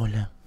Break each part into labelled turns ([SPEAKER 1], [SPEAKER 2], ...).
[SPEAKER 1] Hola.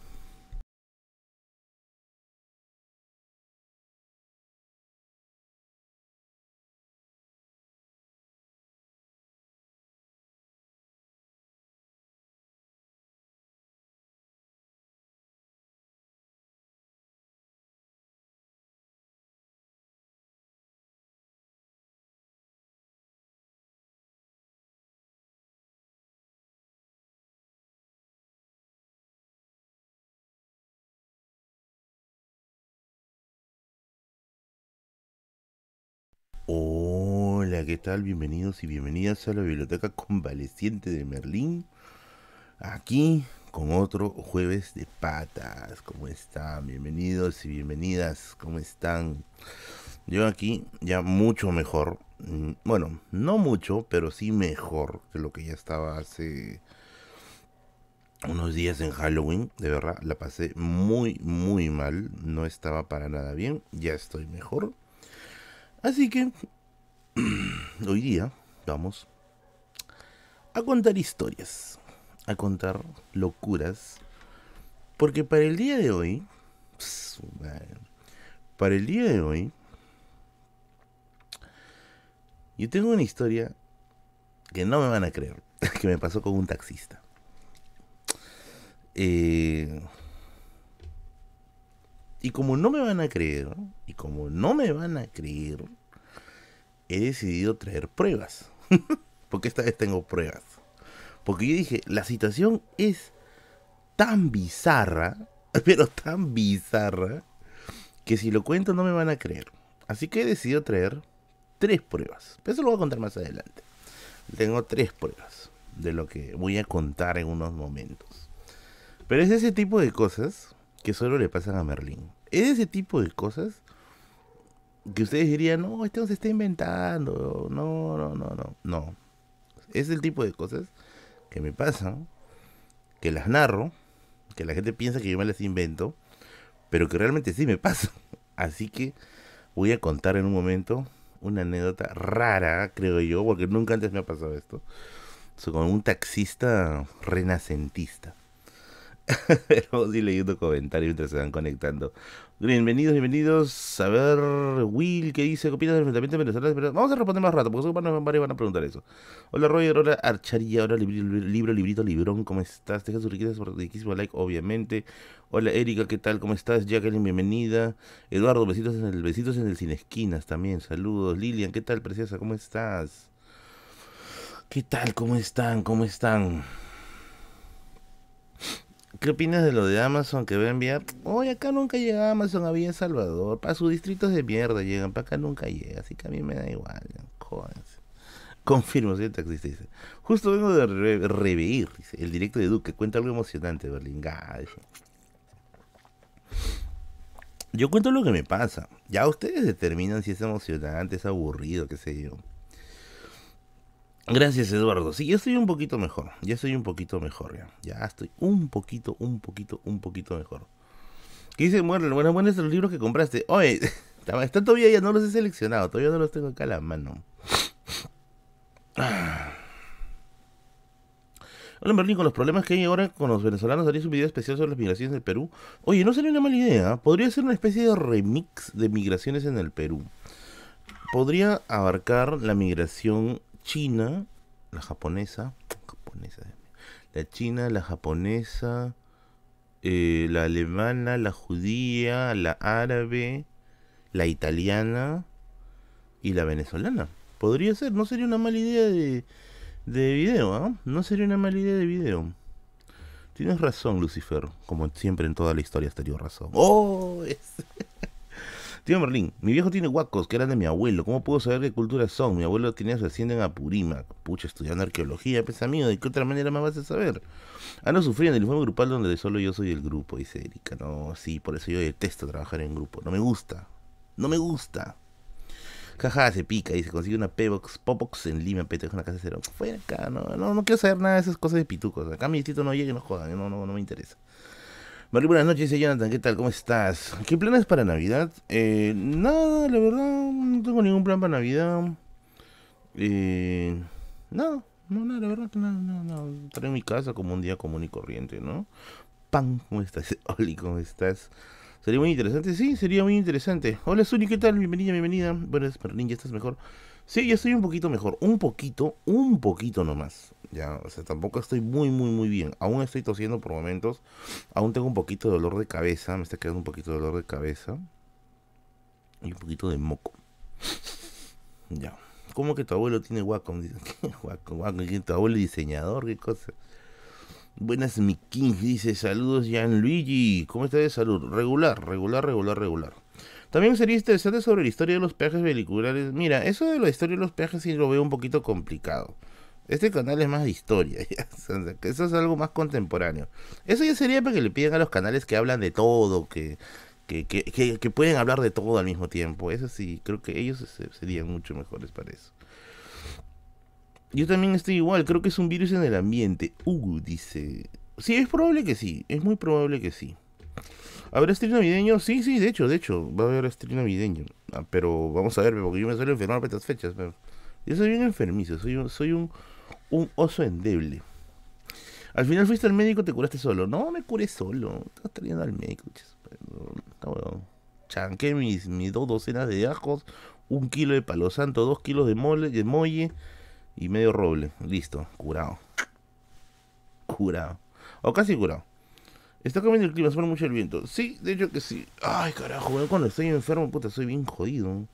[SPEAKER 1] Hola, ¿qué tal? Bienvenidos y bienvenidas a la Biblioteca Convaleciente de Merlín. Aquí con otro jueves de patas. ¿Cómo están? Bienvenidos y bienvenidas. ¿Cómo están? Yo aquí ya mucho mejor. Mm, bueno, no mucho, pero sí mejor que lo que ya estaba hace unos días en Halloween. De verdad, la pasé muy, muy mal. No estaba para nada bien. Ya estoy mejor. Así que hoy día vamos a contar historias, a contar locuras, porque para el día de hoy, para el día de hoy, yo tengo una historia que no me van a creer, que me pasó con un taxista. Eh, y como no me van a creer, y como no me van a creer, he decidido traer pruebas. Porque esta vez tengo pruebas. Porque yo dije, la situación es tan bizarra, pero tan bizarra, que si lo cuento no me van a creer. Así que he decidido traer tres pruebas. Eso lo voy a contar más adelante. Tengo tres pruebas de lo que voy a contar en unos momentos. Pero es ese tipo de cosas que solo le pasan a Merlín. Es ese tipo de cosas que ustedes dirían, no, esto se está inventando. No, no, no, no. No. Es el tipo de cosas que me pasan, que las narro, que la gente piensa que yo me las invento, pero que realmente sí me pasan. Así que voy a contar en un momento una anécdota rara, creo yo, porque nunca antes me ha pasado esto. Con un taxista renacentista. Vamos a ir leyendo comentarios mientras se van conectando. Bienvenidos, bienvenidos. A ver, Will, ¿qué dice? ¿Qué opinas del enfrentamiento venezolano? Vamos a responder más rato, porque varios van a preguntar eso. Hola, Roger. Hola, Archaría. Hola, libro, librito, librón. ¿Cómo estás? Deja sus riquezas por riquísimo like, obviamente. Hola, Erika. ¿Qué tal? ¿Cómo estás? Jacqueline, bienvenida. Eduardo, besitos en el, besitos en el Cine Esquinas también. Saludos. Lilian, ¿qué tal, preciosa? ¿Cómo estás? ¿Qué tal? ¿Cómo están? ¿Cómo están? ¿Qué opinas de lo de Amazon que va a enviar? Hoy acá nunca llega Amazon a Villa Salvador. Para sus distritos de mierda llegan, para acá nunca llega. Así que a mí me da igual. Jódanse. Confirmo, soy taxista. Dice. Justo vengo de reveir el directo de Duque. Cuenta algo emocionante, Berlín. Yo cuento lo que me pasa. Ya ustedes determinan si es emocionante, es aburrido, qué sé yo. Gracias, Eduardo. Sí, yo estoy un poquito mejor. Ya estoy un poquito mejor, ya. Ya estoy un poquito, un poquito, un poquito mejor. ¿Qué dice Bueno, Buenas, buenas los libros que compraste. Oye, está todavía ya no los he seleccionado. Todavía no los tengo acá a la mano. Hola Berlín, con los problemas que hay ahora con los venezolanos, harías un video especial sobre las migraciones del Perú. Oye, no sería una mala idea. Podría ser una especie de remix de migraciones en el Perú. Podría abarcar la migración china, la japonesa, japonesa, la china, la japonesa, eh, la alemana, la judía, la árabe, la italiana y la venezolana. Podría ser, no sería una mala idea de, de video, ¿ah? No sería una mala idea de video. Tienes razón, Lucifer. Como siempre en toda la historia has tenido razón. ¡Oh! Tío Merlín, mi viejo tiene guacos que eran de mi abuelo. ¿Cómo puedo saber qué culturas son? Mi abuelo tenía su hacienda en Apurímac. Pucha, estudiando arqueología, pesa mío. ¿De qué otra manera más vas a saber? Ah, no sufrí en el informe grupal donde solo yo soy el grupo, dice Erika. No, sí, por eso yo detesto trabajar en grupo. No me gusta. No me gusta. Jaja, se pica se consigue una P-Box, Popox en Lima, pete una casa cero. Fuera acá, no, no, no quiero saber nada de esas cosas de pitucos. Acá mi distrito no llegue y no jodan, no, no, no me interesa. Mario, buenas noches, Jonathan, ¿qué tal? ¿Cómo estás? ¿Qué planes para Navidad? Eh, nada, la verdad, no tengo ningún plan para Navidad. Eh, no, no, no, la verdad, no, no, no. Estaré en mi casa como un día común y corriente, ¿no? Pan, ¿cómo estás? Oli, ¿cómo estás? Sería muy interesante, sí, sería muy interesante. Hola, Suni, ¿qué tal? Bienvenida, bienvenida. Buenas, Merlin, ¿ya estás mejor? Sí, ya estoy un poquito mejor. Un poquito, un poquito nomás. Ya, o sea, tampoco estoy muy, muy, muy bien. Aún estoy tosiendo por momentos. Aún tengo un poquito de dolor de cabeza. Me está quedando un poquito de dolor de cabeza. Y un poquito de moco. Ya. ¿Cómo que tu abuelo tiene Wacom? Wacom, tu abuelo diseñador? ¿Qué cosa? Buenas, mi King. Dice, saludos, Gianluigi. ¿Cómo está de salud? Regular, regular, regular, regular. También sería interesante sobre la historia de los peajes veliculares. Mira, eso de la historia de los peajes sí lo veo un poquito complicado. Este canal es más de historia, eso es algo más contemporáneo. Eso ya sería para que le pidan a los canales que hablan de todo, que, que, que, que, pueden hablar de todo al mismo tiempo. Eso sí, creo que ellos serían mucho mejores para eso. Yo también estoy igual, creo que es un virus en el ambiente. Uh, dice. Sí, es probable que sí, es muy probable que sí. ¿Habrá stream navideño? Sí, sí, de hecho, de hecho, va a haber stream navideño. Ah, pero vamos a ver, porque yo me suelo enfermar para estas fechas. Yo soy bien enfermizo, soy un, soy un, un oso endeble. Al final fuiste al médico, te curaste solo. No, me curé solo. Estás trayendo al médico. Chanqué mis, mis dos docenas de ajos, un kilo de palo santo, dos kilos de mole, de molle y medio roble. Listo, curado. Curado. O casi curado. Está cambiando el clima, se mucho el viento. Sí, de hecho que sí. Ay, carajo, cuando estoy enfermo, puta, soy bien jodido.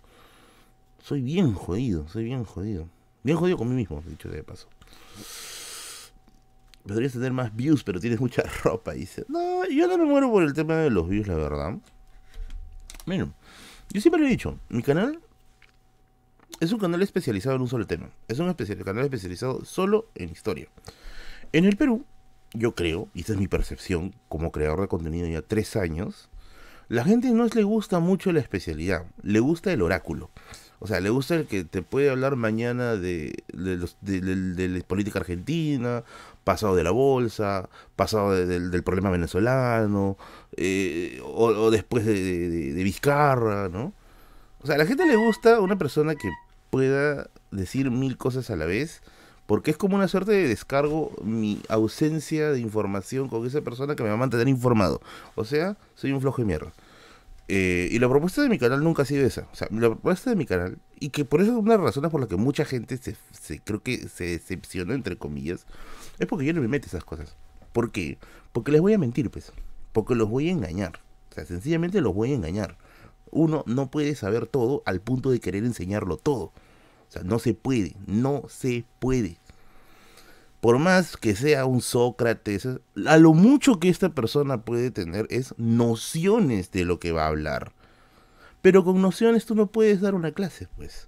[SPEAKER 1] Soy bien jodido, soy bien jodido. Bien jodido con mí mismo, dicho de paso. Podrías tener más views, pero tienes mucha ropa. Dice, no, yo no me muero por el tema de los views, la verdad. Miren, yo siempre he dicho, mi canal es un canal especializado en un solo tema. Es un canal especializado solo en historia. En el Perú, yo creo, y esta es mi percepción como creador de contenido ya tres años, la gente no le gusta mucho la especialidad, le gusta el oráculo. O sea, le gusta el que te puede hablar mañana de, de, la política argentina, pasado de la bolsa, pasado del problema venezolano, eh, o, después de, Vizcarra, ¿no? O sea, a la gente le gusta una persona que pueda decir mil cosas a la vez porque es como una suerte de descargo mi ausencia de información con esa persona que me va a mantener informado. O sea, soy un flojo de mierda. Eh, y la propuesta de mi canal nunca ha sido esa. O sea, la propuesta de mi canal, y que por eso es una de las razones por las que mucha gente se, se creo que se decepciona, entre comillas, es porque yo no me meto esas cosas. ¿Por qué? Porque les voy a mentir, pues. Porque los voy a engañar. O sea, sencillamente los voy a engañar. Uno no puede saber todo al punto de querer enseñarlo todo. O sea, no se puede, no se puede. Por más que sea un Sócrates, a lo mucho que esta persona puede tener es nociones de lo que va a hablar. Pero con nociones tú no puedes dar una clase, pues.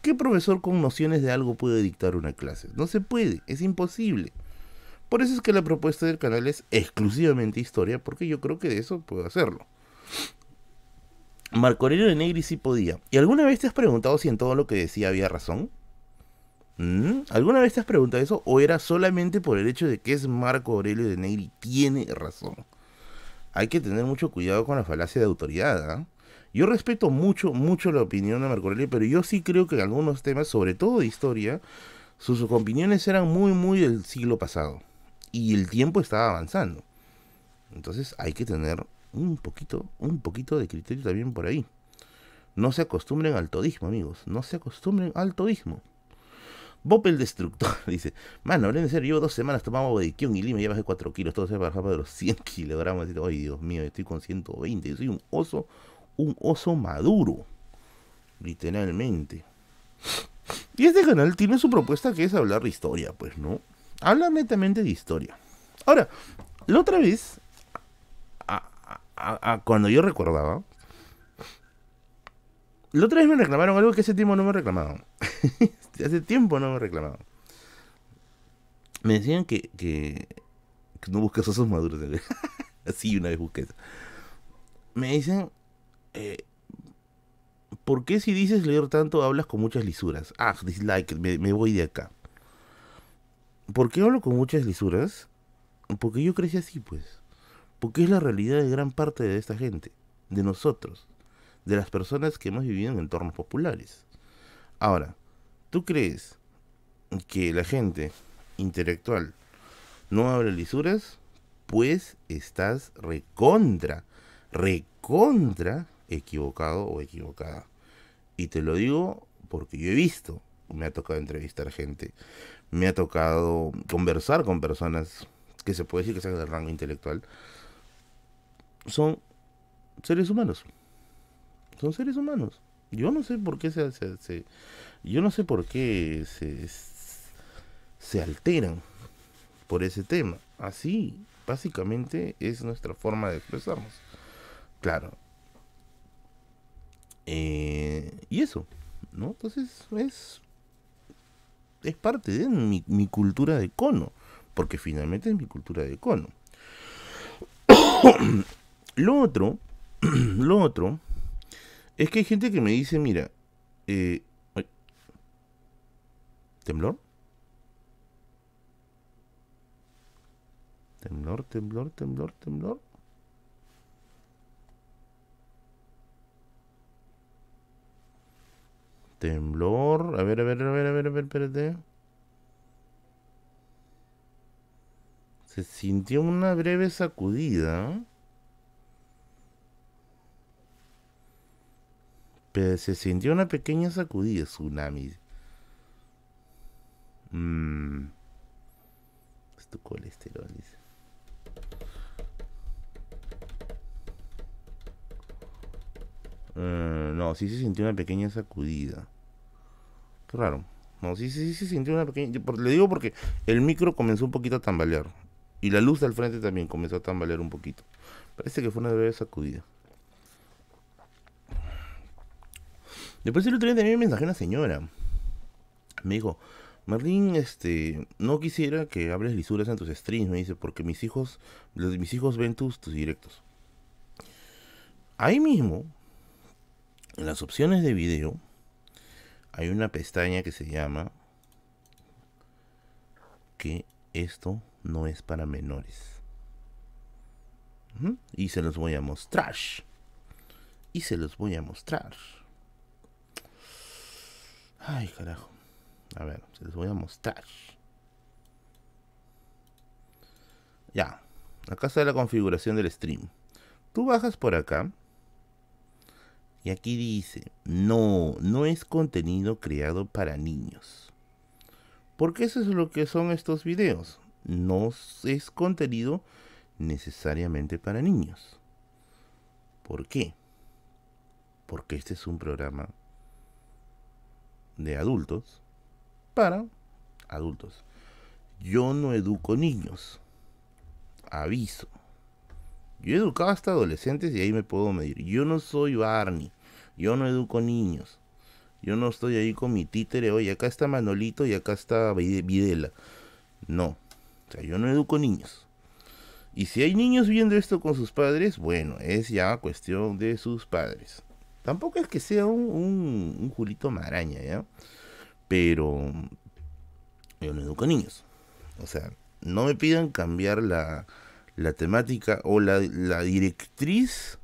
[SPEAKER 1] ¿Qué profesor con nociones de algo puede dictar una clase? No se puede, es imposible. Por eso es que la propuesta del canal es exclusivamente historia, porque yo creo que de eso puedo hacerlo. Marco Aurelio de Negri sí podía. ¿Y alguna vez te has preguntado si en todo lo que decía había razón? ¿Mm? ¿Alguna vez te has preguntado eso? ¿O era solamente por el hecho de que es Marco Aurelio de Negri? Tiene razón. Hay que tener mucho cuidado con la falacia de autoridad. ¿ah? Yo respeto mucho, mucho la opinión de Marco Aurelio, pero yo sí creo que en algunos temas, sobre todo de historia, sus opiniones eran muy, muy del siglo pasado. Y el tiempo estaba avanzando. Entonces hay que tener un poquito, un poquito de criterio también por ahí. No se acostumbren al todismo, amigos. No se acostumbren al todismo. Bob el Destructor dice, mano, en serio, llevo dos semanas tomando bodiquión y lima ya bajé 4 kilos, todo se ha bajado de los 100 kilogramos. Ay, Dios mío, estoy con 120, soy un oso, un oso maduro, literalmente. Y este canal tiene su propuesta que es hablar de historia, pues, ¿no? Habla netamente de historia. Ahora, la otra vez cuando yo recordaba, la otra vez me reclamaron algo que hace tiempo no me reclamaban. hace tiempo no me reclamaban. Me decían que, que, no buscas osos maduros. Así una vez busqué eso. Me dicen, eh, ¿por qué si dices leer tanto hablas con muchas lisuras? Ah, dislike, me, me voy de acá. ¿Por qué hablo con muchas lisuras? Porque yo crecí así, pues. Porque es la realidad de gran parte de esta gente, de nosotros, de las personas que hemos vivido en entornos populares. Ahora, ¿tú crees que la gente intelectual no habla lisuras? pues estás recontra, recontra equivocado o equivocada. Y te lo digo porque yo he visto, me ha tocado entrevistar gente, me ha tocado conversar con personas que se puede decir que sean del rango intelectual, son seres humanos. Son seres humanos. Yo no sé por qué se, yo no sé por qué se, se alteran por ese tema. Así, básicamente, es nuestra forma de expresarnos. Claro. Eh, y eso, ¿no? Entonces es, es parte de mi, mi cultura de cono, porque finalmente es mi cultura de cono. lo otro, lo otro, es que hay gente que me dice, mira, eh, ¿temblor? Temblor, temblor, temblor, temblor. Temblor. A ver, a ver, a ver, a ver, a ver, espérate. Se sintió una breve sacudida. Pero se sintió una pequeña sacudida, tsunami. Mmm. Es colesterol. Eh, no, sí se sintió una pequeña sacudida. Qué raro. No, sí, sí, sí se sintió una pequeña... Le digo porque el micro comenzó un poquito a tambalear. Y la luz del frente también comenzó a tambalear un poquito. Parece que fue una breve sacudida. Después el otro día también me mensajé a una señora. Me dijo, Marlene, este, no quisiera que hables lisuras en tus streams, me dice, porque mis hijos, mis hijos ven tus, tus directos. Ahí mismo, en las opciones de video hay una pestaña que se llama que esto no es para menores. Y se los voy a mostrar. Y se los voy a mostrar. Ay, carajo. A ver, se los voy a mostrar. Ya. Acá está la configuración del stream. Tú bajas por acá y aquí dice, no, no es contenido creado para niños. Porque eso es lo que son estos videos. No es contenido necesariamente para niños. ¿Por qué? Porque este es un programa de adultos para adultos. Yo no educo niños. Aviso. Yo he educado hasta adolescentes y ahí me puedo medir. Yo no soy Barney. Yo no educo niños. Yo no estoy ahí con mi títere. Oye, acá está Manolito y acá está Videla. No. O sea, yo no educo niños. Y si hay niños viendo esto con sus padres, bueno, es ya cuestión de sus padres. Tampoco es que sea un, un, Julito Maraña, ¿ya? Pero yo no educo niños. O sea, no me pidan cambiar la, la temática o la, directriz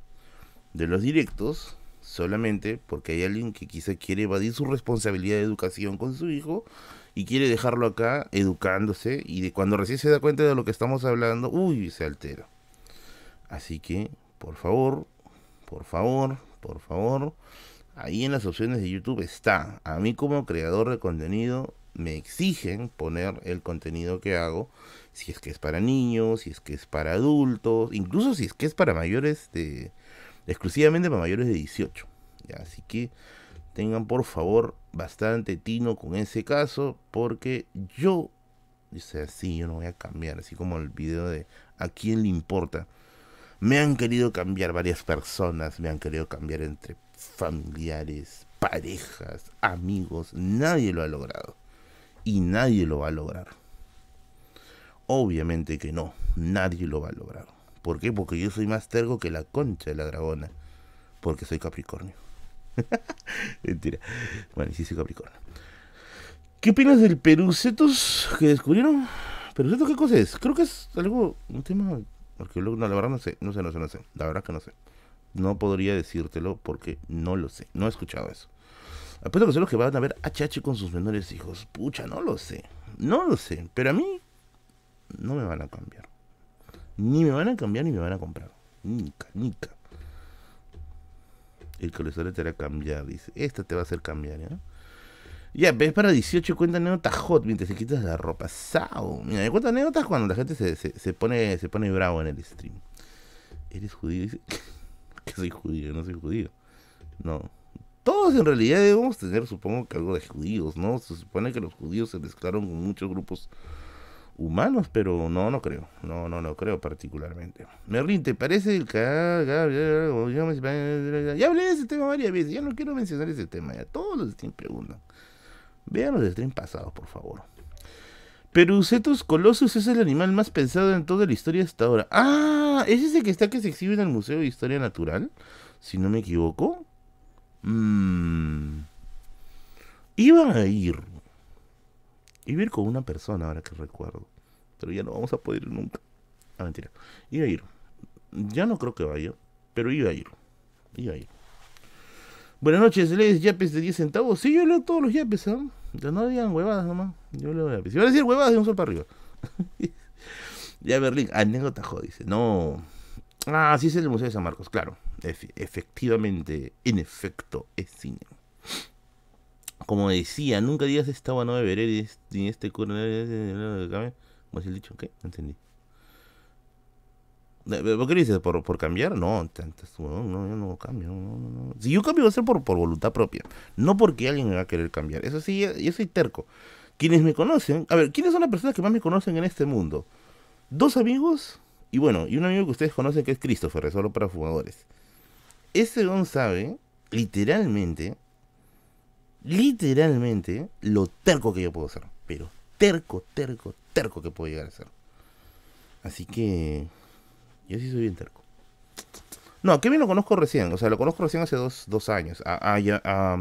[SPEAKER 1] de los directos solamente porque hay alguien que quizá quiere evadir su responsabilidad de educación con su hijo y quiere dejarlo acá educándose y de cuando recién se da cuenta de lo que estamos hablando, uy, se altera. Así que, por favor, por favor, por favor, ahí en las opciones de YouTube está. A mí como creador de contenido me exigen poner el contenido que hago si es que es para niños, si es que es para adultos, incluso si es que es para mayores de exclusivamente para mayores de 18. Así que tengan por favor bastante tino con ese caso porque yo dice así, yo no voy a cambiar, así como el video de a quién le importa. Me han querido cambiar varias personas, me han querido cambiar entre familiares, parejas, amigos, nadie lo ha logrado y nadie lo va a lograr. Obviamente que no, nadie lo va a lograr. ¿Por qué? Porque yo soy más tergo que la concha de la dragona. Porque soy Capricornio. Mentira. Bueno, sí soy Capricornio. ¿Qué opinas del Perucetos que descubrieron? ¿Perucetos qué cosa es? Creo que es algo, un tema arqueológico. No, la verdad no sé, no sé, no sé, no sé. La verdad que no sé. No podría decírtelo porque no lo sé. No he escuchado eso. Apuesto que son los que van a ver HH con sus menores hijos. Pucha, no lo sé. No lo sé. Pero a mí no me van a cambiar. Ni me van a cambiar ni me van a comprar. Nica, nica. El colesterol te hará cambiar, dice. Esta te va a hacer cambiar, ¿ya? Ya, ves para 18 cuenta anécdotas hot mientras se quitas la ropa. Sao. Mira, me cuenta anécdotas cuando la gente se, se, se, pone, se pone bravo en el stream. ¿Eres judío? Dice que soy judío, no soy judío. No. Todos en realidad debemos tener, supongo que algo de judíos, ¿no? Se supone que los judíos se mezclaron con muchos grupos humanos, pero no, no creo. No, no, no creo particularmente. Merlin, ¿te parece el Ya hablé de ese tema varias veces, ya no quiero mencionar ese tema, ya todos los streams preguntan. Vean los streams pasados, por favor. Perucetus Colossus es el animal más pensado en toda la historia hasta ahora. Ah, ¿es ese que está que se exhibe en el Museo de Historia Natural? Si no me equivoco. Mmm. Iba a ir. Iba a ir con una persona ahora que recuerdo. Pero ya no vamos a poder ir nunca. Ah, mentira. Iba a ir. Ya no creo que vaya. Pero iba a ir. Iba a ir. Buenas noches, ¿lees yapes de 10 centavos? Sí, yo leo todos los yapes, ¿eh? Ya no digan huevadas nomás. Yo leo yapes. Si van a decir huevadas, de un sol para arriba. ya Berlín, anécdota dice. No. Ah, sí es el Museo de San Marcos, claro. efectivamente, en efecto, es cine. Como decía, nunca digas esta no beberé ni este ¿Cómo es el dicho? ¿Qué? No entendí. ¿Por qué dices? ¿Por, por cambiar? No, no, no, yo no cambio. No, no, Si yo cambio va a ser por, por voluntad propia. No porque alguien me va a querer cambiar. Eso sí, yo soy terco. Quienes me conocen, a ver, ¿quiénes son las personas que más me conocen en este mundo? Dos amigos y bueno, y un amigo que ustedes conocen que es Christopher, solo para fumadores. Ese don sabe, literalmente, literalmente, lo terco que yo puedo ser. Pero terco, terco, terco que puedo llegar a ser. Así que yo sí soy bien terco. No, a Kevin lo conozco recién, o sea, lo conozco recién hace dos, dos años. A, a,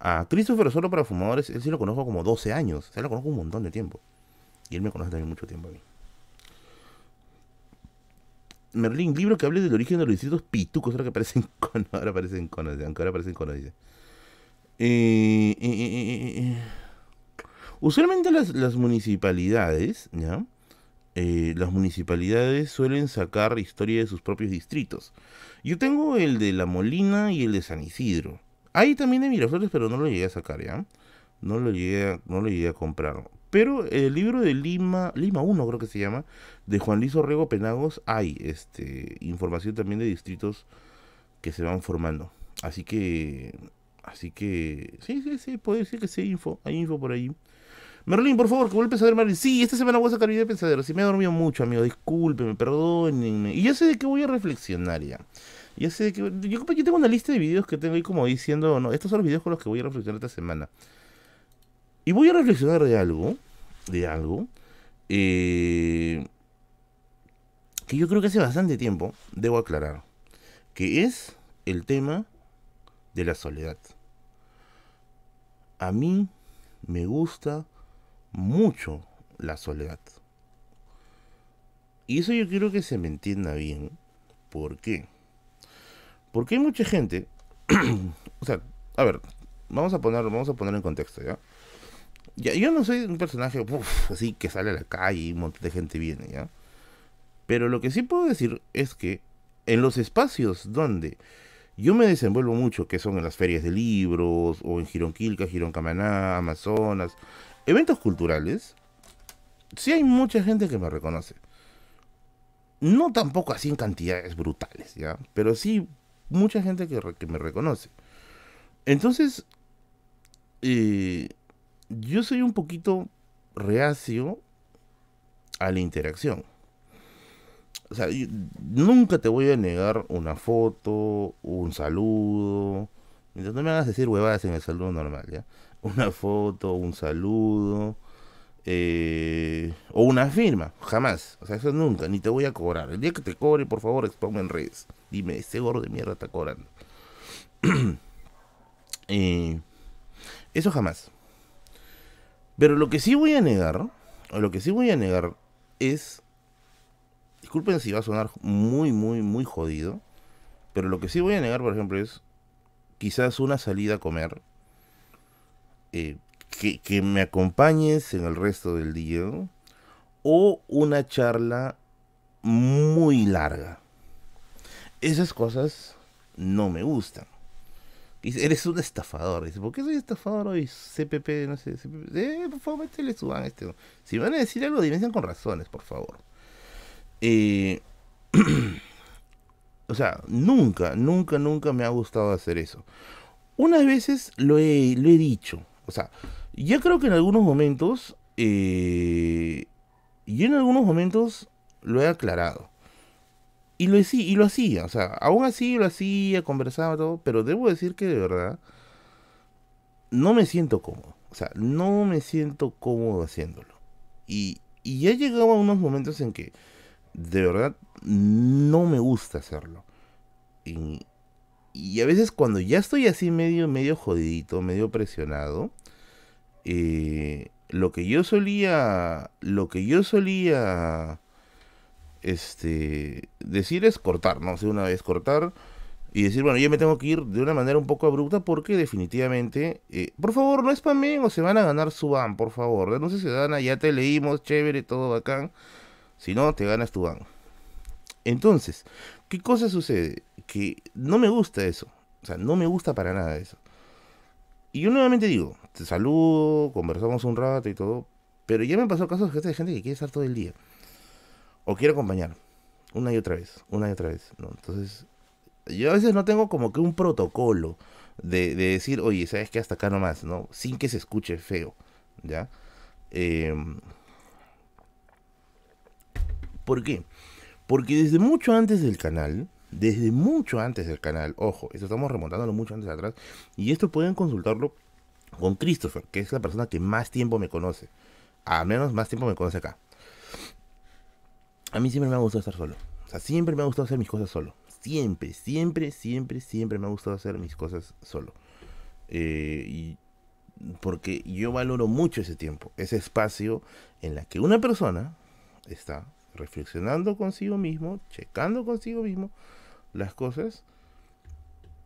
[SPEAKER 1] a, Christopher solo para fumadores, él sí lo conozco como 12 años. O sea, lo conozco un montón de tiempo. Y él me conoce también mucho tiempo a mí. Merlín, libro que hable del origen de los distritos pitucos, ahora que aparecen cono, ahora aparecen cono, ahora aparecen cono, dice. Eh, eh, eh, Usualmente las, las municipalidades, ¿ya? Eh, las municipalidades suelen sacar historia de sus propios distritos. Yo tengo el de La Molina y el de San Isidro. Hay también de Miraflores, pero no lo llegué a sacar, ¿ya? No lo llegué a, no lo llegué a comprar. Pero el libro de Lima, Lima 1 creo que se llama, de Juan Luis Orrego Penagos, hay este, información también de distritos que se van formando. Así que, así que, sí, sí, sí, puede decir que sí hay info, hay info por ahí. Merlin, por favor, que vuelves a ver Merlin. Sí, esta semana voy a sacar video de pensadero. Si me he dormido mucho, amigo, discúlpeme, perdónenme. Y ya sé de qué voy a reflexionar ya. Ya sé de qué. Yo, yo tengo una lista de videos que tengo ahí como diciendo, no, estos son los videos con los que voy a reflexionar esta semana. Y voy a reflexionar de algo, de algo, eh, que yo creo que hace bastante tiempo debo aclarar, que es el tema de la soledad. A mí me gusta mucho la soledad. Y eso yo quiero que se me entienda bien. ¿Por qué? Porque hay mucha gente. o sea, a ver, vamos a poner, vamos a poner en contexto, ¿ya? ya yo no soy un personaje así que sale a la calle y un montón de gente viene, ¿ya? Pero lo que sí puedo decir es que en los espacios donde yo me desenvuelvo mucho, que son en las ferias de libros, o en Gironquilca, Gironcamaná, Amazonas, eventos culturales, sí hay mucha gente que me reconoce. No tampoco así en cantidades brutales, ¿ya? Pero sí mucha gente que, me reconoce. Entonces, eh, yo soy un poquito reacio a la interacción. O sea, nunca te voy a negar una foto, un saludo. No me hagas decir huevadas en el saludo normal, ¿ya? Una foto, un saludo eh, o una firma, jamás. O sea, eso nunca, ni te voy a cobrar. El día que te cobre, por favor, exponme en redes. Dime, ese gorro de mierda está cobrando. Eh, eso jamás. Pero lo que sí voy a negar, o lo que sí voy a negar es, disculpen si va a sonar muy, muy, muy jodido, pero lo que sí voy a negar, por ejemplo, es quizás una salida a comer eh, que, me acompañes en el resto del día o una charla muy larga. Esas cosas no me gustan. Dice, eres un estafador. Dice, ¿por qué soy estafador hoy? CPP, no sé. CPP. Eh, por favor, métele suban este. Si van a decir algo, dimensión con razones, por favor. Eh, o sea, nunca, nunca, nunca me ha gustado hacer eso. Unas veces lo he, lo he dicho. O sea, yo creo que en algunos momentos, eh, yo en algunos momentos lo he aclarado. Y lo, y lo hacía, o sea, aún así lo hacía, conversaba todo, pero debo decir que de verdad no me siento cómodo. O sea, no me siento cómodo haciéndolo. Y, y ya llegaba unos momentos en que de verdad no me gusta hacerlo. Y a veces cuando ya estoy así medio, medio jodidito, medio presionado, eh, lo que yo solía, lo que yo solía este, decir es cortar, ¿no? Una vez cortar y decir, bueno, yo me tengo que ir de una manera un poco abrupta porque definitivamente, eh, por favor, no spamen o se van a ganar su ban, por favor. Denuncia ciudadana, ya te leímos, chévere, todo bacán. Si no, te ganas tu ban. Entonces, ¿qué cosa sucede? Que no me gusta eso. O sea, no me gusta para nada eso. Y yo nuevamente digo, te saludo, conversamos un rato y todo, pero ya me pasó casos de gente que quiere estar todo el día o quiero acompañar una y otra vez, una y otra vez. Entonces, yo a veces no tengo como que un protocolo de, decir, oye, ¿sabes qué? Hasta acá nomás, ¿no? Sin que se escuche feo, ¿ya? Em, ¿Por qué? Porque desde mucho antes del canal, desde mucho antes del canal, ojo, esto estamos remontándolo mucho antes de atrás, y esto pueden consultarlo con Christopher, que es la persona que más tiempo me conoce, al menos más tiempo me conoce acá a mí siempre me ha gustado estar solo. O sea, siempre me ha gustado hacer mis cosas solo. Siempre, siempre, siempre, siempre me ha gustado hacer mis cosas solo. Eh, porque yo valoro mucho ese tiempo, ese espacio en la que una persona está reflexionando consigo mismo, checando consigo mismo las cosas.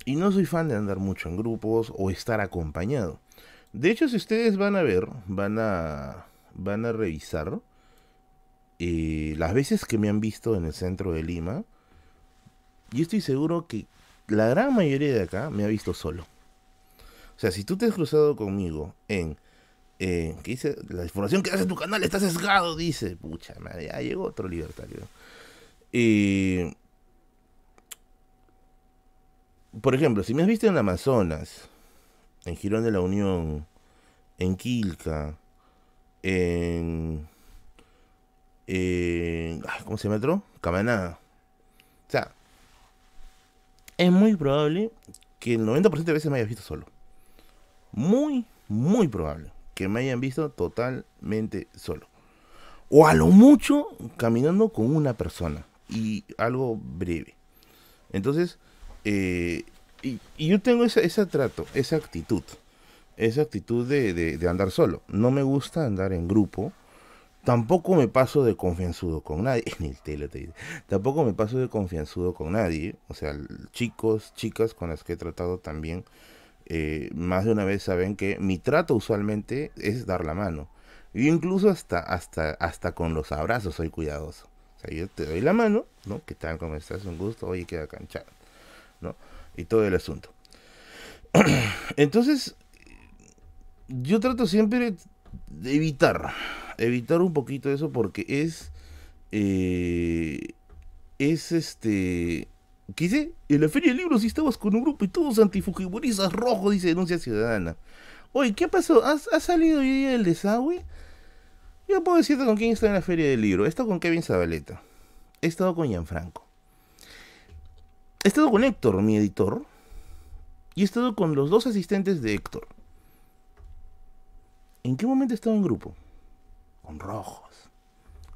[SPEAKER 1] Y no soy fan de andar mucho en grupos o estar acompañado. De hecho, si ustedes van a ver, van a, van a revisar eh, las veces que me han visto en el centro de Lima, yo estoy seguro que la gran mayoría de acá me ha visto solo. O sea, si tú te has cruzado conmigo en... Eh, dice, la información que hace tu canal está sesgado, dice. Pucha madre, ya llegó otro libertario. Eh, por ejemplo, si me has visto en Amazonas, en Girón de la Unión, en Quilca, en eh, ¿cómo se llama otro? Camaná. O sea, es muy probable que el 90% de veces me hayas visto solo. Muy, muy probable que me hayan visto totalmente solo. O a lo mucho caminando con una persona. Y algo breve. Entonces, eh, y, yo tengo ese, ese trato, esa actitud. Esa actitud de, de andar solo. No me gusta andar en grupo Tampoco me paso de confianzudo con nadie. En el tele te dice. Tampoco me paso de confianzudo con nadie. O sea, chicos, chicas con las que he tratado también, eh, más de una vez saben que mi trato usualmente es dar la mano. Yo incluso hasta, hasta, hasta con los abrazos soy cuidadoso. O sea, yo te doy la mano, ¿no? ¿Qué tal? ¿Cómo estás? Un gusto. Oye, queda canchado. ¿No? Y todo el asunto. Entonces, yo trato siempre de evitar evitar un poquito eso porque es. Eh, es este. ¿Qué dice? En la feria de libros estabas con un grupo y todos antifujimoristas rojos, dice denuncia ciudadana. Oye, ¿qué pasó? ¿Ha, salido hoy día el desagüe? Yo puedo decirte con quién está en la feria del libro. He estado con Kevin Zabaleta. He estado con Gianfranco. He estado con Héctor, mi editor. Y he estado con los dos asistentes de Héctor. ¿En qué momento he estado en grupo? con rojos.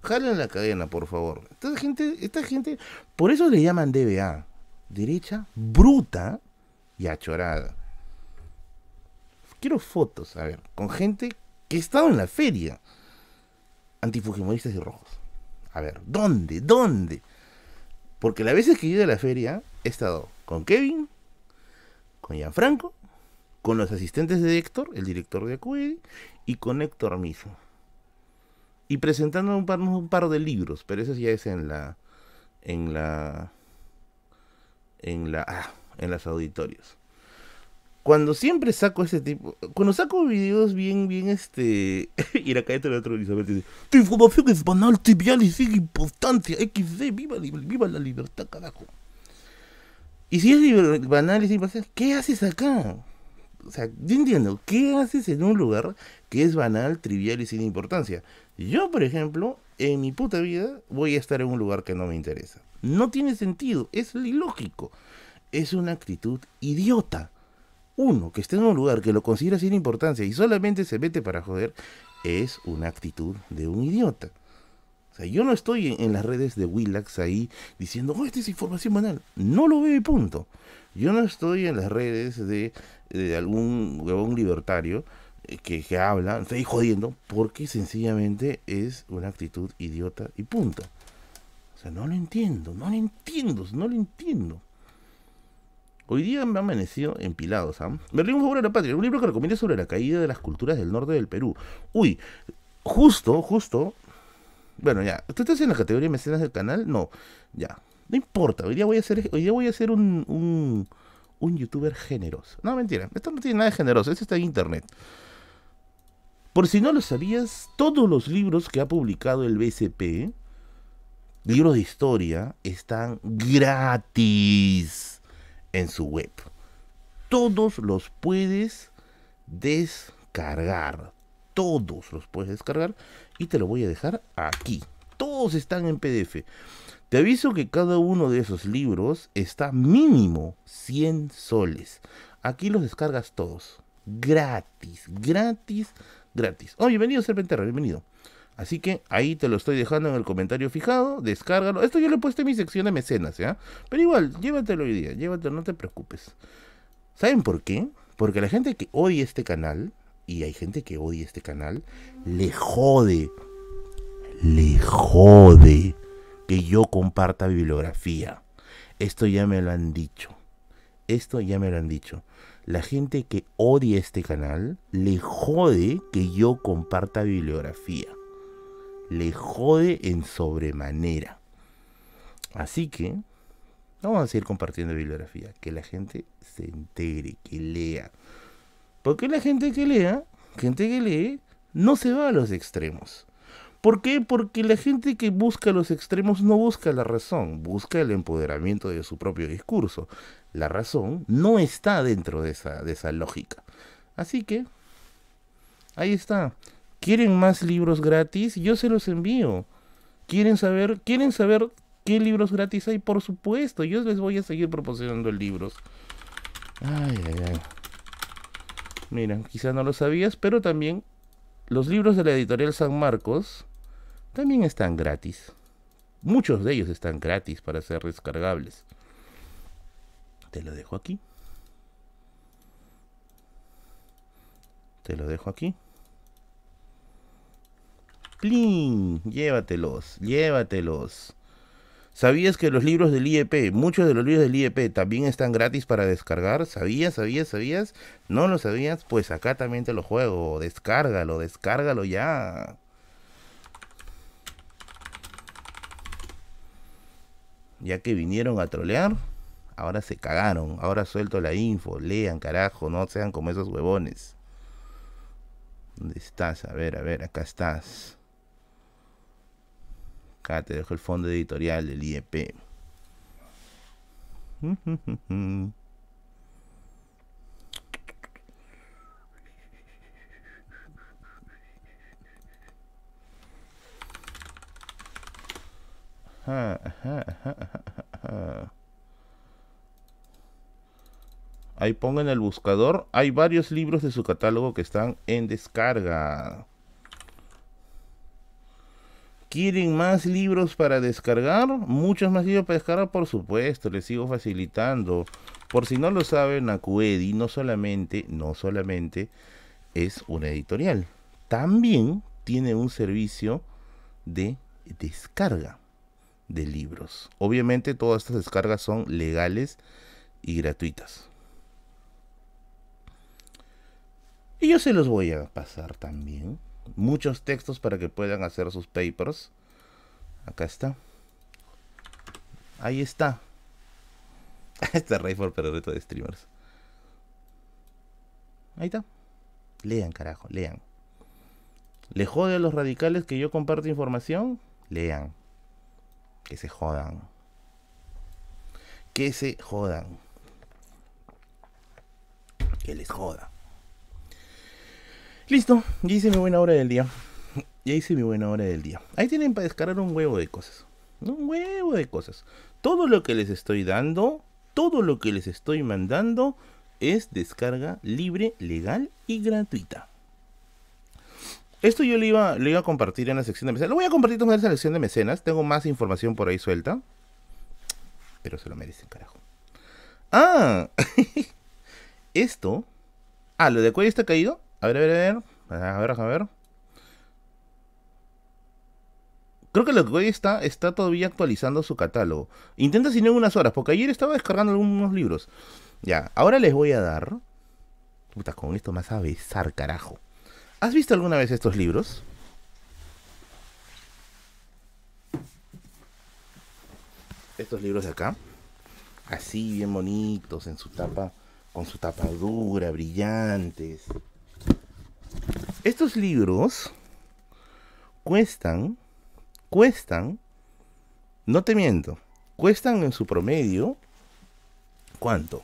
[SPEAKER 1] Jalen la cadena, por favor. Esta gente, esta gente, por eso le llaman DBA. Derecha bruta y achorada. Quiero fotos, a ver, con gente que ha estado en la feria. Antifujimoristas y rojos. A ver, ¿dónde? ¿Dónde? Porque las veces que he ido a la feria he estado con Kevin, con Gianfranco, con los asistentes de Héctor, el director de Acuidi, y con Héctor mismo y presentando un par, un par de libros, pero eso ya es en la en la en la ah, en las auditorios. Cuando siempre saco ese tipo, cuando saco videos bien, bien, este, acá dentro de otro Elizabeth dice, tu información es banal, trivial y sin importancia, XD, viva, viva la libertad, carajo. Y si es banal y sin importancia, ¿qué haces acá? O sea, yo entiendo, ¿qué haces en un lugar que es banal, trivial y sin importancia? Yo, por ejemplo, en mi puta vida voy a estar en un lugar que no me interesa. No tiene sentido, es ilógico. Es una actitud idiota. Uno que esté en un lugar que lo considera sin importancia y solamente se mete para joder, es una actitud de un idiota. O sea, yo no estoy en, las redes de Willax ahí diciendo, oh, esta es información banal. No lo veo y punto. Yo no estoy en las redes de, algún huevón libertario que, que habla, estoy jodiendo, porque sencillamente es una actitud idiota y punto. O sea, no lo entiendo, no lo entiendo, no lo entiendo. Hoy día me ha amanecido empilado, ¿sabes? Berlín, un favor a la patria, un libro que recomienda sobre la caída de las culturas del norte del Perú. Uy, justo, justo. Bueno, ya. ¿Tú estás en la categoría de mecenas del canal? No, ya. No importa, hoy día voy a ser, hoy día voy a ser un, un, un youtuber generoso. No, mentira, esto no tiene nada de generoso, esto está en internet. Por si no lo sabías, todos los libros que ha publicado el BCP, libros de historia, están gratis en su web. Todos los puedes descargar. Todos los puedes descargar y te lo voy a dejar aquí. Todos están en PDF. Te aviso que cada uno de esos libros está mínimo 100 soles. Aquí los descargas todos. Gratis, gratis, gratis. Oh, bienvenido, Serpenterra, bienvenido. Así que ahí te lo estoy dejando en el comentario fijado, descárgalo. Esto yo lo he puesto en mi sección de mecenas, ¿ya? Pero igual, llévatelo hoy día, llévatelo, no te preocupes. ¿Saben por qué? Porque la gente que odia este canal, y hay gente que odia este canal, le jode, le jode que yo comparta bibliografía. Esto ya me lo han dicho. Esto ya me lo han dicho. La gente que odia este canal le jode que yo comparta bibliografía le jode en sobremanera. Así que vamos a seguir compartiendo bibliografía, que la gente se entere, que lea. Porque la gente que lea, gente que lee, no se va a los extremos. ¿Por qué? Porque la gente que busca los extremos no busca la razón, busca el empoderamiento de su propio discurso. La razón no está dentro de esa, de esa lógica. Así que, ahí está. ¿Quieren más libros gratis? Yo se los envío. ¿Quieren saber, ¿Quieren saber qué libros gratis hay? Por supuesto, yo les voy a seguir proporcionando libros. Ay, ay, ay. Mira, quizás no lo sabías, pero también los libros de la editorial San Marcos también están gratis. Muchos de ellos están gratis para ser descargables. Te lo dejo aquí. Te lo dejo aquí. ¡Plin! Llévatelos, llévatelos. ¿Sabías que los libros del IEP, muchos de los libros del IEP también están gratis para descargar? ¿Sabías, sabías, sabías? ¿No lo sabías? Pues acá también te lo juego. Descárgalo, descárgalo ya. Ya que vinieron a trolear, ahora se cagaron. Ahora suelto la info. Lean, carajo, no sean como esos huevones. ¿Dónde estás? A ver, a ver, acá estás. Acá te dejo el fondo editorial del IEP. Ahí pongan el buscador. Hay varios libros de su catálogo que están en descarga. ¿Quieren más libros para descargar? Muchos más libros para descargar, por supuesto, les sigo facilitando. Por si no lo saben, Acuedi no solamente, no solamente es una editorial, también tiene un servicio de descarga de libros. Obviamente todas estas descargas son legales y gratuitas. Y yo se los voy a pasar también muchos textos para que puedan hacer sus papers. Acá está. Ahí está. Está Rayford para reto de streamers. Ahí está. Lean, carajo, lean. ¿Le jode a los radicales que yo comparto información? Lean. Que se jodan. Que se jodan. Que les joda. Listo, ya hice mi buena hora del día. Ya hice mi buena hora del día. Ahí tienen para descargar un huevo de cosas. Un huevo de cosas. Todo lo que les estoy dando, todo lo que les estoy mandando es descarga libre, legal y gratuita. Esto yo le iba, le iba a compartir en la sección de mecenas. Lo voy a compartir en la sección de mecenas. Tengo más información por ahí suelta. Pero se lo merecen, carajo. Ah, esto. Ah, lo de cuello está caído. A ver, a ver, a ver. A ver, a ver. Creo que lo que hoy está, está todavía actualizando su catálogo. Intenta si no en unas horas, porque ayer estaba descargando algunos libros. Ya, ahora les voy a dar. Puta, con esto más a besar, carajo. ¿Has visto alguna vez estos libros? Estos libros de acá. Así, bien bonitos, en su tapa, con su tapadura, brillantes. Estos libros cuestan cuestan, no te miento, cuestan en su promedio, ¿cuánto?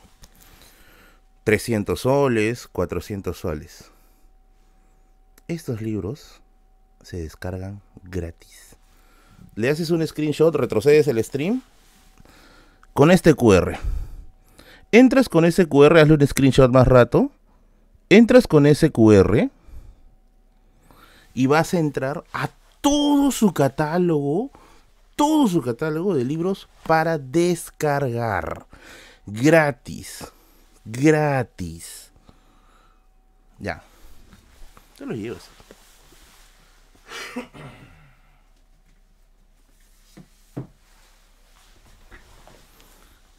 [SPEAKER 1] 300 soles, 400 soles. Estos libros se descargan gratis. Le haces un screenshot, retrocedes el stream con este QR. Entras con ese QR, hazle un screenshot más rato. Entras con ese QR y vas a entrar a todo su catálogo, todo su catálogo de libros para descargar. Gratis. Gratis. Ya. Te lo llevas.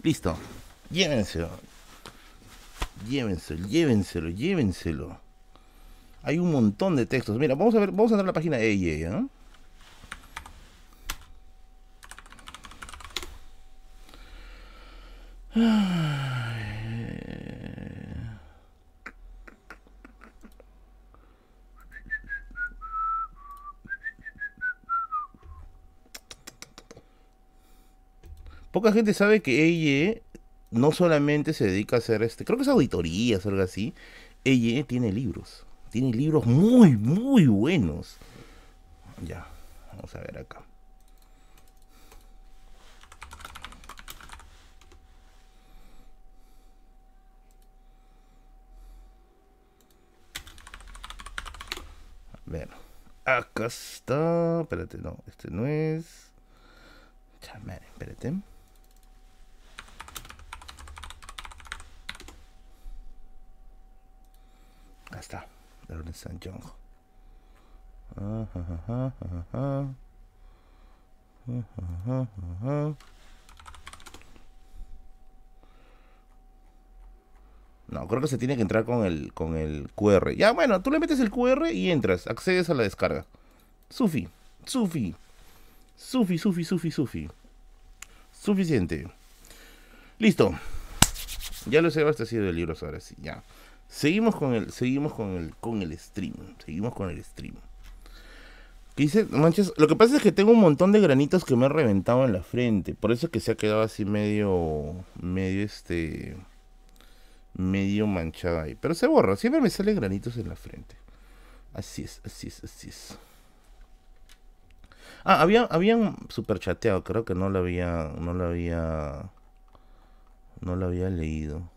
[SPEAKER 1] Listo. Llévenselo. Llévenselo, llévenselo, llévenselo. Hay un montón de textos. Mira, vamos a ver, vamos a entrar a la página de ella, ¿no? Poca gente sabe que ella no solamente se dedica a hacer este, creo que es auditorías o algo así. Ella tiene libros. Tiene libros muy, muy buenos. Ya, vamos a ver acá. A ver. Acá está. Espérate, no. Este no es. Chamar, espérate. Acá está. Ernest Young. No, creo que se tiene que entrar con el, con el QR. Ya, bueno, tú le metes el QR y entras. Accedes a la descarga. Sufi, Sufi. Sufi, Sufi, Sufi, Sufi. Suficiente. Listo. Ya lo he abastecido de libros ahora sí, ya. Seguimos con el, seguimos con el, con el stream. Seguimos con el stream. Dice, manches, lo que pasa es que tengo un montón de granitos que me han reventado en la frente. Por eso es que se ha quedado así medio, medio este, medio manchado ahí. Pero se borra, siempre me salen granitos en la frente. Así es, así es, así es. Ah, había, habían super chateado, creo que no lo había, no lo había, no lo había leído.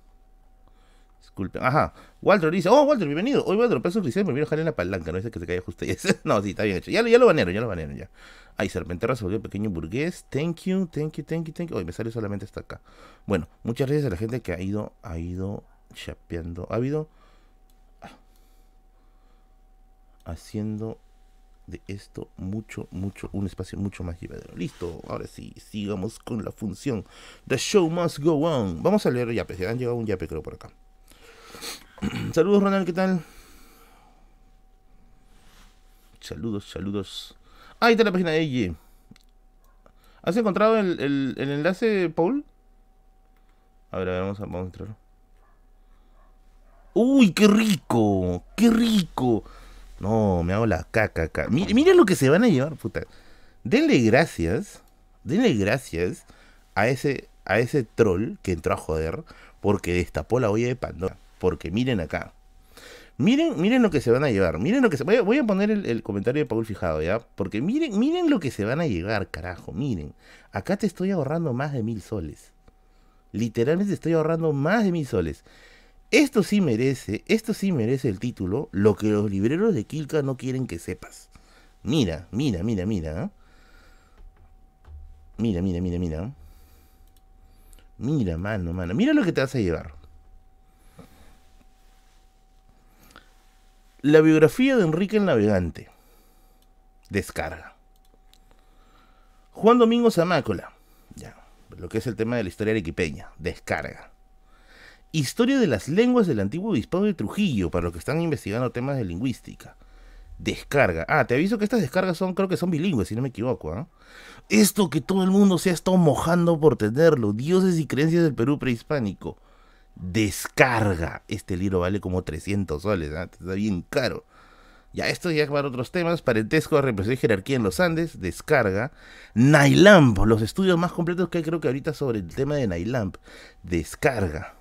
[SPEAKER 1] Disculpen. Ajá. Walter dice, oh, Walter, bienvenido. Hoy Walter, peso cristiano, me viene a la palanca. No dice que se caiga justo. no, sí, está bien hecho. Ya, ya lo banearon, ya lo banearon ya. Ay, Serpenterra se volvió pequeño burgués. Thank you, thank you, thank you, thank you. Hoy me salió solamente hasta acá. Bueno, muchas gracias a la gente que ha ido, ha ido chapeando. Ha habido haciendo de esto mucho, mucho, un espacio mucho más llevadero. Listo, ahora sí, sigamos con la función. The show must go on. Vamos a leer yapes. Ya han llegado un yape, creo, por acá. saludos, Ronald, ¿qué tal? Saludos, saludos. ahí está la página de ella. ¿Has encontrado el, el, enlace, Paul? A ver, a ver, vamos a, vamos a. ¡Uy, qué rico! ¡Qué rico! No, me hago la caca acá. Mira, mira lo que se van a llevar, puta. Denle gracias, denle gracias a ese, a ese troll que entró a joder porque destapó la olla de Pandora. Porque miren acá. Miren, miren lo que se van a llevar. Miren lo que se... Voy a, voy a poner el, comentario de Paul Fijado, ¿ya? Porque miren, miren lo que se van a llevar, carajo. Miren. Acá te estoy ahorrando más de mil soles. Literalmente estoy ahorrando más de mil soles. Esto sí merece, esto sí merece el título, lo que los libreros de Kilka no quieren que sepas. Mira, mira, mira, mira. ¿eh? Mira, mira, mira, mira. Mira, mano, mano. Mira lo que te vas a llevar. La biografía de Enrique el Navegante. Descarga. Juan Domingo Zamácola. Ya, lo que es el tema de la historia arequipeña. Descarga. Historia de las lenguas del antiguo obispado de Trujillo, para los que están investigando temas de lingüística. Descarga. Ah, te aviso que estas descargas son, creo que son bilingües, si no me equivoco. ¿eh? Esto que todo el mundo se ha estado mojando por tenerlo. Dioses y creencias del Perú prehispánico. Descarga. Este libro vale como 300 soles, ¿eh? está bien caro. Ya, esto ya para otros temas. Parentesco, represión y jerarquía en los Andes. Descarga. Nailamp. Los estudios más completos que hay creo que ahorita sobre el tema de Nailamp. Descarga.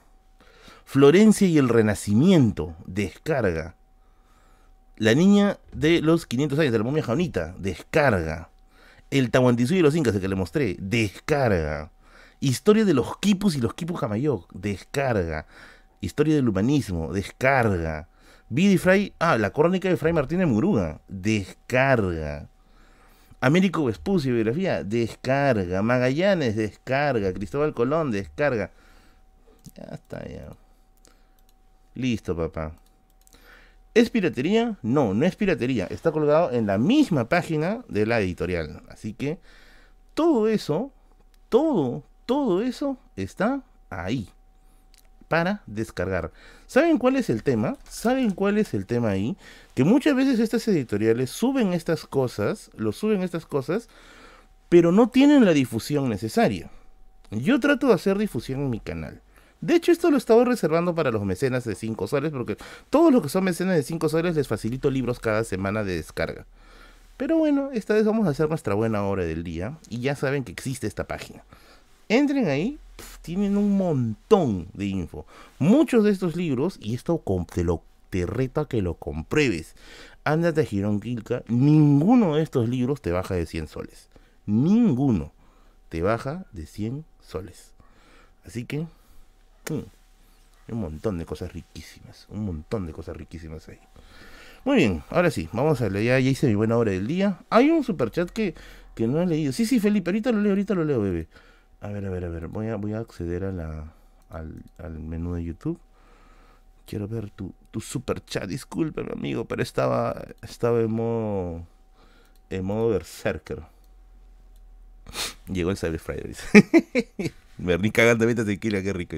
[SPEAKER 1] Florencia y el Renacimiento, descarga. La niña de los 500 años de la momia jaunita, descarga. El Tahuantinsuyo y los Incas, el que le mostré, descarga. Historia de los quipus y los quipus Jamayoc, descarga. Historia del humanismo, descarga. Vida y Fray, ah, la crónica de Fray Martínez Muruga, descarga. Américo Vespucio, biografía, descarga. Magallanes, descarga. Cristóbal Colón, descarga. Ya está, ya. Listo, papá. ¿Es piratería? No, no es piratería. Está colgado en la misma página de la editorial. Así que todo eso, todo, todo eso está ahí para descargar. ¿Saben cuál es el tema? ¿Saben cuál es el tema ahí? Que muchas veces estas editoriales suben estas cosas, lo suben estas cosas, pero no tienen la difusión necesaria. Yo trato de hacer difusión en mi canal. De hecho, esto lo estaba reservando para los mecenas de 5 soles, porque todos los que son mecenas de 5 soles les facilito libros cada semana de descarga. Pero bueno, esta vez vamos a hacer nuestra buena hora del día y ya saben que existe esta página. Entren ahí, tienen un montón de info. Muchos de estos libros, y esto te, lo, te reto a que lo compruebes. Ándate a Girón Quilca, ninguno de estos libros te baja de 100 soles. Ninguno te baja de 100 soles. Así que un montón de cosas riquísimas. Un montón de cosas riquísimas ahí. Muy bien, ahora sí, vamos a leer. Ya, hice mi buena hora del día. Hay un superchat que, que no he leído. Sí, sí, Felipe, ahorita lo leo, ahorita lo leo, bebé. A ver, a ver, a ver. Voy a, voy a acceder a la, al, al menú de YouTube. Quiero ver tu, tu superchat. Discúlpeme, amigo, pero estaba, estaba en modo, en modo berserker. Llegó el Cyber Friday. Me ri cagando, vete tequila, qué rico.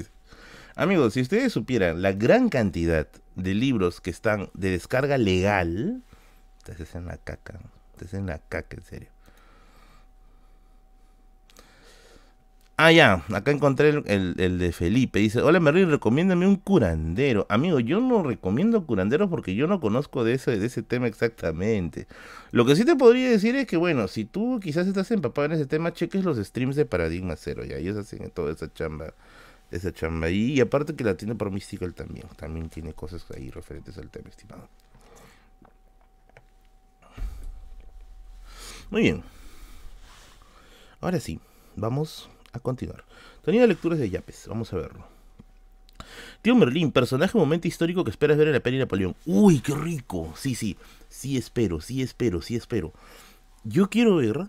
[SPEAKER 1] Amigos, si ustedes supieran la gran cantidad de libros que están de descarga legal, ustedes en la caca, ustedes en la caca, en serio. Ah, ya, acá encontré el, el, de Felipe. Dice, hola Merlin, recomiéndame un curandero. Amigo, yo no recomiendo curanderos porque yo no conozco de ese, de ese tema exactamente. Lo que sí te podría decir es que, bueno, si tú quizás estás empapado en ese tema, cheques los streams de Paradigma Cero, ya ellos hacen toda esa chamba esa chamba ahí. Y aparte que la tiene por Mystical también. También tiene cosas ahí referentes al tema, estimado. Muy bien. Ahora sí, vamos a continuar. Tenía lecturas de Yapes, vamos a verlo. Tío Merlín, personaje momento histórico que esperas ver en la peli Napoleón. Uy, qué rico. Sí, sí, sí espero, sí espero, sí espero. Yo quiero ver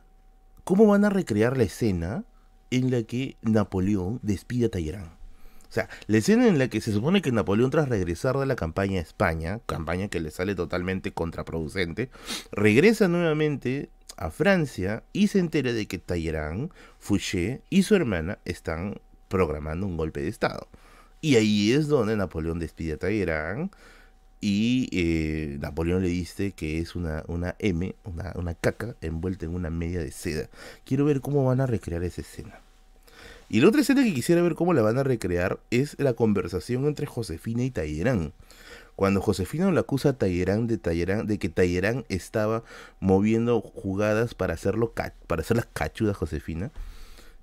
[SPEAKER 1] cómo van a recrear la escena en la que Napoleón despide a Talleyrand. O sea, la escena en la que se supone que Napoleón tras regresar de la campaña a España, campaña que le sale totalmente contraproducente, regresa nuevamente a Francia y se entera de que Talleyrand, Fouché y su hermana están programando un golpe de Estado. Y ahí es donde Napoleón despide a Talleyrand Y eh, Napoleón le dice que es una, una M, una, caca envuelta en una media de seda. Quiero ver cómo van a recrear esa escena. Y la otra escena que quisiera ver cómo la van a recrear es la conversación entre Josefina y Tallerán. Cuando Josefina lo acusa a Tallerán de, de que Tallerán estaba moviendo jugadas para, hacer las cachudas a Josefina.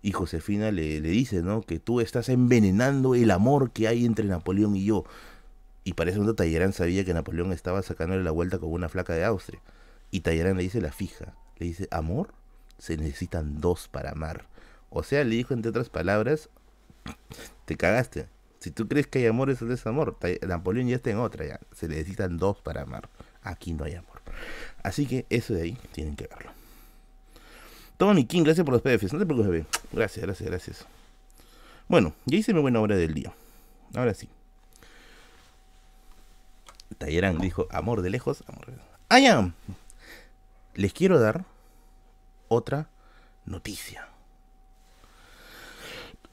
[SPEAKER 1] Y Josefina le, dice, ¿no? Que tú estás envenenando el amor que hay entre Napoleón y yo. Y ese momento Tallerán sabía que Napoleón estaba sacándole la vuelta con una flaca de Austria. Y Tallerán le dice la fija. Le dice, amor, se necesitan dos para amar. O sea, le dijo entre otras palabras, te cagaste. Si tú crees que hay amor, eso es amor. Napoleón ya está en otra, ya. Se necesitan dos para amar. Aquí no hay amor. Así que eso de ahí tienen que verlo. Tony King, gracias por los PDFs. No te preocupes, bebé. Gracias, gracias, gracias. Bueno, ya hice mi buena hora del día. Ahora sí. Tallerán dijo, amor de lejos, amor de lejos. Ah, ya. Les quiero dar otra noticia.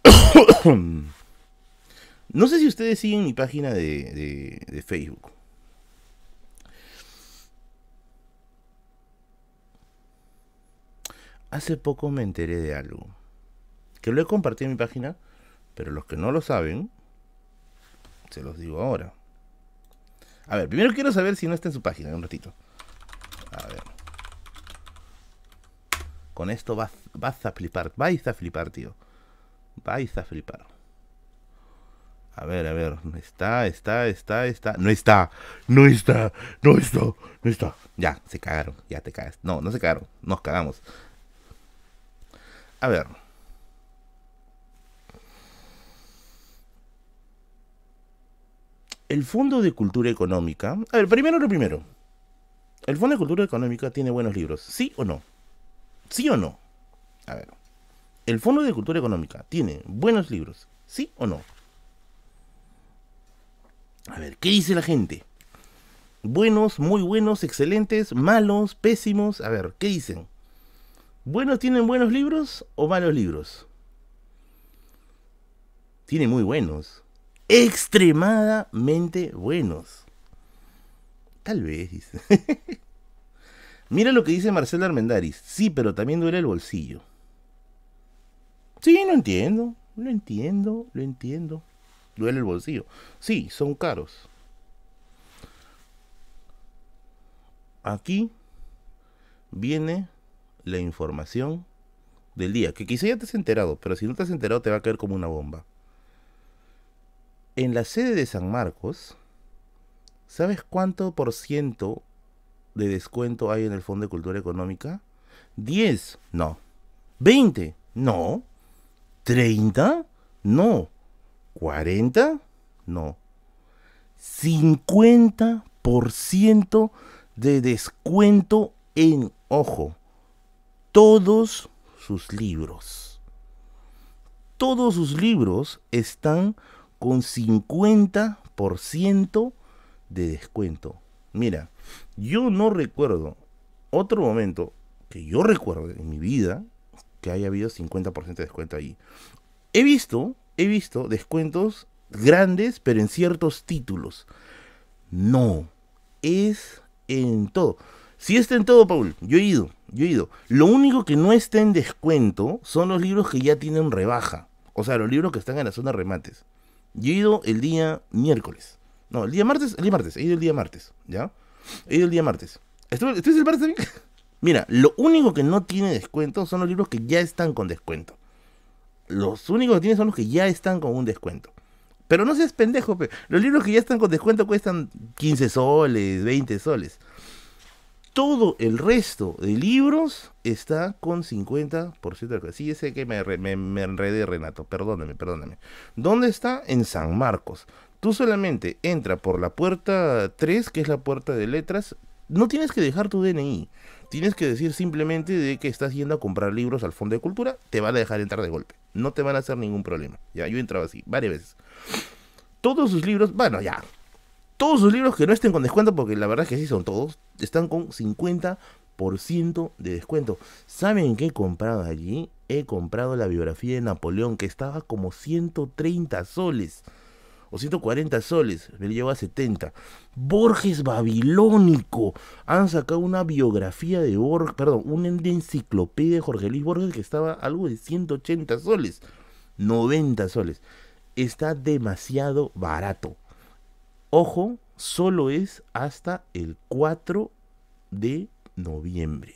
[SPEAKER 1] no sé si ustedes siguen mi página de, de, Facebook. Hace poco me enteré de algo. Que lo he compartido en mi página, pero los que no lo saben, se los digo ahora. A ver, primero quiero saber si no está en su página, un ratito. A ver. Con esto vas, vas a flipar, vais a flipar, tío. Vais a flipar. A ver, a ver. Está, está, está, está. No está. No está. No está. No está. Ya, se cagaron. Ya te cagas. No, no se cagaron. Nos cagamos. A ver. El Fondo de Cultura Económica. A ver, primero lo primero. ¿El Fondo de Cultura Económica tiene buenos libros? ¿Sí o no? ¿Sí o no? A ver. ¿El Fondo de Cultura Económica tiene buenos libros? ¿Sí o no? A ver, ¿qué dice la gente? Buenos, muy buenos, excelentes, malos, pésimos. A ver, ¿qué dicen? ¿Buenos tienen buenos libros o malos libros? Tiene muy buenos. Extremadamente buenos. Tal vez, dice. Mira lo que dice Marcelo Armendaris. Sí, pero también duele el bolsillo. Sí, lo entiendo, lo entiendo, lo entiendo. Duele el bolsillo. Sí, son caros. Aquí viene la información del día, que quizá ya te has enterado, pero si no te has enterado te va a caer como una bomba. En la sede de San Marcos, ¿sabes cuánto por ciento de descuento hay en el Fondo de Cultura Económica? 10, no. 20, no. ¿30? No. ¿40? No. 50% de descuento en, ojo, todos sus libros. Todos sus libros están con 50% de descuento. Mira, yo no recuerdo otro momento que yo recuerdo en mi vida que haya habido 50% de descuento ahí. He visto, he visto descuentos grandes, pero en ciertos títulos. No, es en todo. Si está en todo, Paul, yo he ido, yo he ido. Lo único que no está en descuento son los libros que ya tienen rebaja. O sea, los libros que están en la zona de remates. Yo he ido el día miércoles. No, el día martes, el día martes, he ido el día martes, ¿ya? He ido el día martes. ¿Estoy, el martes? Mira, lo único que no tiene descuento son los libros que ya están con descuento. Los únicos que tiene son los que ya están con un descuento. Pero no seas pendejo, los libros que ya están con descuento cuestan 15 soles, 20 soles. Todo el resto de libros está con 50% de Sí, sé que me, me, me enredé, Renato. Perdóname, perdóname. ¿Dónde está? En San Marcos. Tú solamente entra por la puerta 3, que es la puerta de letras. No tienes que dejar tu DNI. Tienes que decir simplemente de que estás yendo a comprar libros al Fondo de Cultura, te van a dejar entrar de golpe. No te van a hacer ningún problema. Ya, yo he entrado así, varias veces. Todos sus libros, bueno, ya. Todos sus libros que no estén con descuento, porque la verdad es que sí son todos, están con 50% de descuento. ¿Saben qué he comprado allí? He comprado la biografía de Napoleón, que estaba como 130 soles. O 140 soles, me lo llevo a 70. Borges Babilónico, han sacado una biografía de Borges, perdón, una enciclopedia de Jorge Luis Borges que estaba algo de 180 soles, 90 soles. Está demasiado barato. Ojo, solo es hasta el 4 de noviembre.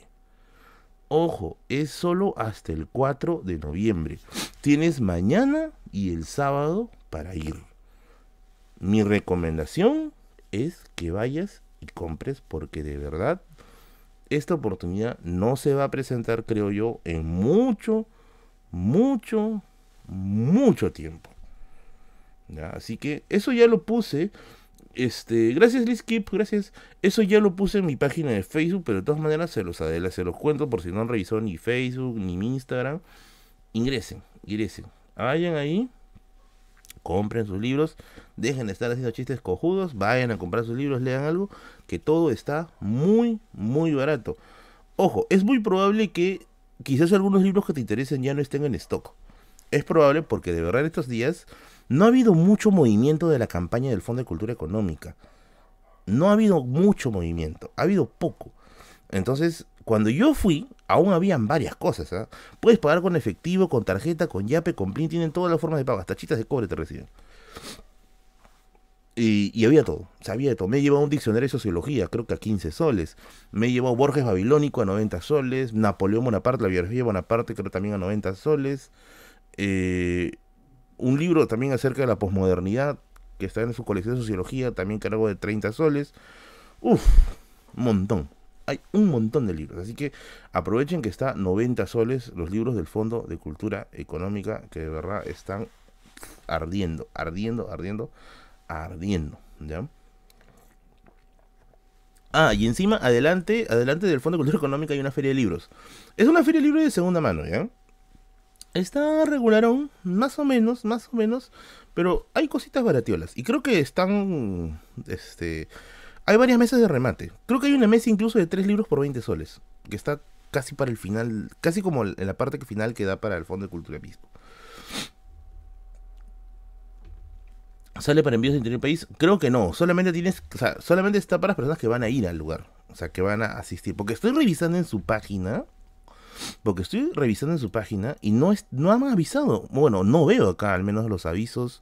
[SPEAKER 1] Ojo, es solo hasta el 4 de noviembre. Tienes mañana y el sábado para ir. Mi recomendación es que vayas y compres porque de verdad esta oportunidad no se va a presentar, creo yo, en mucho, mucho, mucho tiempo. Así que eso ya lo puse este, gracias Liz gracias. Eso ya lo puse en mi página de Facebook, pero de todas maneras se los, se los cuento por si no han revisado ni Facebook ni mi Instagram. Ingresen, ingresen. Vayan ahí, compren sus libros, dejen de estar haciendo chistes cojudos, vayan a comprar sus libros, lean algo, que todo está muy, muy barato. Ojo, es muy probable que quizás algunos libros que te interesen ya no estén en stock. Es probable porque de verdad estos días no ha habido mucho movimiento de la campaña del Fondo de Cultura Económica. No ha habido mucho movimiento, ha habido poco. Entonces, cuando yo fui, aún habían varias cosas. ¿ah? Puedes pagar con efectivo, con tarjeta, con yape, con plin, tienen todas las formas de pago, hasta chitas de cobre te reciben. Y, había todo, sabía todo. Me he llevado un diccionario de sociología, creo que a 15 soles. Me he llevado Borges Babilónico a 90 soles. Napoleón Bonaparte, la biografía de Bonaparte, creo también a 90 soles. Eh, un libro también acerca de la posmodernidad, que está en su colección de sociología, también cargo de 30 soles. Uf, un montón. Hay un montón de libros. Así que aprovechen que está 90 soles los libros del Fondo de Cultura Económica, que de verdad están ardiendo, ardiendo, ardiendo, ardiendo. ¿Ya? Ah, y encima, adelante, adelante del Fondo de Cultura Económica hay una feria de libros. Es una feria de libros de segunda mano, ¿ya? Está regularón, más o menos, más o menos, pero hay cositas baratiolas. Y creo que están, este, hay varias mesas de remate. Creo que hay una mesa incluso de tres libros por 20 soles, que está casi para el final, casi como en la parte final que da para el Fondo de Cultura. ¿Sale para envíos de interior del país? Creo que no. Solamente tienes, o sea, solamente está para las personas que van a ir al lugar. O sea, que van a asistir. Porque estoy revisando en su página porque estoy revisando en su página y no, es, no han avisado. Bueno, no veo acá al menos los avisos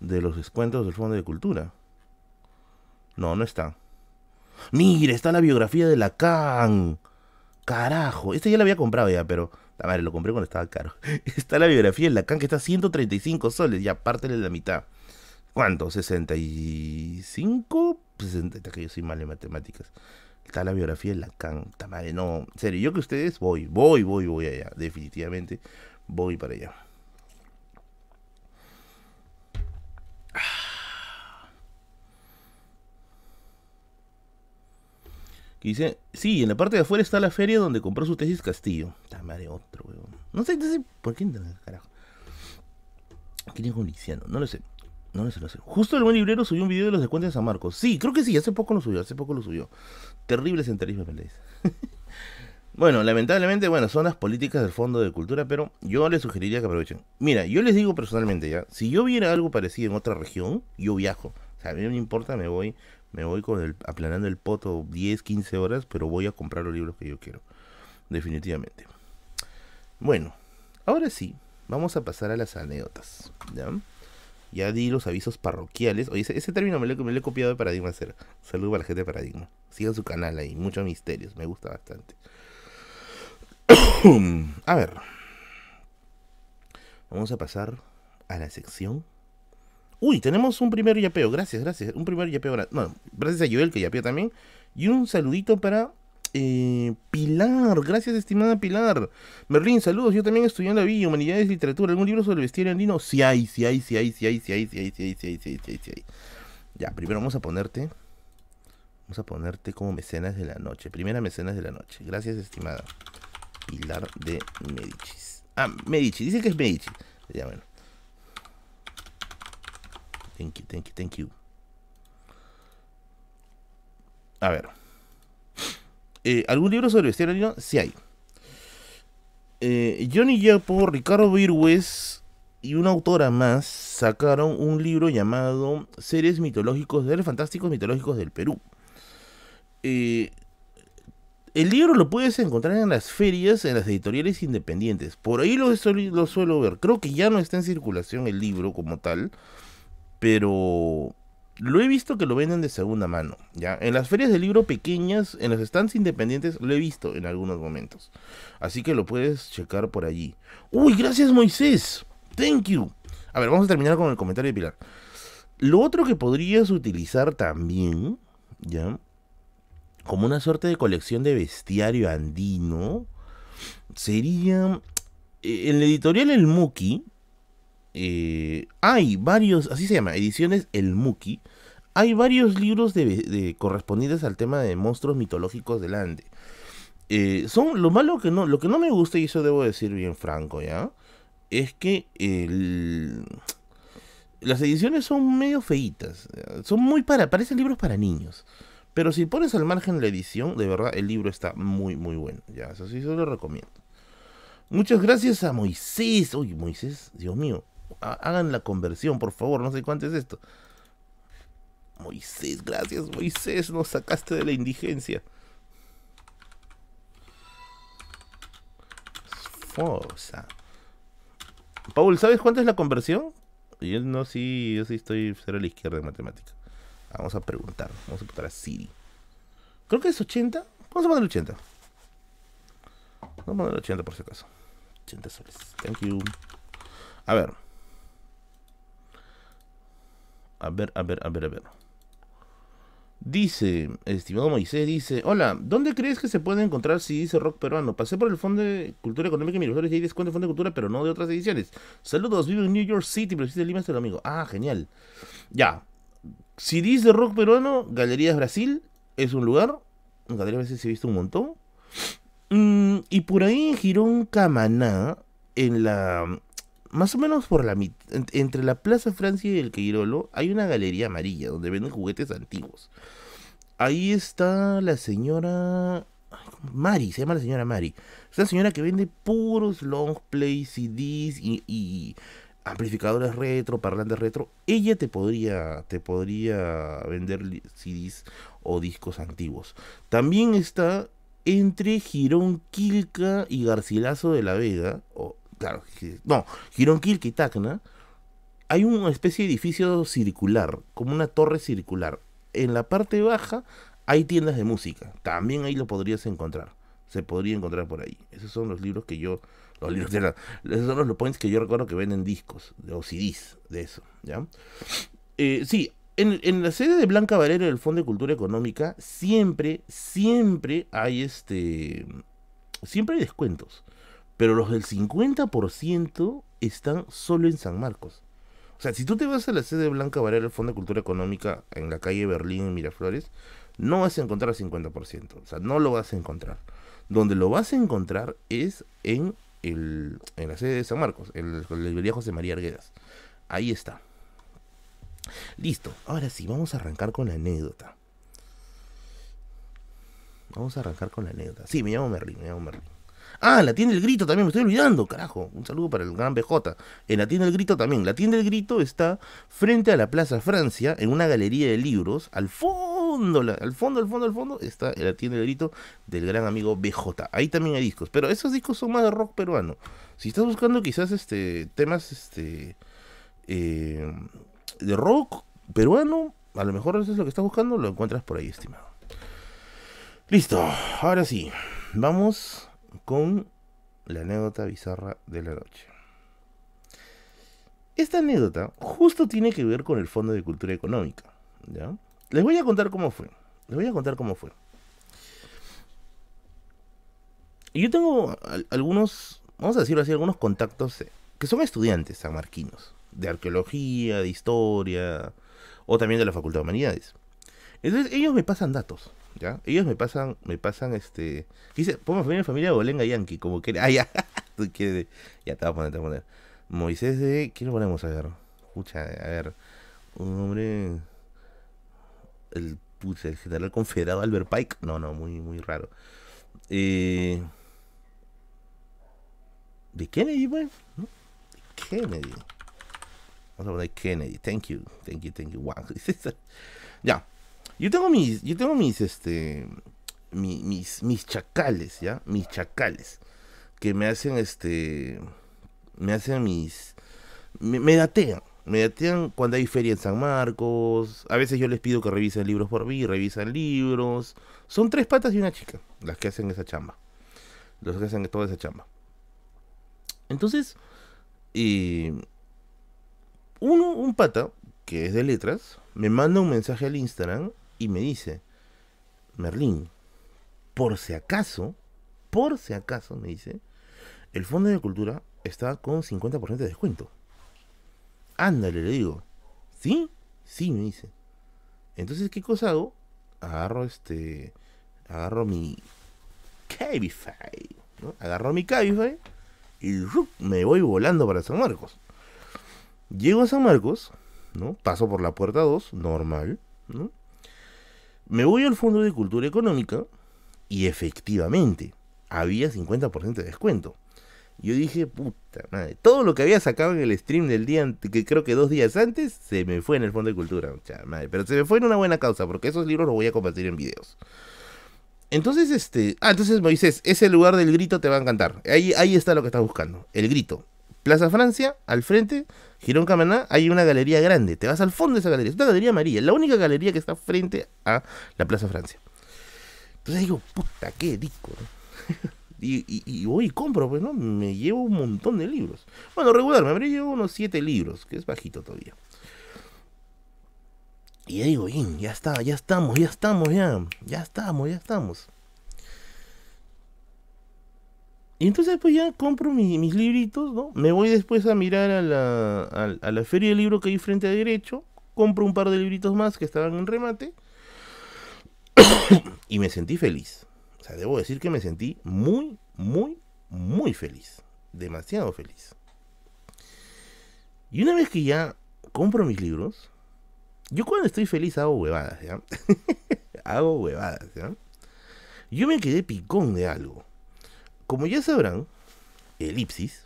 [SPEAKER 1] de los descuentos del Fondo de Cultura. No, no está. Mire, está la biografía de Lacan. Carajo, esta ya la había comprado ya, pero... La madre, lo compré cuando estaba caro. Está la biografía de Lacan que está a 135 soles, ya de la mitad. ¿Cuánto? ¿65? 60, que yo soy mal en matemáticas está la biografía de Lacan. Madre, no, en serio, yo que ustedes voy, voy, voy, voy allá, definitivamente voy para allá. Dice, sí, en la parte de afuera está la feria donde compró su tesis Castillo. Madre, otro, weón. No sé, no sé, ¿por qué carajo? ¿Quién es un liciano? No lo sé. No lo sé, no sé. Justo el buen librero subió un video de los descuentos de San Marcos. Sí, creo que sí, hace poco lo subió, hace poco lo subió. Terrible centrismo, me bueno, lamentablemente, bueno, son las políticas del Fondo de Cultura, pero yo les sugeriría que aprovechen. Mira, yo les digo personalmente ya, si yo viera algo parecido en otra región, yo viajo. O sea, a mí no me importa, me voy, me voy con el, aplanando el poto 10, 15 horas, pero voy a comprar los libros que yo quiero. Definitivamente. Bueno, ahora sí, vamos a pasar a las anécdotas. ¿Ya? Ya di los avisos parroquiales. Oye, ese, término me lo, me he copiado de Paradigma Cero. Saludos para la gente de Paradigma. Sigan su canal ahí, muchos misterios. Me gusta bastante. a ver. Vamos a pasar a la sección. Uy, tenemos un primer yapeo. Gracias, gracias. Un primer yapeo. No, gracias a Joel que yapeó también. Y un saludito para eh, Pilar, gracias estimada Pilar. Merlín, saludos. Yo también estudié en la Villa, Humanidades Literatura. ¿Algún libro sobre el bestiario andino? Sí hay, sí hay, sí hay, sí hay, sí hay, sí hay, sí hay, sí hay, sí hay, sí hay, Ya, primero vamos a ponerte. Vamos a ponerte como mecenas de la noche. Primera mecenas de la noche. Gracias, estimada. Pilar de Medici. Ah, Medici. Dice que es Medici. Ya, bueno. Thank you, thank you, thank you. A ver. Eh, ¿Algún libro sobre bestiario Sí hay. Eh, Johnny Yapo, Ricardo Virgües y una autora más sacaron un libro llamado Seres mitológicos, seres fantásticos mitológicos del Perú. Eh, el libro lo puedes encontrar en las ferias, en las editoriales independientes. Por ahí lo, lo suelo ver. Creo que ya no está en circulación el libro como tal. Pero lo he visto que lo venden de segunda mano. ¿ya? En las ferias de libro pequeñas, en los stands independientes, lo he visto en algunos momentos. Así que lo puedes checar por allí. Uy, gracias Moisés. Thank you. A ver, vamos a terminar con el comentario de Pilar. Lo otro que podrías utilizar también, ¿ya? Como una suerte de colección de bestiario andino, sería... Eh, en el editorial El Muki, eh, hay varios, así se llama, ediciones El Muki. Hay varios libros de, correspondientes al tema de monstruos mitológicos del Ande. Eh, son lo malo que no, lo que no me gusta, y eso debo decir bien franco, ¿ya? Es que las ediciones son medio feitas. Son muy para, parecen libros para niños. Pero si pones al margen la edición, de verdad el libro está muy, muy bueno. Ya, eso sí, se lo recomiendo. Muchas gracias a Moisés. Uy, Moisés, Dios mío hagan la conversión, por favor, no sé cuánto es esto. Moisés, gracias Moisés, nos sacaste de la indigencia. Fosa. Paul, ¿sabes cuánto es la conversión? Yo no, sí, yo sí estoy cero a la izquierda en matemática. Vamos a preguntar, vamos a preguntar a Siri. Creo que es 80. Vamos a poner 80. Vamos a poner 80 por si acaso. 80 soles. Thank you. A ver. A ver, a ver, a ver, a ver. Dice, estimado Moisés, dice, hola, ¿dónde crees que se puede encontrar si dice rock peruano? Pasé por el Fondo de Cultura Económica y Miraflores y hay descuento de Fondo de Cultura, pero no de otras ediciones. Saludos, vivo en New York City, pero de Lima, es el amigo. Ah, genial. Ya. Si dice rock peruano, Galerías Brasil es un lugar. En Galerías Brasil se he visto un montón. Mm, y por ahí en Girón Camaná, en la más o menos por la entre la Plaza Francia y el Queirolo hay una galería amarilla donde venden juguetes antiguos. Ahí está la señora Mari, se llama la señora Mari. Es una señora que vende puros long play, CDs y, amplificadores retro, parlantes retro. Ella te podría te podría vender CDs o discos antiguos. También está entre Girón Quilca y Garcilaso de la Vega, claro, no, Gironquilca y Tacna, hay una especie de edificio circular, como una torre circular. En la parte baja hay tiendas de música, también ahí lo podrías encontrar. Se podría encontrar por ahí. Esos son los libros que yo, los libros esos son los points que yo recuerdo que venden discos, o CDs, de eso, ¿ya? Eh, sí, en, en, la sede de Blanca Valera del Fondo de Cultura Económica siempre, siempre hay este, siempre hay descuentos pero los del 50% están solo en San Marcos. O sea, si tú te vas a la sede Blanca Varela del Fondo de Cultura Económica en la calle Berlín, en Miraflores, no vas a encontrar el 50%. O sea, no lo vas a encontrar. Donde lo vas a encontrar es en, el, en la sede de San Marcos, en la librería José María Arguedas. Ahí está. Listo. Ahora sí, vamos a arrancar con la anécdota. Vamos a arrancar con la anécdota. Sí, me llamo Merlin, me llamo Merlin. Ah, la tienda del grito también, me estoy olvidando, carajo. Un saludo para el gran BJ. En la tienda del grito también. La tienda del grito está frente a la Plaza Francia, en una galería de libros. Al fondo, al fondo, al fondo, al fondo, está la tienda del grito del gran amigo BJ. Ahí también hay discos, pero esos discos son más de rock peruano. Si estás buscando quizás este temas este eh, de rock peruano, a lo mejor eso es lo que estás buscando, lo encuentras por ahí, estimado. Listo, ahora sí, vamos con la anécdota bizarra de la noche. Esta anécdota justo tiene que ver con el Fondo de Cultura Económica. ¿ya? Les voy a contar cómo fue. Les voy a contar cómo fue. Yo tengo algunos, vamos a decirlo así, algunos contactos que son estudiantes sanmarquinos, de arqueología, de historia, o también de la Facultad de Humanidades. Entonces ellos me pasan datos. ¿Ya? Ellos me pasan, me pasan este. Dice, pongo familia, familia Bolenga Yankee, como que. Ah, ya, ya te voy a poner, te voy a poner. Moisés de. ¿Quién lo ponemos a ver? Escucha, a ver. Un hombre. El, el general confederado Albert Pike. No, no, muy, muy raro. Eh, ¿De Kennedy, pues? ¿De Kennedy? Vamos a poner Kennedy. Thank you, thank you, thank you. Wow. ya. Yo tengo mis, yo tengo mis, este, mis, mis chacales, ¿ya? Mis chacales. Que me hacen, este, me hacen mis, me, me datean. Me datean cuando hay feria en San Marcos. A veces yo les pido que revisen libros por mí, revisan libros. Son tres patas y una chica las que hacen esa chamba. Los que hacen toda esa chamba. Entonces, eh, uno, un pata, que es de letras, me manda un mensaje al Instagram y me dice, Merlín, por si acaso, por si acaso, me dice, el Fondo de Cultura está con 50% de descuento. Ándale, le digo. ¿Sí? Sí, me dice. Entonces, ¿qué cosa hago? Agarro este. Agarro mi. Cabify. Agarro mi Cabify. Y me voy volando para San Marcos. Llego a San Marcos. ¿no? Paso por la puerta 2, normal. ¿no? Me voy al Fondo de Cultura Económica. Y efectivamente, había 50% de descuento. Yo dije, puta madre, todo lo que había sacado en el stream del día, que creo que dos días antes, se me fue en el Fondo de Cultura. Madre. Pero se me fue en una buena causa, porque esos libros los voy a compartir en videos. Entonces, este. Ah, entonces Moisés, ese lugar del grito te va a encantar. Ahí, ahí está lo que estás buscando. El grito. Plaza Francia, al frente, Girón Camaná, hay una galería grande. Te vas al fondo de esa galería. Es una galería amarilla, la única galería que está frente a la Plaza Francia. Entonces digo, puta, qué rico, ¿no? Y, voy y compro, pues, ¿no? Me llevo un montón de libros. Bueno, regular, me habría llevado unos 7 libros, que es bajito todavía. Y ya digo, ya está, ya estamos, ya estamos, ya. Ya estamos, ya estamos. Y entonces pues ya compro mis libritos, ¿no? Me voy después a mirar a la, a la feria de libro que hay frente a derecho. Compro un par de libritos más que estaban en remate. y me sentí feliz debo decir que me sentí muy, muy, muy feliz. Demasiado feliz. Y una vez que ya compro mis libros, yo cuando estoy feliz hago huevadas, ¿ya? hago huevadas, ¿ya? Yo me quedé picón de algo. Como ya sabrán, Elipsis,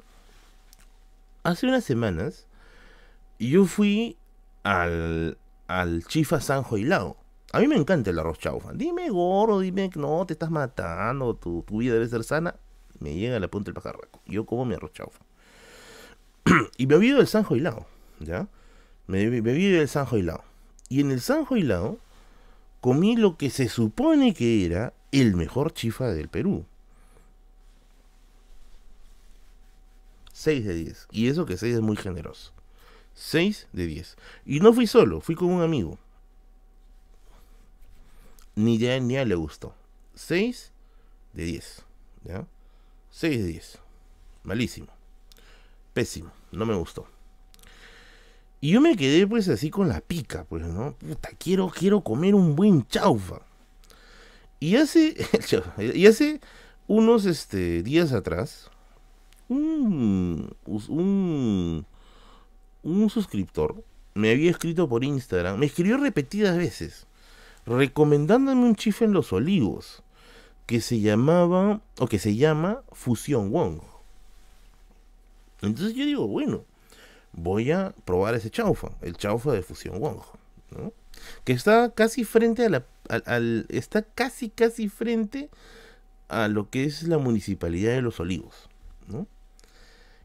[SPEAKER 1] hace unas semanas, yo fui al, al Chifa Sanjo y Lao. A mí me encanta el arroz chaufa. Dime gordo, dime que no, te estás matando, tu, vida debe ser sana. Me llega a la punta del pajarraco. Yo como mi arroz chaufa. y me olvido del Sanjo Hilao, ¿ya? Me, me olvido del Sanjo Hilao. Y en el Sanjo Hilao comí lo que se supone que era el mejor chifa del Perú. 6 de 10. Y eso que 6 es muy generoso. 6 de 10. Y no fui solo, fui con un amigo ni ya ni a le gustó. 6 de 10. ¿Ya? 6 de 10. Malísimo. Pésimo. No me gustó. Y yo me quedé pues así con la pica, pues, ¿no? Puta, quiero, quiero comer un buen chaufa. Y hace, y hace unos este, días atrás, un, un, un suscriptor me había escrito por Instagram, me escribió repetidas veces recomendándome un chifa en los olivos que se llamaba o que se llama Fusión Wong. Entonces yo digo, bueno, voy a probar ese chaufa, el chaufa de Fusión Wong, que está casi frente a la, al, está casi casi frente a lo que es la municipalidad de Los Olivos,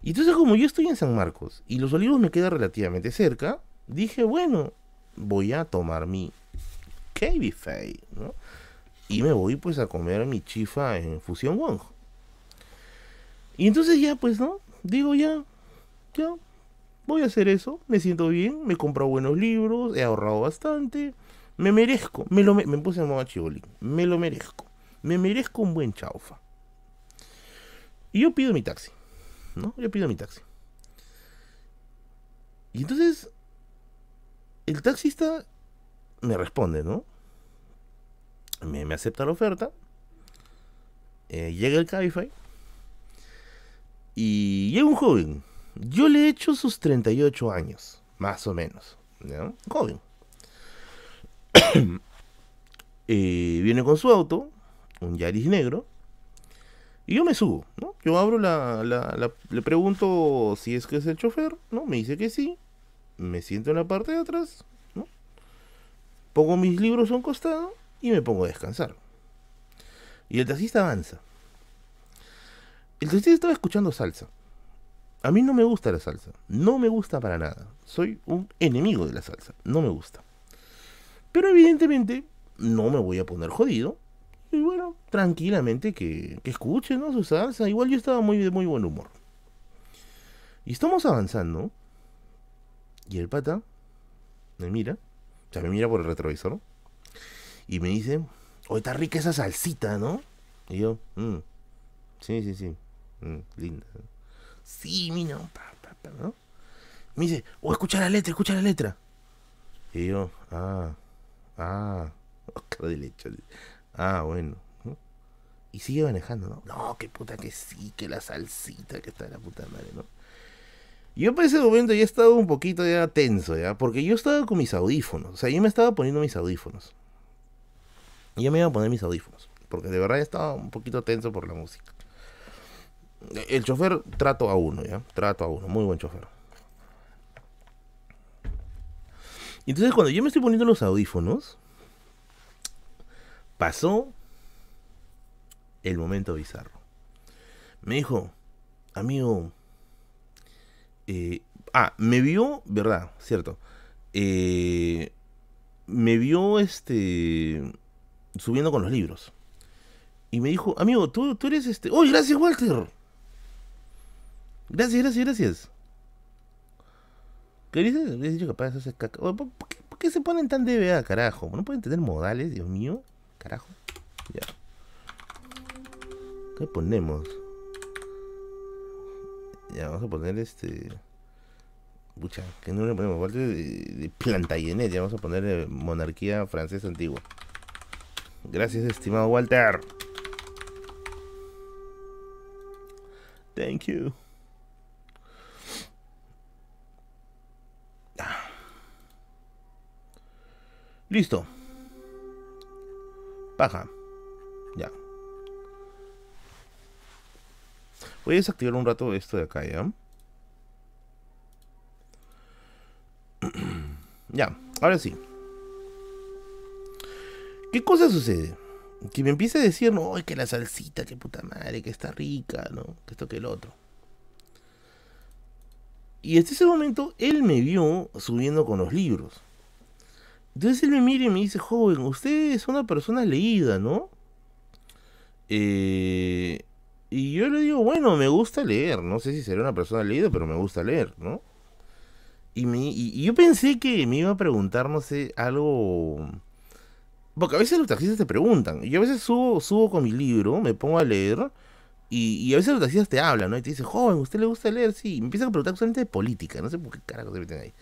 [SPEAKER 1] Y entonces como yo estoy en San Marcos y Los Olivos me queda relativamente cerca, dije, bueno, voy a tomar mi Cabify, ¿no? Y me voy pues a comer mi chifa en Fusión Wong. Y entonces ya pues, ¿no? Digo ya, ya, voy a hacer eso, me siento bien, me he comprado buenos libros, he ahorrado bastante, me merezco, me lo me, puse en modo chibolín, me lo merezco, me merezco un buen chaufa. Y yo pido mi taxi, ¿no? Yo pido mi taxi. Y entonces, el taxista me responde, ¿no? Me, acepta la oferta. Eh, llega el Cabify. Y llega un joven. Yo le he hecho sus 38 años, más o menos. ¿no? Joven. Eh, viene con su auto, un Yaris negro. Y yo me subo, ¿no? Yo abro la, la, Le pregunto si es que es el chofer, ¿no? Me dice que sí. me siento en la parte de atrás, ¿no? Pongo mis libros a un costado y me pongo a descansar. Y el taxista avanza. El taxista estaba escuchando salsa. A mí no me gusta la salsa. No me gusta para nada. Soy un enemigo de la salsa. No me gusta. Pero evidentemente no me voy a poner jodido. Y bueno, tranquilamente que, que escuche, ¿no? Su salsa. Igual yo estaba muy de muy buen humor. Y estamos avanzando. Y el pata me mira. O sea, me mira por el retrovisor. Y me dice, oh, está rica esa salsita, ¿no? Y yo, mm, sí, sí, sí. Mm, linda. Sí, mira, ¿no? Me dice, oh, escucha la letra, escucha la letra. Y yo, ah, ah, cara de leche. Ah, bueno. Y sigue manejando, ¿no? No, qué puta que sí, que la salsita que está en la puta madre, ¿no? Yo para ese momento ya estaba un poquito ya tenso, ¿ya? Porque yo estaba con mis audífonos. O sea, yo me estaba poniendo mis audífonos. Yo me iba a poner mis audífonos. Porque de verdad estaba un poquito tenso por la música. El chofer trato a uno, ¿ya? Trato a uno. Muy buen chofer. Entonces cuando yo me estoy poniendo los audífonos, pasó el momento bizarro. Me dijo, amigo, eh, ah, me vio, verdad, cierto. Eh, me vio este subiendo con los libros. Y me dijo, amigo, tú, tú eres este. ¡Oh, gracias, Walter! Gracias, gracias, gracias. ¿Qué dices? Dicho. ¿Por, qué, ¿Por, qué, se ponen tan DBA, carajo? ¿No pueden tener modales, Dios mío? Carajo. Ya. ¿Qué ponemos? Ya, vamos a poner este. Pucha, que no le ponemos Walter de, de Plantagenet. Ya vamos a poner eh, monarquía francesa antigua. Gracias, estimado Walter. Thank you. Listo. Paja. Ya. Voy a desactivar un rato esto de acá, ¿ya? ya, ahora sí. ¿Qué cosa sucede? Que me empieza a decir, no, que la salsita, que puta madre, que está rica, ¿no? Que esto que el otro. Y desde ese momento él me vio subiendo con los libros. Entonces él me mira y me dice, joven, usted es una persona leída, ¿no? Eh, y yo le digo, bueno, me gusta leer. No sé si seré una persona leída, pero me gusta leer, ¿no? Y, me, y yo pensé que me iba a preguntar, no sé, algo porque a veces los taxistas te preguntan. Yo a veces subo, subo con mi libro, me pongo a leer. Y, a veces los taxistas te hablan, ¿no? Y te dicen, joven, ¿usted le gusta leer? Sí. Y me empiezan a preguntar solamente de política. No sé por qué carajo se meten ahí.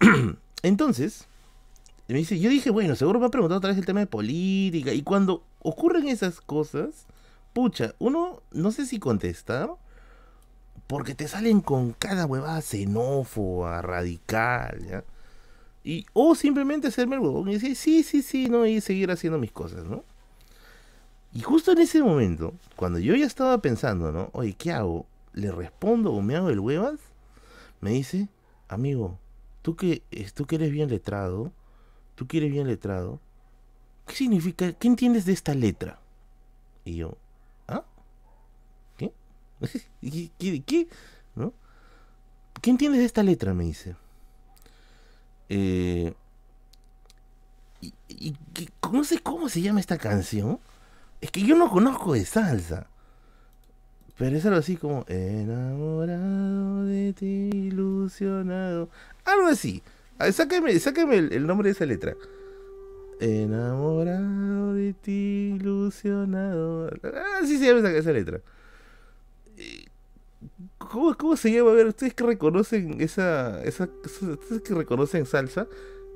[SPEAKER 1] Entonces, me dice, yo dije, bueno, seguro me ha preguntado otra vez el tema de política. Y cuando ocurren esas cosas, pucha, uno no sé si contestar. Porque te salen con cada huevada xenófoba, radical, ¿ya? Y, o simplemente hacerme el huevón y decir, sí, sí, sí, no, y seguir haciendo mis cosas, ¿no? Y justo en ese momento, cuando yo ya estaba pensando, ¿no? Oye, ¿qué hago? ¿Le respondo o me hago el huevas? Me dice, amigo, tú que, tú que eres bien letrado, tú que eres bien letrado, ¿qué significa, qué entiendes de esta letra? Y yo, ¿ah? ¿Qué? ¿Qué? ¿Qué? ¿Qué? ¿No? ¿Qué entiendes de esta letra? Me dice. Eh, y, y, no sé cómo se llama esta canción. Es que yo no conozco de salsa. Pero es algo así como enamorado de ti, ilusionado. Algo así. Sáqueme, el, nombre de esa letra. Enamorado de ti, ilusionado. Así se llama esa, esa letra. ¿Cómo, ¿Cómo, se llama? A ver, ustedes que reconocen esa, esa, Ustedes que reconocen salsa.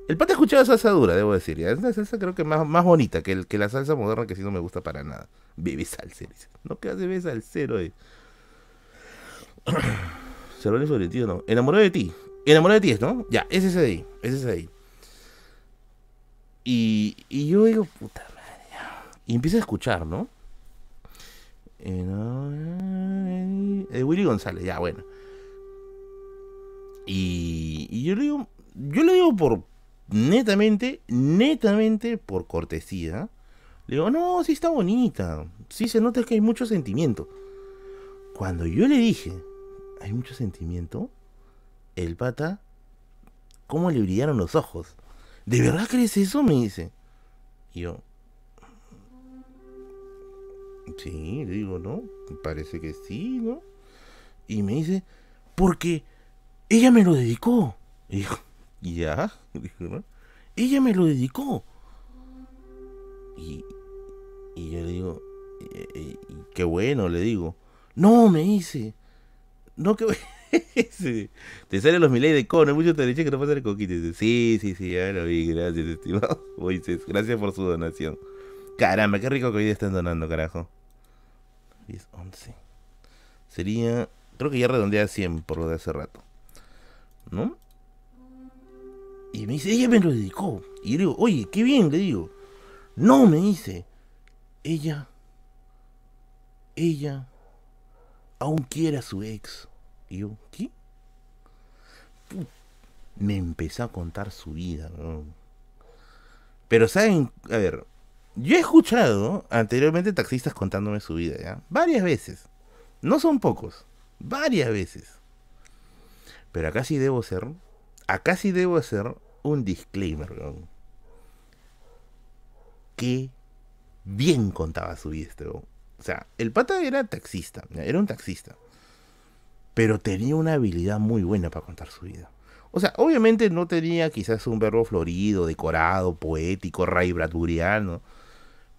[SPEAKER 1] El pata escuchaba salsa dura, debo decir. Es una salsa creo que más, más bonita que, el, que la salsa moderna que sí no me gusta para nada. Bebe salsero. No quedas de bebé salsero. Eh. Cervantes Florentino, no. Enamorado de ti. Enamorado de ti, ¿no? Ya, es ese de ahí. Es ese de ahí. Y, y yo digo, puta madre. Y empiezo a escuchar, ¿no? De Willy González, ya bueno. Y, Y yo le digo, yo le digo por netamente, netamente por cortesía. Le digo, no, sí está bonita. Sí se nota que hay mucho sentimiento. Cuando yo le dije, hay mucho sentimiento, el pata, ¿cómo le brillaron los ojos? ¿De verdad crees eso? Me dice. Y yo, sí, le digo, ¿no? Parece que sí, ¿no? Y me dice, porque ella me lo dedicó. Y dijo, ya, ¿no? Ella me lo dedicó. Y, y yo le digo, qué bueno, le digo. No, me dice. No, qué Te salen los milay de cono, mucho te que no pasa el coquito. Sí, sí, sí, ya lo vi, gracias, estimado Moisés. Gracias por su donación. Caramba, qué rico que hoy están donando, carajo. 10, 11. Sería, creo que ya redondea 100 por lo de hace rato. ¿No? Y me dice, ella me lo dedicó. Y yo digo, oye, qué bien, le digo. No, me dice, ella, ella aún quiere a su ex. Yo, ¿qué? Me empezó a contar su vida. Pero, ¿saben? A ver, yo he escuchado anteriormente taxistas contándome su vida, ¿ya? Varias veces. No son pocos. Varias veces. Pero acá sí debo ser. Acá sí debo hacer un disclaimer, Qué bien contaba su vida este, O sea, el pata era taxista, era un taxista. Pero tenía una habilidad muy buena para contar su vida. O sea, obviamente no tenía quizás un verbo florido, decorado, poético, ray bradburiano.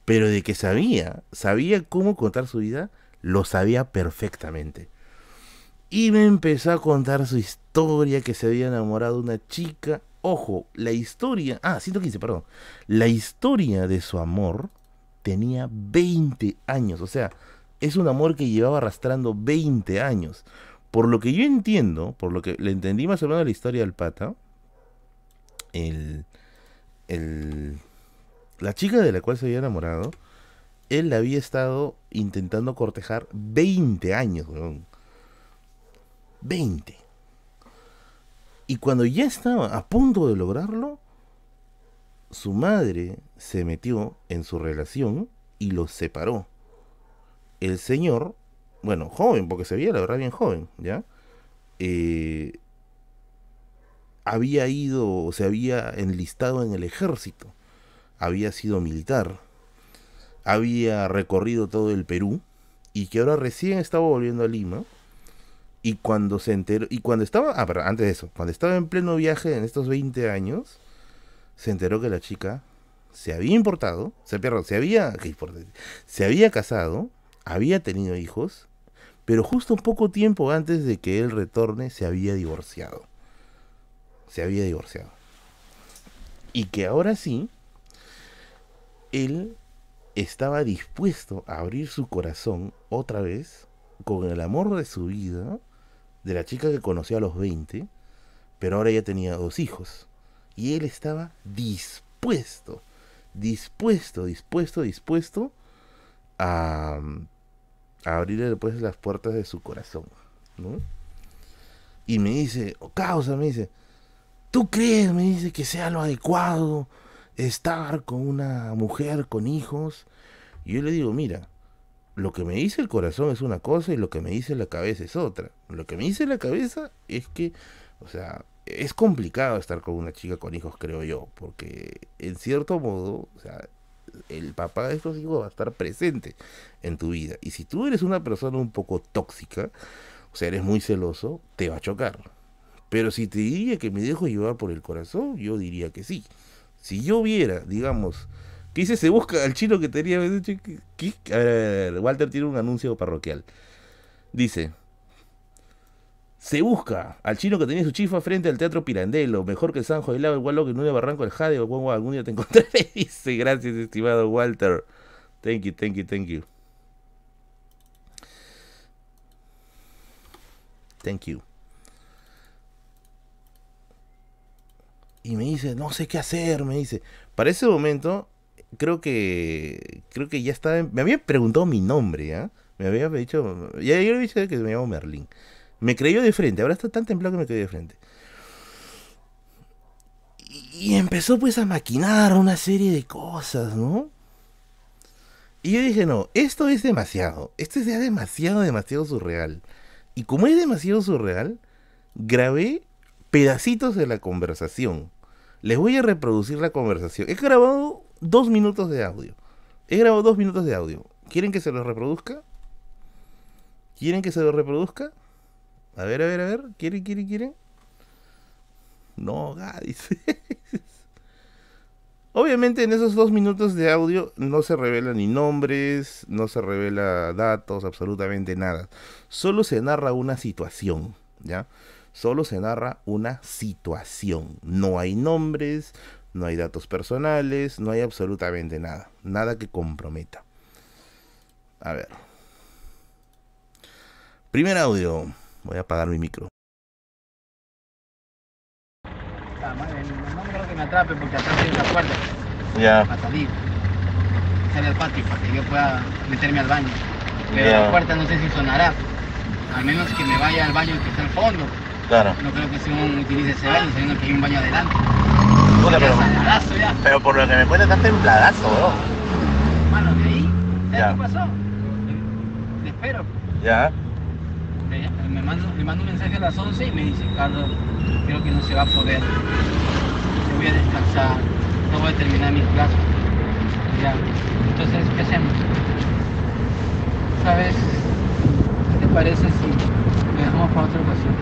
[SPEAKER 1] Pero de que sabía, sabía cómo contar su vida, lo sabía perfectamente. Y me empezó a contar su historia, que se había enamorado de una chica Ojo, la historia, ah, 115, perdón. La historia de su amor tenía 20 años, o sea, es un amor que llevaba arrastrando 20 años. Por lo que yo entiendo, por lo que le entendí más o menos la historia del pata, el, el, la chica de la cual se había enamorado, él la había estado intentando cortejar 20 años, 20. Y cuando ya estaba a punto de lograrlo, su madre se metió en su relación y los separó. El señor, bueno, joven, porque se veía la verdad bien joven, ¿ya? Eh, había ido, se había enlistado en el ejército, había sido militar, había recorrido todo el Perú y que ahora recién estaba volviendo a Lima y cuando se enteró, y cuando estaba, ah, pero antes de eso, cuando estaba en pleno viaje en estos 20 años, se enteró que la chica se había importado, se, perdón, se había, ¿qué Se había casado, había tenido hijos, pero justo un poco tiempo antes de que él retorne se había divorciado. Se había divorciado. Y que ahora sí, él estaba dispuesto a abrir su corazón otra vez con el amor de su vida de la chica que conoció a los 20, pero ahora ya tenía dos hijos. Y él estaba dispuesto, dispuesto, dispuesto, dispuesto a, abrirle después las puertas de su corazón. ¿no? Y me dice, oh, causa, me dice, ¿tú crees, me dice, que sea lo adecuado estar con una mujer con hijos? Y yo le digo, mira, lo que me dice el corazón es una cosa y lo que me dice la cabeza es otra. Lo que me dice la cabeza es que, o sea, es complicado estar con una chica con hijos, creo yo, porque en cierto modo, o sea, el papá de estos hijos va a estar presente en tu vida. Y si tú eres una persona un poco tóxica, o sea, eres muy celoso, te va a chocar. Pero si te diría que me dejo llevar por el corazón, yo diría que sí. Si yo viera, digamos, ¿Qué dice? Se busca al chino que tenía. A ver, Walter tiene un anuncio parroquial. Dice. Se busca al chino que tenía su chifa frente al Teatro Pirandello, mejor que el Sanjo del Lago, igual lo que no de Barranco el Jade, o algún día te encontraré. Dice, gracias, estimado Walter. Thank you, thank you, thank you. Thank you. Y me dice, no sé qué hacer, me dice. Para ese momento, creo que creo que ya estaba me había preguntado mi nombre ya me había dicho ya yo le dije que me llamo Merlin me creyó de frente ahora está tan templado que me creyó de frente Y empezó pues a maquinar una serie de cosas, ¿no? Y yo dije, no, esto es demasiado. Esto es demasiado, demasiado surreal. Y como es demasiado surreal, grabé pedacitos de la conversación. Les voy a reproducir la conversación. He grabado dos minutos de audio. He grabado dos minutos de audio. ¿Quieren que se los reproduzca? ¿Quieren que se los reproduzca? A ver, a ver, a ver. ¿Quieren, quieren, quieren? No, dice. Obviamente en esos dos minutos de audio no se revelan ni nombres, no se revela datos, absolutamente nada. Solo se narra una situación, ¿ya? Solo se narra una situación. No hay nombres, no hay datos personales, no hay absolutamente nada. Nada que comprometa. A ver. Primer audio. Voy a apagar mi micro.
[SPEAKER 2] No creo que me atrape porque atrás hay una puerta.
[SPEAKER 1] Ya.
[SPEAKER 2] Para salir. Salir al patio para que yo pueda meterme al baño. Pero la puerta no sé si sonará. Al menos que me vaya al baño que está al fondo.
[SPEAKER 1] Claro.
[SPEAKER 2] No creo que si uno utilice ese baño, sabiendo que hay un baño adelante.
[SPEAKER 1] Puta, pero,
[SPEAKER 2] ya.
[SPEAKER 1] pero por lo que me cuentas, estás templadazo, bro.
[SPEAKER 2] Mano, de ahí, ¿sabes
[SPEAKER 1] Ya.
[SPEAKER 2] qué pasó? Te espero.
[SPEAKER 1] Ya.
[SPEAKER 2] Le, me mando, le mando un mensaje a las 11 y me dice, Carlos, creo que no se va a poder. Yo voy a descansar, no voy a terminar mis clases. Ya. Entonces, ¿qué hacemos? ¿Sabes? ¿Qué te parece si lo dejamos para otra ocasión?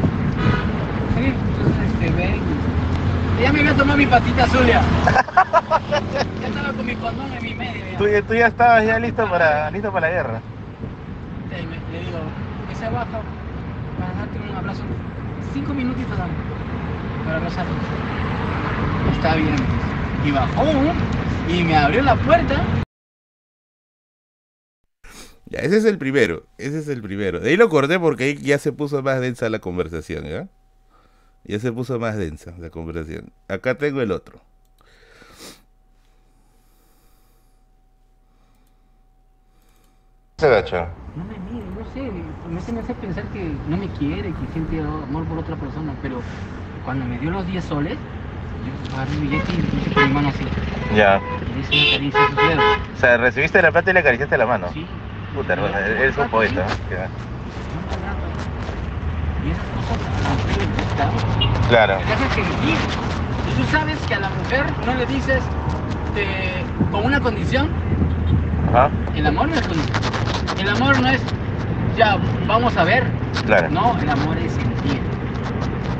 [SPEAKER 2] Sí, entonces este, ven. Ya me iba a tomar mi patita azul ya. estaba con mi condón en mi medio ya.
[SPEAKER 1] Tú, ya- tú ya estabas ya listo para, listo para la guerra.
[SPEAKER 2] Sí, me- le digo, que se baja para darte un abrazo. Cinco minutitos dame para abrazarnos. Está bien. Y bajó y me abrió la puerta.
[SPEAKER 1] Ya, ese es el primero. Ese es el primero. De ahí lo corté porque ahí ya se puso más densa la conversación, ¿ya? Ya se puso más densa la conversación. Acá tengo el otro. Se agachó.
[SPEAKER 2] No me me hace, me hace pensar que no me quiere, que siente amor por otra persona, pero cuando me dio los 10 soles, yo agarré el billete y con mi mano así.
[SPEAKER 1] Ya.
[SPEAKER 2] Y le hice una caricia a sus dedos.
[SPEAKER 1] O sea, recibiste la plata y le acariciaste la mano.
[SPEAKER 2] Sí.
[SPEAKER 1] Puta, hermano, eres un poeta.
[SPEAKER 2] Y esas cosas a la mujer le gustan.
[SPEAKER 1] Claro.
[SPEAKER 2] te hace sentir. Y tú sabes que a la mujer no le dices eh, con una condición.
[SPEAKER 1] Ajá.
[SPEAKER 2] El amor no es condición. El amor no es ya vamos a ver.
[SPEAKER 1] Claro.
[SPEAKER 2] No, el amor es sentir.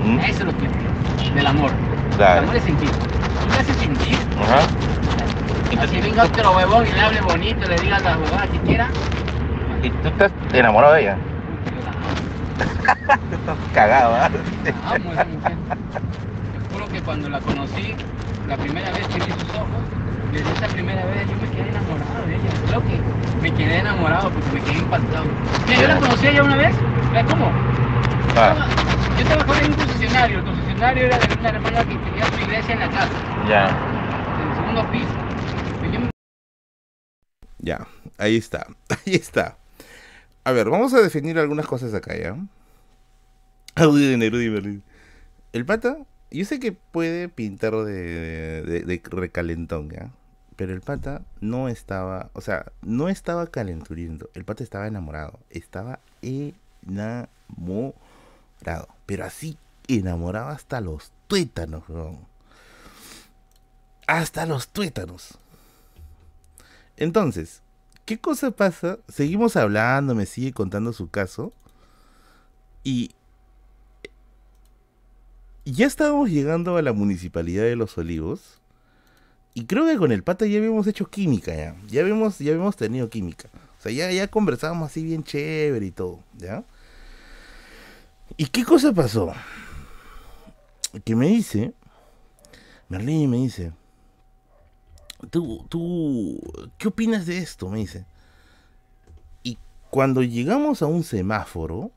[SPEAKER 1] Mm,
[SPEAKER 2] Eso es lo que es del amor. El
[SPEAKER 1] Claro.
[SPEAKER 2] amor es sentir. Tú le haces sentir.
[SPEAKER 1] Ajá.
[SPEAKER 2] Así venga otro huevón y le hable bonito, le diga las huevadas que quiera.
[SPEAKER 1] Y tú estás enamorado de ella.
[SPEAKER 2] Yo la amo.
[SPEAKER 1] Estás cagado, ¿ah?
[SPEAKER 2] amo esa mujer. Te juro que cuando la conocí, la primera vez que vi sus ojos, desde esa primera vez yo me quedé enamorado de ella. Creo que me quedé enamorado porque me quedé impactado. Mira, yo la conocí a ella una vez, ¿Mira cómo?
[SPEAKER 1] Ah,
[SPEAKER 2] Yo trabajaba en un concesionario, el concesionario era de una hermana que tenía su iglesia en la casa,
[SPEAKER 1] ya.
[SPEAKER 2] en el segundo piso.
[SPEAKER 1] Ya, ahí está, ahí está. A ver, vamos a definir algunas cosas acá, ¿ya? Audio de Neruda y Berlín. El pata, yo sé que puede pintar de, de- de recalentón, ¿ya? Pero el pata no estaba, o sea, no estaba calenturiendo. El pata estaba enamorado. Estaba enamorado. Pero así, enamorado hasta los tuétanos, weón. Hasta los tuétanos. Entonces, ¿qué cosa pasa? Seguimos hablando, me sigue contando su caso. Y ya estábamos llegando a la municipalidad de Los Olivos. Y creo que con el pata ya habíamos hecho química ya. Ya habíamos, ya habíamos tenido química. O sea, ya, ya conversábamos así bien chévere y todo, ¿ya? ¿Y qué cosa pasó? Que me dice, Merlín me dice, tú, tú, ¿qué opinas de esto? Me dice. Y cuando llegamos a un semáforo,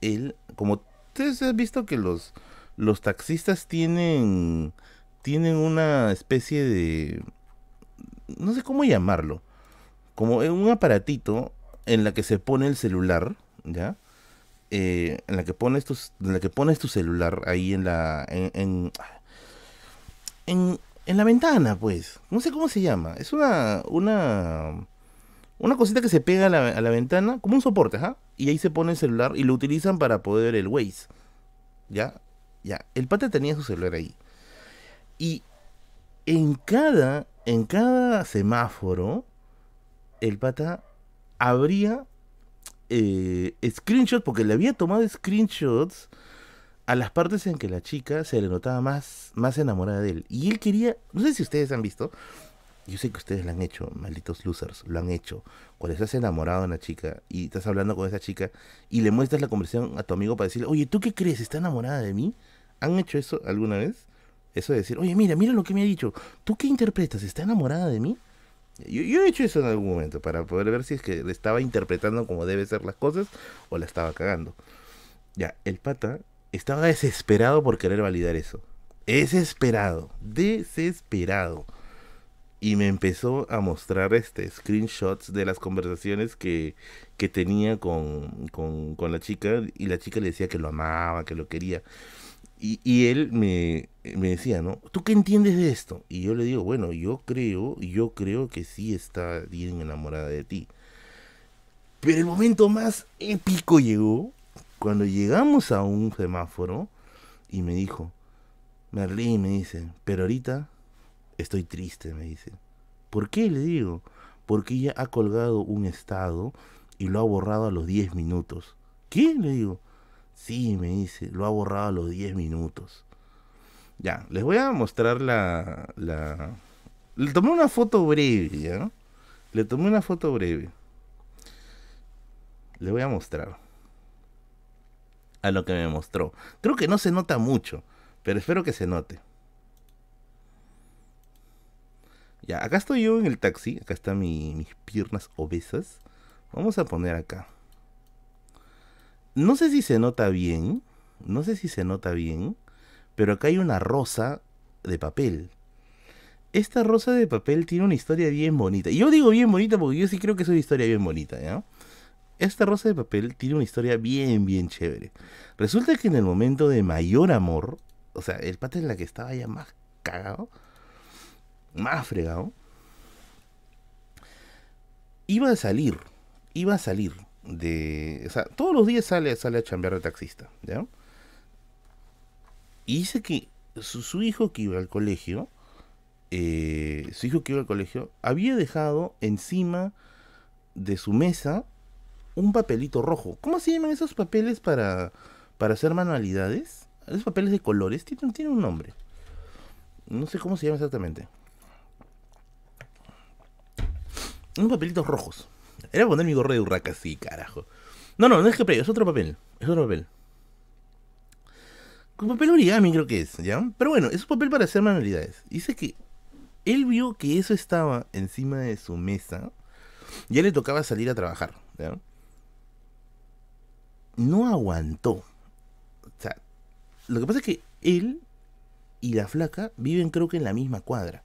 [SPEAKER 1] él, como ustedes han visto que los, los taxistas tienen, tienen una especie de, no sé cómo llamarlo, como un aparatito en la que se pone el celular, ¿ya? Eh, en la que pones tu, en la que pones tu celular ahí en la, en, en, en, la ventana, pues. No sé cómo se llama. Es una, una, una cosita que se pega a la, a la ventana, como un soporte. Y ahí se pone el celular y lo utilizan para poder el Waze. ¿Ya? Ya. El pata tenía su celular ahí. Y en cada, en cada semáforo, el pata abría eh, screenshots, porque le había tomado screenshots a las partes en que la chica se le notaba más, más enamorada de él. Y él quería, no sé si ustedes han visto, yo sé que ustedes lo han hecho, malditos losers, lo han hecho. Cuando estás enamorado de una chica y estás hablando con esa chica y le muestras la conversación a tu amigo para decirle, oye, ¿tú qué crees? ¿Está enamorada de mí? ¿Han hecho eso alguna vez? Eso de decir, oye, mira, mira lo que me ha dicho. ¿Tú qué interpretas? ¿Está enamorada de mí? Yo, yo he hecho eso en algún momento para poder ver si es que le estaba interpretando como debe ser las cosas o la estaba cagando. Ya, el pata estaba desesperado por querer validar eso. Desesperado, desesperado. Y me empezó a mostrar este screenshots de las conversaciones que, que tenía con, con, con la chica. Y la chica le decía que lo amaba, que lo quería. Y, y él me, me decía, ¿no? ¿Tú qué entiendes de esto? Y yo le digo, bueno, yo creo, yo creo que sí está bien enamorada de ti. Pero el momento más épico llegó cuando llegamos a un semáforo y me dijo, Merlín me dice, pero ahorita estoy triste, me dice. ¿Por qué? Le digo, porque ella ha colgado un estado y lo ha borrado a los 10 minutos. ¿Qué? Le digo. Sí, me dice, lo ha borrado a los 10 minutos. Ya, les voy a mostrar la, la... Le tomé una foto breve, ¿ya? Le tomé una foto breve. Le voy a mostrar. A lo que me mostró. Creo que no se nota mucho, pero espero que se note. Ya, acá estoy yo en el taxi. Acá están mi, mis piernas obesas. Vamos a poner acá. No sé si se nota bien. No sé si se nota bien. Pero acá hay una rosa de papel. Esta rosa de papel tiene una historia bien bonita. Yo digo bien bonita porque yo sí creo que es una historia bien bonita. Esta rosa de papel tiene una historia bien, bien chévere. Resulta que en el momento de mayor amor, o sea, el pata en la que estaba ya más cagado, más fregado, iba a salir, iba a salir de... O sea, todos los días sale, sale a chambear de taxista, ¿ya? Y dice que su, hijo que iba al colegio, eh, su hijo que iba al colegio, había dejado encima de su mesa un papelito rojo. ¿Cómo se llaman esos papeles para, para hacer manualidades? Esos papeles de colores tienen un nombre. No sé cómo se llama exactamente. Unos papelitos rojos. Era poner mi gorro de urraca, sí, carajo. No, no, no es que es otro papel. Es otro papel. Con papel origami creo que es, ¿ya? Pero bueno, es un papel para hacer manualidades. Dice que él vio que eso estaba encima de su mesa. Ya le tocaba salir a trabajar. No aguantó. O sea, lo que pasa es que él y la flaca viven creo que en la misma cuadra.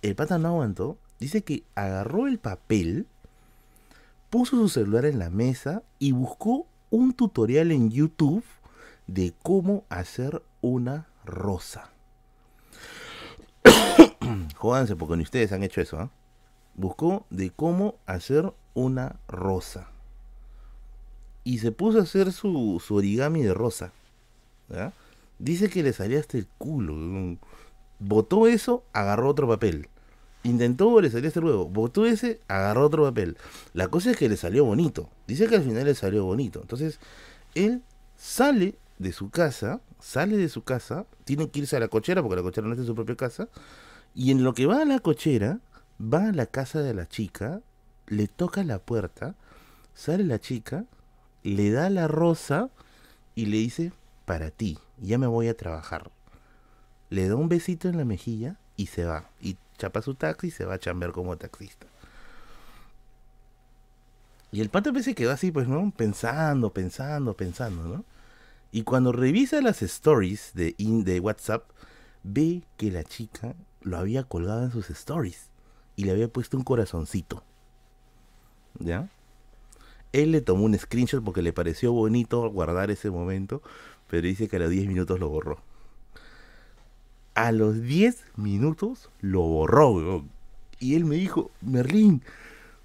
[SPEAKER 1] El pata no aguantó. Dice que agarró el papel, puso su celular en la mesa y buscó un tutorial en YouTube de cómo hacer una rosa. Jódanse porque ni ustedes han hecho eso. ¿ah? Buscó de cómo hacer una rosa. Y se puso a hacer su, su origami de rosa. Dice que le salía hasta el culo. Botó eso, agarró otro papel. Intentó, le salió hasta luego. Botó ese, agarró otro papel. La cosa es que le salió bonito. Dice que al final le salió bonito. Entonces, él sale de su casa, sale de su casa, tiene que irse a la cochera porque la cochera no es de su propia casa, y en lo que va a la cochera, va a la casa de la chica, le toca la puerta, sale la chica, le da la rosa y le dice, para ti, ya me voy a trabajar. Le da un besito en la mejilla y se va. Y chapa su taxi y se va a chambear como taxista. Y el pato se quedó así, pues, ¿no? Pensando, pensando, pensando, ¿no? Y cuando revisa las stories de, in, de WhatsApp, ve que la chica lo había colgado en sus stories y le había puesto un corazoncito. ¿Ya? Él le tomó un screenshot porque le pareció bonito guardar ese momento, pero dice que a los 10 minutos lo borró. A los 10 minutos lo borró, weón. Y él me dijo, Merlín,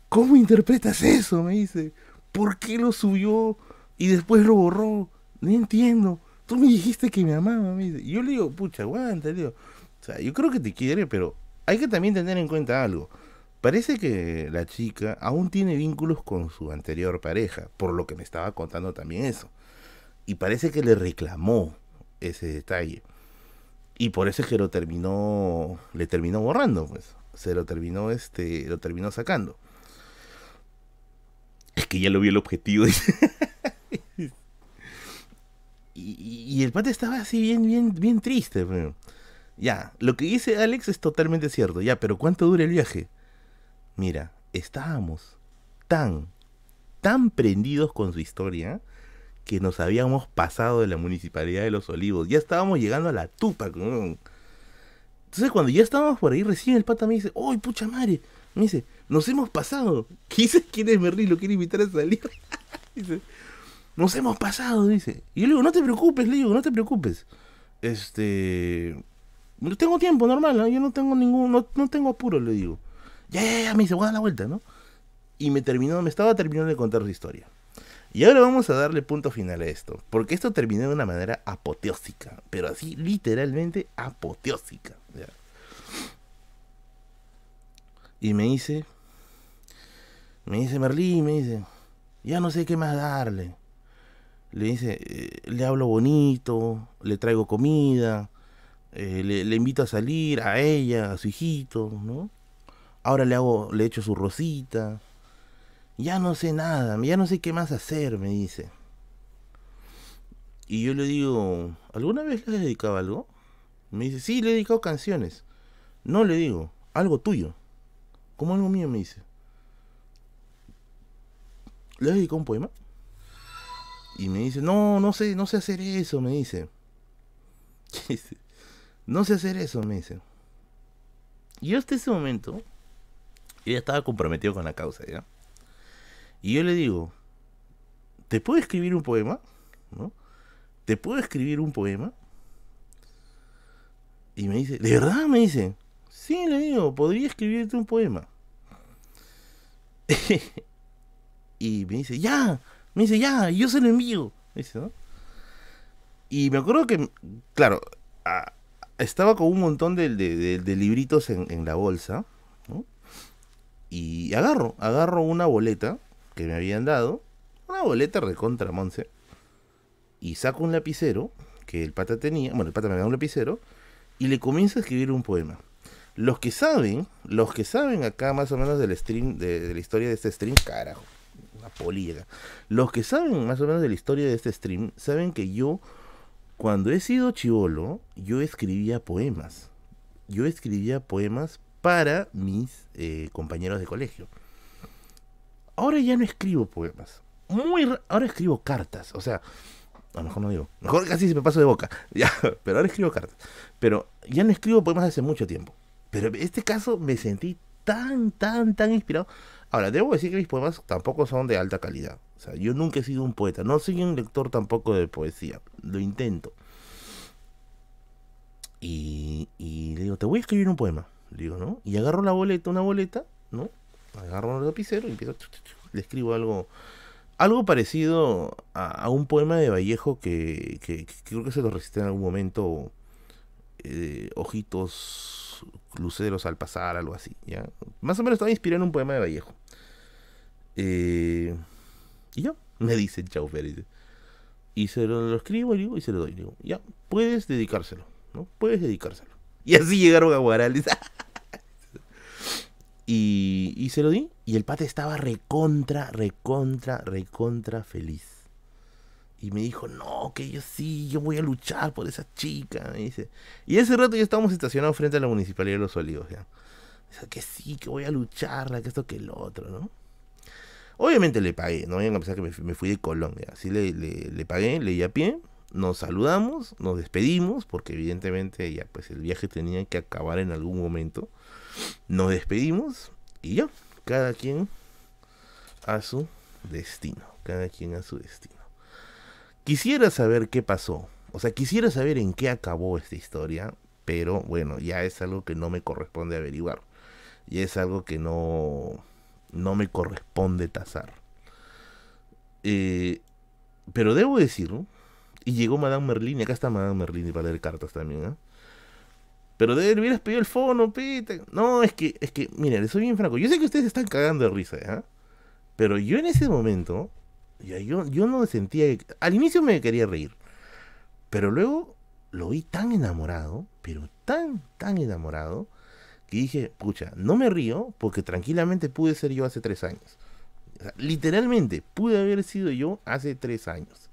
[SPEAKER 1] ¿cómo interpretas eso? Me dice, ¿por qué lo subió y después lo borró? No entiendo. Tú me dijiste que me amaba, me dice. Yo le digo, pucha, aguanta, le. O sea, yo creo que te quiere, pero hay que también tener en cuenta algo. Parece que la chica aún tiene vínculos con su anterior pareja, por lo que me estaba contando también eso. Y parece que le reclamó ese detalle. Y por eso es que lo terminó, le terminó borrando, pues. Se lo terminó, este, lo terminó sacando. Es que ya lo vio el objetivo. y, el pata estaba así bien, bien, bien triste. Ya, lo que dice Alex es totalmente cierto. Ya, pero ¿cuánto dura el viaje? Mira, estábamos tan, tan prendidos con su historia que nos habíamos pasado de la municipalidad de Los Olivos. Ya estábamos llegando a la tupa. Entonces cuando ya estábamos por ahí, recién el pata me dice, ¡Uy, pucha madre! Me dice, nos hemos pasado. ¿Qué dice? ¿Quién es Merlí? ¿Lo quiere invitar a salir? dice, nos hemos pasado, dice. Y yo le digo, no te preocupes, le digo, no te preocupes. Este... No tengo tiempo, normal, yo no tengo ningún, no, no tengo apuro, le digo. Ya, ya, ya, me dice, voy a dar la vuelta, ¿no? Y me terminó, me estaba terminando de contar su historia. Y ahora vamos a darle punto final a esto, porque esto terminó de una manera apoteósica, pero así literalmente apoteósica. Y me dice, me dice Merlín, me dice, ya no sé qué más darle. Le dice, eh, le hablo bonito, le traigo comida, eh, le, invito a salir, a ella, a su hijito, ¿no? Ahora le hago, le echo su rosita. Ya no sé nada, ya no sé qué más hacer, me dice. Y yo le digo, ¿alguna vez le has dedicado algo? Me dice, sí, le he dedicado canciones. No le digo, algo tuyo. Como algo mío, me dice. ¿Le has dedicado un poema? Y me dice, no, no sé, no sé hacer eso, me dice. no sé hacer eso, me dice. Y hasta ese momento, ella estaba comprometido con la causa, ¿ya? Y yo le digo, ¿te puedo escribir un poema? ¿No? ¿Te puedo escribir un poema? Y me dice, ¿de verdad? Me dice, sí, le digo, podría escribirte un poema. y me dice, ya, me dice, ya, yo se lo envío. Dice, ¿no? Y me acuerdo que, claro, estaba con un montón de, de, de libritos en, en, la bolsa, ¿no? Y agarro, agarro una boleta que me habían dado, una boleta recontra Monse, y saco un lapicero que el pata tenía, bueno, el pata me da un lapicero, y le comienzo a escribir un poema. Los que saben, los que saben acá más o menos del stream, de, de la historia de este stream, carajo, polilla. Los que saben más o menos de la historia de este stream, saben que yo, cuando he sido chivolo, yo escribía poemas. Yo escribía poemas para mis eh, compañeros de colegio. Ahora ya no escribo poemas. Muy ahora escribo cartas. O sea, a lo mejor no digo. Mejor casi se me paso de boca. Ya, pero ahora escribo cartas. Pero ya no escribo poemas hace mucho tiempo. Pero en este caso me sentí tan, tan, tan inspirado. Ahora, debo decir que mis poemas tampoco son de alta calidad. O sea, yo nunca he sido un poeta. No soy un lector tampoco de poesía. Lo intento. Y, y le digo, te voy a escribir un poema. Le digo, ¿no? Y agarro la boleta, una boleta, ¿no? Agarro el lapicero y empiezo, le escribo algo, algo parecido a, un poema de Vallejo que, que, que, creo que se lo recité en algún momento, eh, ojitos luceros al pasar, algo así, ¿ya? Más o menos estaba inspirado en un poema de Vallejo. Eh, y yo, me dice Chau Pérez. Y se lo, escribo y, digo, y se lo doy. Digo, ya, puedes dedicárselo, ¿no? Puedes dedicárselo. Y así llegaron a Guarales. y, y se lo di. Y el pate estaba recontra, recontra, recontra feliz. Y me dijo, no, que yo sí, yo voy a luchar por esa chica. Dice. Y ese rato ya estábamos estacionados frente a la Municipalidad de Los Olivos. ¿ya? Dice que sí, que voy a lucharla, que esto, que el otro, ¿no? Obviamente le pagué, no vayan a pensar que me, me fui de Colombia. Así le, le, le pagué, leí a pie nos saludamos, nos despedimos, porque evidentemente ya pues el viaje tenía que acabar en algún momento. Nos despedimos y ya, cada quien a su destino, cada quien a su destino. Quisiera saber qué pasó, o sea, quisiera saber en qué acabó esta historia, pero bueno, ya es algo que no me corresponde averiguar. Y es algo que no, no me corresponde tasar. Eh, pero debo decir, y llegó Madame Merlin, y acá está Madame Merlin para leer cartas también, ¿eh? Pero de él pedido el fono, pita. No, es que, es que, mira, soy bien franco. Yo sé que ustedes están cagando de risa, ¿ya? Pero yo en ese momento, ya, yo, yo no sentía. Al inicio me quería reír. Pero luego lo vi tan enamorado, pero tan, tan enamorado, que dije, pucha, no me río porque tranquilamente pude ser yo hace tres años. literalmente, pude haber sido yo hace tres años.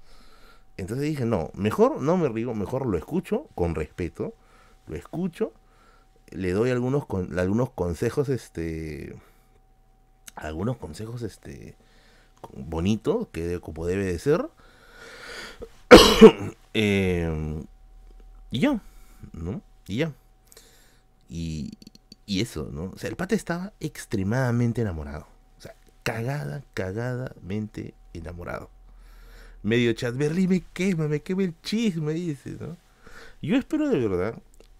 [SPEAKER 1] Entonces dije, no, mejor no me río, mejor lo escucho con respeto lo escucho, le doy algunos, con, algunos consejos, este, algunos consejos, este, bonitos, que como debe de ser. Em, y ya, ¿no? Y ya. Y, y eso, ¿no? O sea, el pata estaba extremadamente enamorado. O sea, cagada, cagadamente enamorado. Medio chat, me quema, me quema el chisme, dice, ¿no? Yo espero de verdad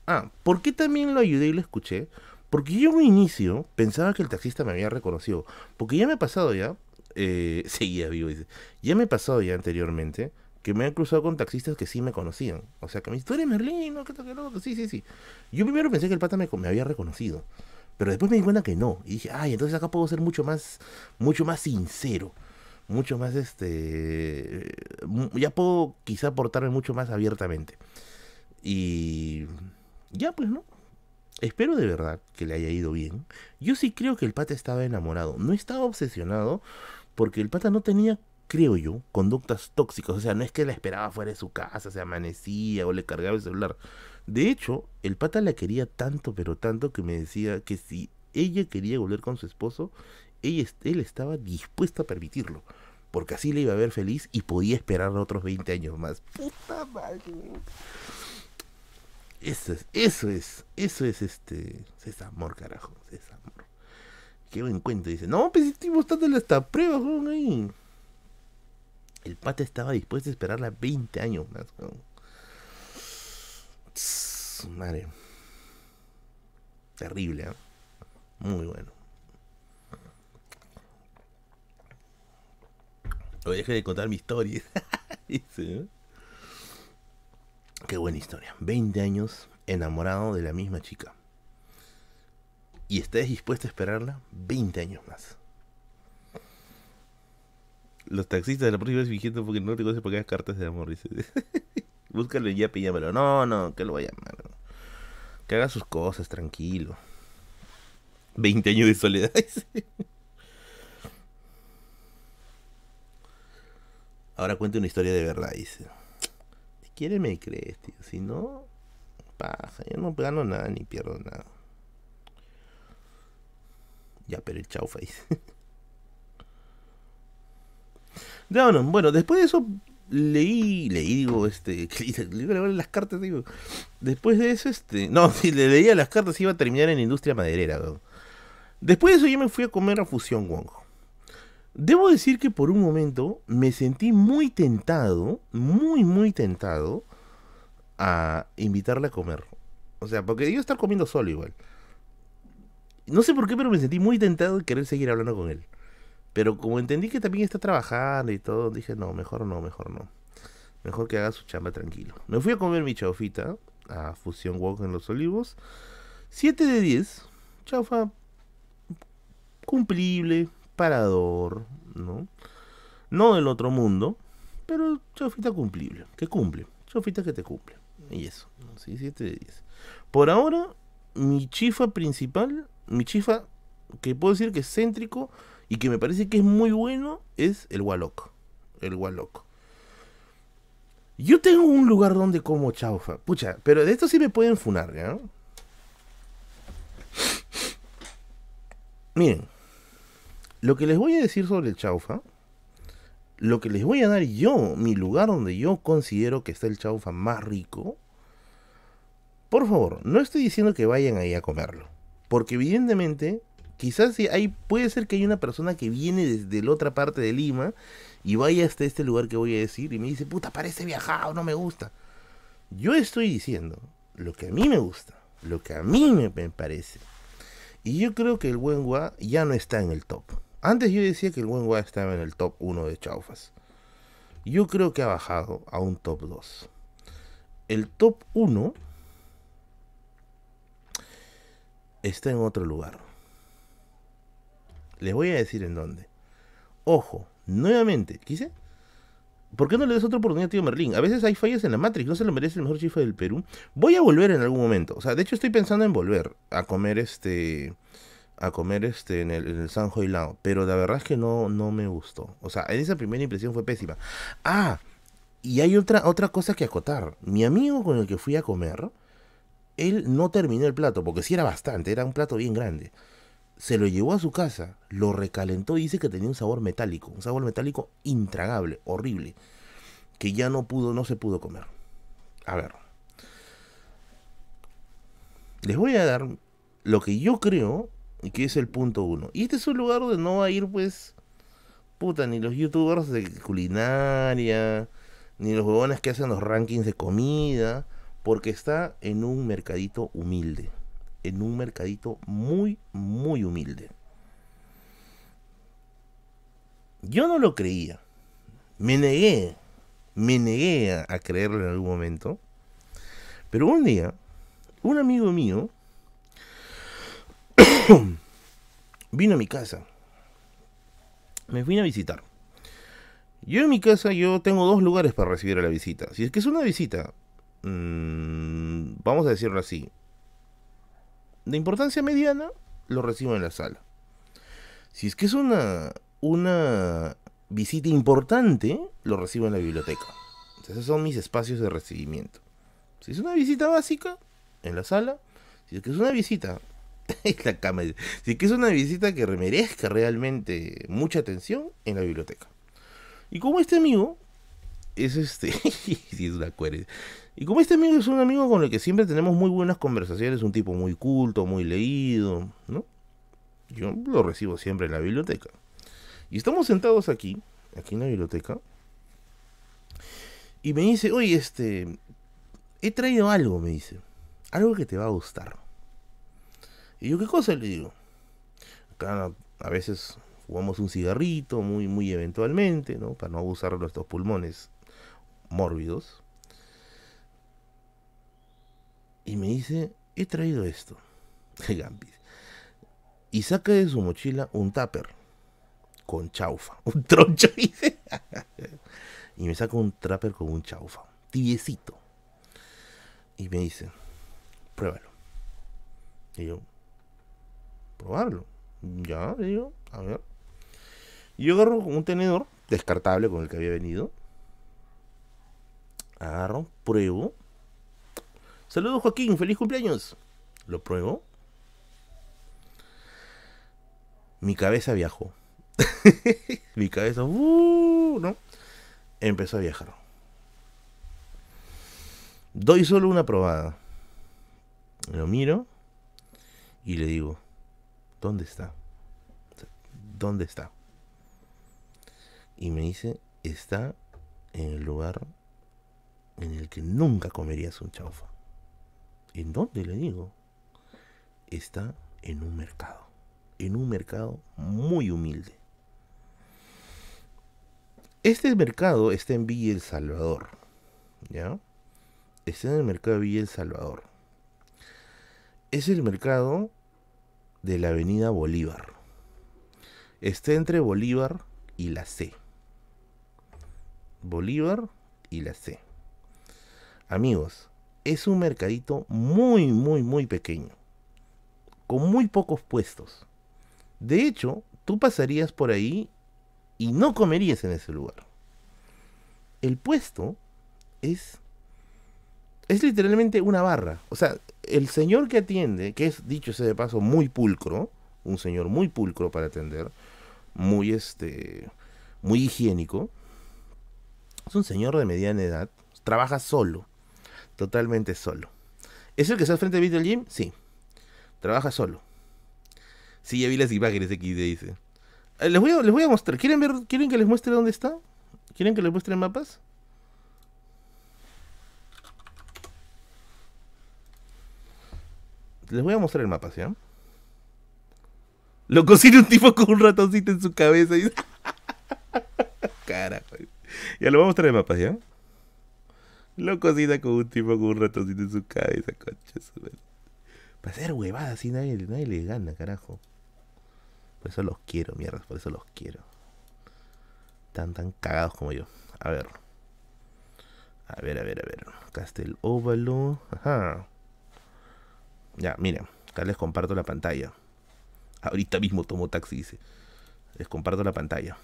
[SPEAKER 1] Ah, ¿por qué también lo ayudé y lo escuché? Porque yo en un inicio pensaba que el taxista me había reconocido. Porque ya me ha pasado ya, eh, seguía vivo, dice. Ya me pasado ya anteriormente que me han cruzado con taxistas que sí me conocían. O sea, que me dicen, tú eres Merlín, no, que que Sí, sí, sí. Yo primero pensé que el pata me, me, había reconocido. Pero después me di cuenta que no. Y dije, ay, entonces acá puedo ser mucho más, mucho más sincero. Mucho más, este... Ya puedo quizá portarme mucho más abiertamente. Y ya pues, ¿no? Espero de verdad que le haya ido bien. Yo sí creo que el pata estaba enamorado. No estaba obsesionado porque el pata no tenía, creo yo, conductas tóxicas. O sea, no es que la esperaba fuera de su casa, se amanecía o le cargaba el celular. De hecho, el pata la quería tanto, pero tanto que me decía que si ella quería volver con su esposo, él estaba dispuesto a permitirlo. Porque así le iba a ver feliz y podía esperar otros 20 años más. Puta madre. Eso es, eso es, eso es este. Es amor, carajo. Es. Qué buen cuento. Dice, no, pues estoy mostrándole esta prueba, joven, ahí. El pata estaba dispuesto a esperarla 20 años más, madre. Terrible, ¿eh? Muy bueno. Oye, deje de contar mi historia. Dice, ¿eh? Qué buena historia. 20 años enamorado de la misma chica. Y estás dispuesto a esperarla 20 años más. Los taxistas de la próxima vez fingiendo porque no te conoces porque hay cartas de amor. Dice. Búscalo y ya llámalo. No, no, que lo vaya a llamar. Que haga sus cosas, tranquilo. 20 años de soledad. Ahora cuente una historia de verdad, dice quiere me crees, tío. Si no, pasa. Yo no gano nada ni pierdo nada. Ya, pero el chau face. no, bueno, después de eso leí, leí, digo, este, las cartas, digo. Después de eso, este, no, si le leía las cartas iba a terminar en industria maderera, Después de eso yo me fui a comer a Fusión Wong. Debo decir que por un momento me sentí muy tentado, muy, muy tentado a invitarle a comer. O sea, porque yo estar comiendo solo igual. No sé por qué, pero me sentí muy tentado de querer seguir hablando con él. Pero como entendí que también está trabajando y todo, dije, no, mejor no, mejor no. Mejor que haga su chamba tranquilo. Me fui a comer mi chaufita a Fusión Walk en Los Olivos. 7 de 10. Chaufa cumplible, parador, ¿no? No del otro mundo, pero chofita cumplible, que cumple, chofita que te cumple. Y eso, ¿sí? 7 de 10. Por ahora, mi chifa principal, mi chifa que puedo decir que es céntrico y que me parece que es muy bueno, es el Walok. El Walok. Yo tengo un lugar donde como chaufa. Pucha, pero de esto sí me pueden funar, ¿ya? Miren, lo que les voy a decir sobre el chaufa, lo que les voy a dar yo, mi lugar donde yo considero que está el chaufa más rico, por favor, no estoy diciendo que vayan ahí a comerlo. Porque evidentemente, quizás hay, puede ser que hay una persona que viene desde la otra parte de Lima y vaya hasta este lugar que voy a decir y me dice, puta, parece viajado, no me gusta. Yo estoy diciendo lo que a mí me gusta, lo que a mí me, me parece. Y yo creo que el buen gua ya no está en el top. Antes yo decía que el buen gua estaba en el top 1 de chaufas. Yo creo que ha bajado a un top 2. El top 1 está en otro lugar. Les voy a decir en dónde. Ojo, nuevamente, ¿quise? ¿Por qué no le das otra oportunidad a tío Merlín? A veces hay fallas en la Matrix, no se lo merece el mejor chifa del Perú. Voy a volver en algún momento. O sea, de hecho estoy pensando en volver a comer este. A comer este en el, en el San Lao. Pero la verdad es que no, no me gustó. O sea, esa primera impresión fue pésima. Ah, y hay otra, otra cosa que acotar. Mi amigo con el que fui a comer, él no terminó el plato, porque sí era bastante, era un plato bien grande se lo llevó a su casa, lo recalentó y dice que tenía un sabor metálico, un sabor metálico intragable, horrible, que ya no pudo, no se pudo comer. A ver. Les voy a dar lo que yo creo que es el punto uno. Y este es un lugar donde no va a ir, pues, puta, ni los youtubers de culinaria, ni los huevones que hacen los rankings de comida, porque está en un mercadito humilde en un mercadito muy, muy humilde. Yo no lo creía. Me negué, me negué a, creerlo en algún momento. Pero un día, un amigo mío vino a mi casa. Me vino a visitar. Yo en mi casa yo tengo dos lugares para recibir a la visita. Si es que es una visita, mmm, vamos a decirlo así, de importancia mediana, lo recibo en la sala. Si es que es una, una visita importante, lo recibo en la biblioteca. esos son mis espacios de recibimiento. Si es una visita básica, en la sala. Si es que es una visita, en la cama. Si es que es una visita que merezca realmente mucha atención, en la biblioteca. Y como este amigo es este, si es una coherencia. Y como este amigo es un amigo con el que siempre tenemos muy buenas conversaciones, un tipo muy culto, muy leído, ¿no? Yo lo recibo siempre en la biblioteca. Y estamos sentados aquí, aquí en la biblioteca, y me dice, oye, este, he traído algo, me dice, algo que te va a gustar. Y yo, ¿qué cosa? Le digo, acá a veces fumamos un cigarrito, muy, muy eventualmente, ¿no? Para no abusar de nuestros pulmones mórbidos. Y me dice, he traído esto. Y saca de su mochila un tupper con chaufa. Un troncho, y me saca un trapper con un chaufa. Tibiecito. Y me dice, pruébalo. Y yo, probarlo. Ya, digo, a ver. Y yo agarro un tenedor descartable con el que había venido. Agarro, pruebo Saludos Joaquín, feliz cumpleaños. Lo pruebo. Mi cabeza viajó. Mi cabeza, uh, ¿no? Empezó a viajar. Doy solo una probada. Lo miro y le digo, ¿dónde está? ¿Dónde está? Y me dice, está en el lugar en el que nunca comerías un chaufa. ¿En dónde le digo? Está en un mercado. En un mercado muy humilde. Este mercado está en Villa El Salvador. ¿Ya? Está en el mercado de Villa El Salvador. Es el mercado de la avenida Bolívar. Está entre Bolívar y la C. Bolívar y la C. Amigos, es un mercadito muy, muy, muy pequeño, con muy pocos puestos. De hecho, tú pasarías por ahí y no comerías en ese lugar. El puesto es es literalmente una barra. O sea, el señor que atiende, que es dicho sea de paso muy pulcro, un señor muy pulcro para atender, muy este muy higiénico. Es un señor de mediana edad, trabaja solo totalmente solo. ¿Es el que está al frente de Video Gym? Sí. Trabaja solo. Sí, ya vi las imágenes aquí, dice. Eh, les voy, a, les voy a mostrar. ¿Quieren ver? ¿Quieren que les muestre dónde está? ¿Quieren que les muestre mapas? Les voy a mostrar el mapa, ¿sí? Lo cocina un tipo con un ratoncito en su cabeza y... Carajo. Ya lo voy a mostrar el mapa, ¿ya? Lo cocina con un tipo con un ratoncito en su cabeza, concha. Para hacer huevadas así nadie, nadie le gana, carajo. Por eso los quiero, mierda, por eso los quiero. Tan, tan cagados como yo. A ver. A ver, a ver, a ver. Castel Óvalo. Ajá. Ya, miren. Acá les comparto la pantalla. Ahorita mismo tomo taxi, dice. Les comparto la pantalla.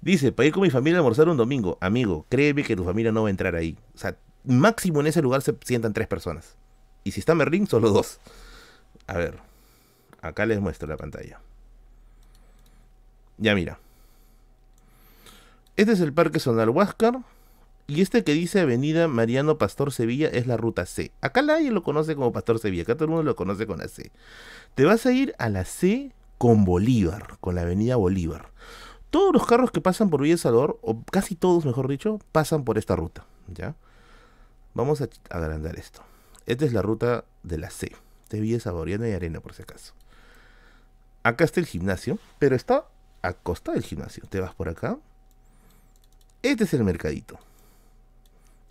[SPEAKER 1] Dice, para ir con mi familia a almorzar un domingo. Amigo, créeme que tu familia no va a entrar ahí. O sea, máximo en ese lugar se sientan tres personas. Y si está Merlin, solo dos. A ver. Acá les muestro la pantalla. Ya mira. Este es el Parque Zonal Huáscar. Y este que dice Avenida Mariano Pastor Sevilla es la ruta C. Acá nadie lo conoce como Pastor Sevilla. Acá todo el mundo lo conoce con la C. Te vas a ir a la C con Bolívar, con la Avenida Bolívar. Todos los carros que pasan por Villa Salvador, o casi todos, mejor dicho, pasan por esta ruta. ¿Ya? Vamos a agrandar esto. Esta es la ruta de la C. De Villa Salvador, y arena por si acaso. Acá está el gimnasio, pero está a costa del gimnasio. Te vas por acá. Este es el mercadito.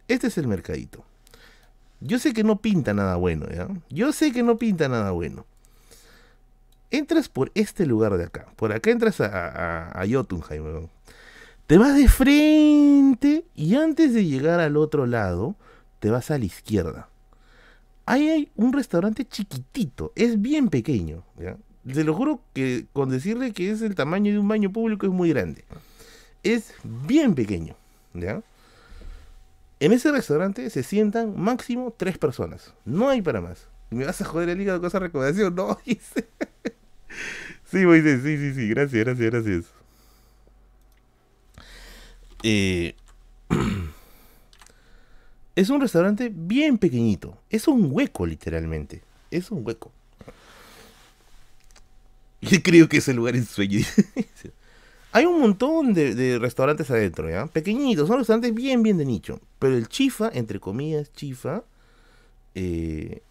[SPEAKER 1] Este es el mercadito. Yo sé que no pinta nada bueno, ¿ya? Yo sé que no pinta nada bueno. Entras por este lugar de acá. Por acá entras a, a, Jotunheim, Te vas de frente y antes de llegar al otro lado, te vas a la izquierda. Ahí hay un restaurante chiquitito. Es bien pequeño, ¿ya? Se lo juro que con decirle que es el tamaño de un baño público es muy grande. Es bien pequeño, ¿ya? En ese restaurante se sientan máximo tres personas. No hay para más. ¿Me vas a joder el hígado con esa recomendación? No. sí, Moisés, sí, sí, sí. Gracias, gracias, gracias. Eh, es un restaurante bien pequeñito. Es un hueco, literalmente. Es un hueco. Yo creo que ese lugar es sueño. Hay un montón de, restaurantes adentro, ¿ya? Pequeñitos, son restaurantes bien, bien de nicho. Pero el chifa, entre comillas, chifa, eh,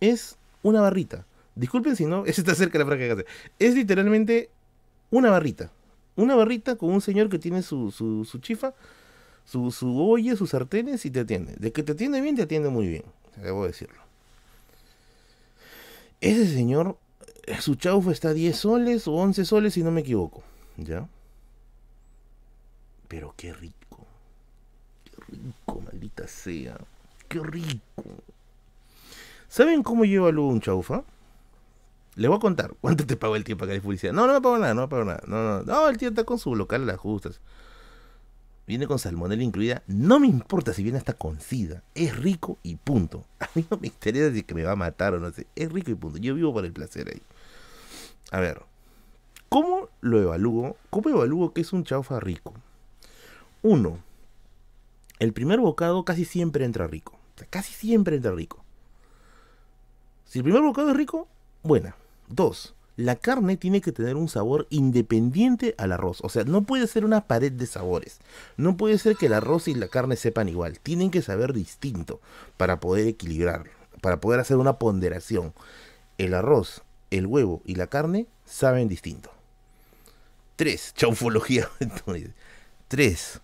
[SPEAKER 1] es una barrita. Disculpen si no, ese está cerca de la franja de. Es literalmente una barrita. Una barrita con un señor que tiene su, su, su chifa, su, su olla, sus sartenes y te atiende. De que te atiende bien, te atiende muy bien. Debo decirlo. Ese señor su chaufa está a 10 soles o 11 soles si no me equivoco. ¿Ya? Pero qué rico. Qué rico, maldita sea. Qué rico. ¿Saben cómo lleva luego un chaufa? Le voy a contar cuánto te pagó el tío para que le publicidad. No, no me pagó nada, no me pagó nada. No, no, no, el tío está con su local a las justas. Viene con salmonella incluida. No me importa si viene hasta con sida. Es rico y punto. A mí no me interesa si que me va a matar o no sé. Es rico y punto. Yo vivo por el placer ahí. A ver, ¿cómo lo evalúo? ¿Cómo evalúo que es un chaufa rico? Uno, el primer bocado casi siempre entra rico. O sea, casi siempre entra rico. Si el primer bocado es rico, buena. Dos, la carne tiene que tener un sabor independiente al arroz. O sea, no puede ser una pared de sabores. No puede ser que el arroz y la carne sepan igual. Tienen que saber distinto para poder equilibrar, para poder hacer una ponderación. El arroz el huevo y la carne saben distinto. Tres, chaufología. Tres,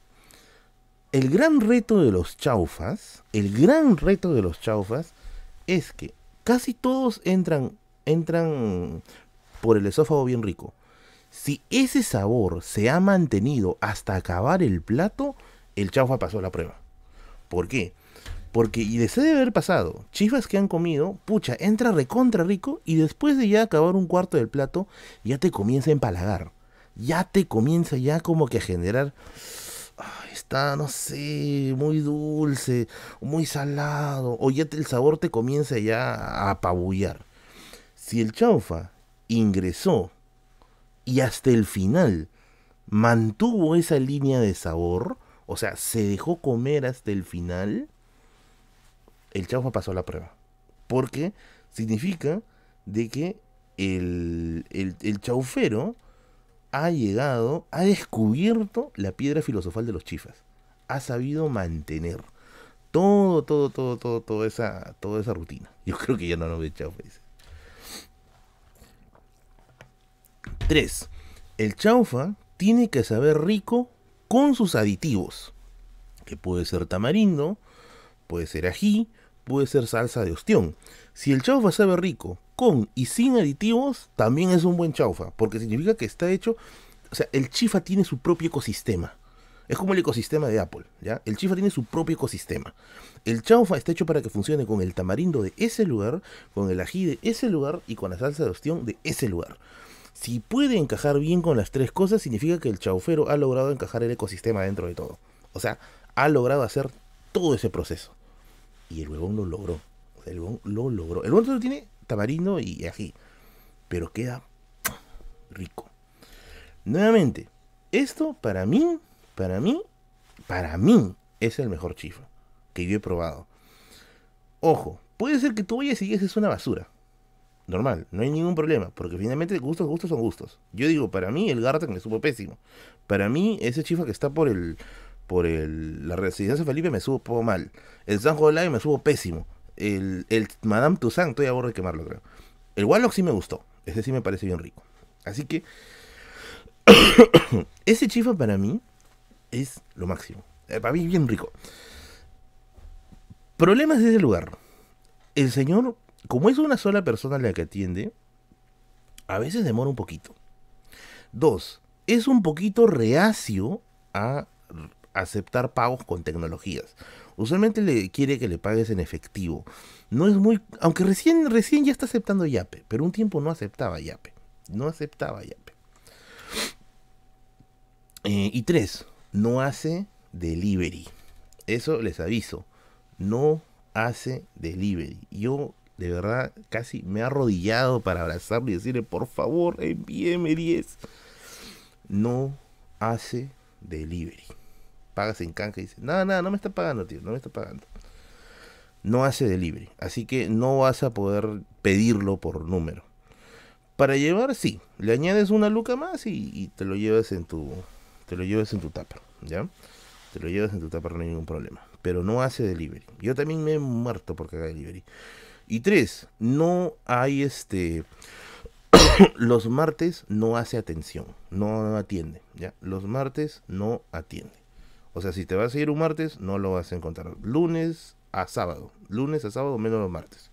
[SPEAKER 1] el gran reto de los chaufas, el gran reto de los chaufas es que casi todos entran, entran por el esófago bien rico. Si ese sabor se ha mantenido hasta acabar el plato, el chaufa pasó la prueba. ¿Por qué? Porque, y les de haber pasado, chifas que han comido, pucha, entra recontra rico y después de ya acabar un cuarto del plato, ya te comienza a empalagar. Ya te comienza ya como que a generar, está, no sé, muy dulce, muy salado, o ya el sabor te comienza ya a apabullar. Si el chaufa ingresó y hasta el final mantuvo esa línea de sabor, o sea, se dejó comer hasta el final, el chaufa pasó la prueba. Porque significa de que el, el, chaufero ha llegado, ha descubierto la piedra filosofal de los chifas. Ha sabido mantener todo, todo, todo, todo, toda esa, toda esa rutina. Yo creo que ya no lo ve chaufa, dice. 3. El chaufa tiene que saber rico con sus aditivos, que puede ser tamarindo, puede ser ají, puede ser salsa de ostión. Si el chaufa sabe rico con y sin aditivos, también es un buen chaufa, porque significa que está hecho, o sea, el chifa tiene su propio ecosistema. Es como el ecosistema de Apple, ¿ya? El chifa tiene su propio ecosistema. El chaufa está hecho para que funcione con el tamarindo de ese lugar, con el ají de ese lugar y con la salsa de ostión de ese lugar. Si puede encajar bien con las tres cosas, significa que el chaufero ha logrado encajar el ecosistema dentro de todo. O sea, ha logrado hacer todo ese proceso. Y el huevón lo logró. el huevón lo logró. El huevón solo tiene tamarindo y ají. Pero queda rico. Nuevamente, esto para mí, para mí, para mí es el mejor chifa que yo he probado. Ojo, puede ser que tú vayas y es una basura normal, no hay ningún problema, porque finalmente gustos, gustos son gustos. Yo digo, para mí el Garten me supo pésimo. Para mí ese chifa que está por el por el, la residencia Felipe me supo mal. El San Jolai me supo pésimo. El, el Madame Toussaint, estoy a bordo de quemarlo, creo. El Wallock sí me gustó. Ese sí me parece bien rico. Así que ese chifa para mí es lo máximo. Eh, para mí bien rico. Problemas de ese lugar. El señor como es una sola persona la que atiende, a veces demora un poquito. Dos, es un poquito reacio a aceptar pagos con tecnologías. Usualmente le quiere que le pagues en efectivo. No es muy, aunque recién recién ya está aceptando Yape, pero un tiempo no aceptaba Yape. No aceptaba Yape. Eh, y tres, no hace delivery. Eso les aviso. No hace delivery. Yo de verdad, casi me ha arrodillado para abrazarlo y decirle, por favor, envíeme 10. No hace delivery. Pagas en canje y dice, nada, nada, no me está pagando, tío, no me está pagando. No hace delivery. Así que no vas a poder pedirlo por número. Para llevar, sí. Le añades una luca más y, te lo llevas en tu. Te lo llevas en tu tupper, ¿ya? Te lo llevas en tu tupper, no hay ningún problema. Pero no hace delivery. Yo también me he muerto porque haga delivery. Y tres, no hay este... los martes no hace atención, no atiende, ¿ya? Los martes no atiende. O sea, si te vas a ir un martes, no lo vas a encontrar. Lunes a sábado, lunes a sábado menos los martes.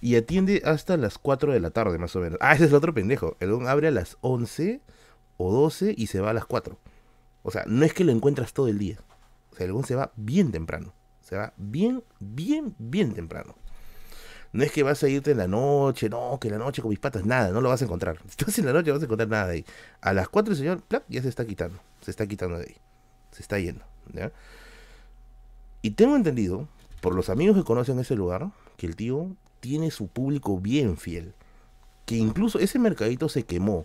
[SPEAKER 1] Y atiende hasta las 4 de la tarde, más o menos. Ah, ese es el otro pendejo. El abre a las 11 o 12 y se va a las 4. O sea, no es que lo encuentras todo el día. O sea, el se va bien temprano. Se va bien, bien, bien temprano. No es que vas a irte en la noche, no, que la noche con mis patas, nada, no lo vas a encontrar. Si estás en la noche, no vas a encontrar nada ahí. A las 4 el señor, ya se está quitando, se está quitando de ahí, se está yendo. Y tengo entendido, por los amigos que conocen ese lugar, que el tío tiene su público bien fiel. Que incluso ese mercadito se quemó,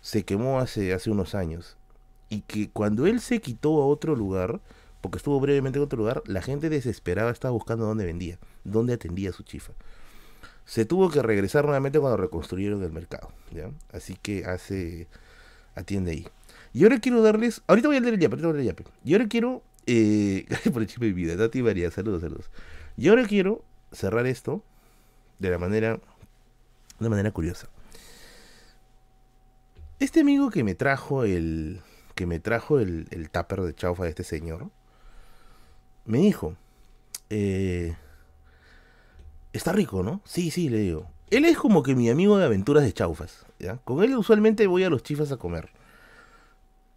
[SPEAKER 1] se quemó hace, hace unos años. Y que cuando él se quitó a otro lugar, porque estuvo brevemente en otro lugar, la gente desesperada estaba buscando dónde vendía, dónde atendía su chifa. Se tuvo que regresar nuevamente cuando reconstruyeron el mercado, ¿ya? Así que hace, atiende ahí. Y ahora quiero darles, ahorita voy a leer el yape, ahorita voy a el yape. Y ahora quiero, eh, por el chip de vida, Tati María, saludos, saludos. Y ahora quiero cerrar esto de la manera, de manera curiosa. Este amigo que me trajo el, que me trajo el, el tupper de chaufa de este señor, me dijo, eh, está rico, ¿no? Sí, sí, le digo. Él es como que mi amigo de aventuras de chaufas, ¿ya? Con él usualmente voy a los chifas a comer.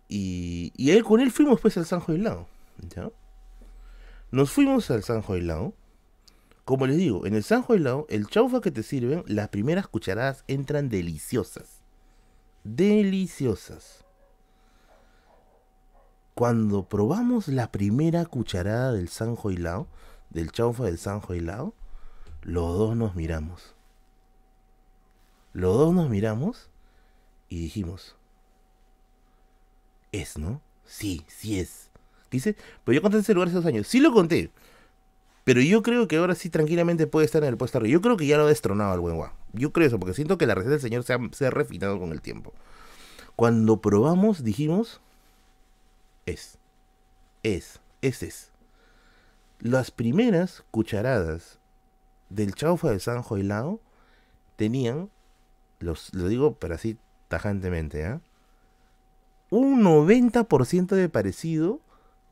[SPEAKER 1] Y, y él, con él fuimos pues al San Joilao, ¿ya? Nos fuimos al San Joilao. Como les digo, en el San Joilao, el chaufa que te sirven, las primeras cucharadas entran deliciosas. Deliciosas. Cuando probamos la primera cucharada del San Joilao, del chaufa del San Joilao, los dos nos miramos. Los dos nos miramos y dijimos, es, ¿no? Sí, sí es. Dice, pero yo conté ese lugar hace años. Sí lo conté. Pero yo creo que ahora sí tranquilamente puede estar en el puesto arriba. Yo creo que ya lo ha destronado al buen guau. Yo creo eso, porque siento que la receta del señor se ha, se ha refinado con el tiempo. Cuando probamos, dijimos, es. Es. Ese es. las primeras cucharadas del chaufa de Sanjo helado tenían, los, lo digo pero así tajantemente, ¿ah? un 90% de parecido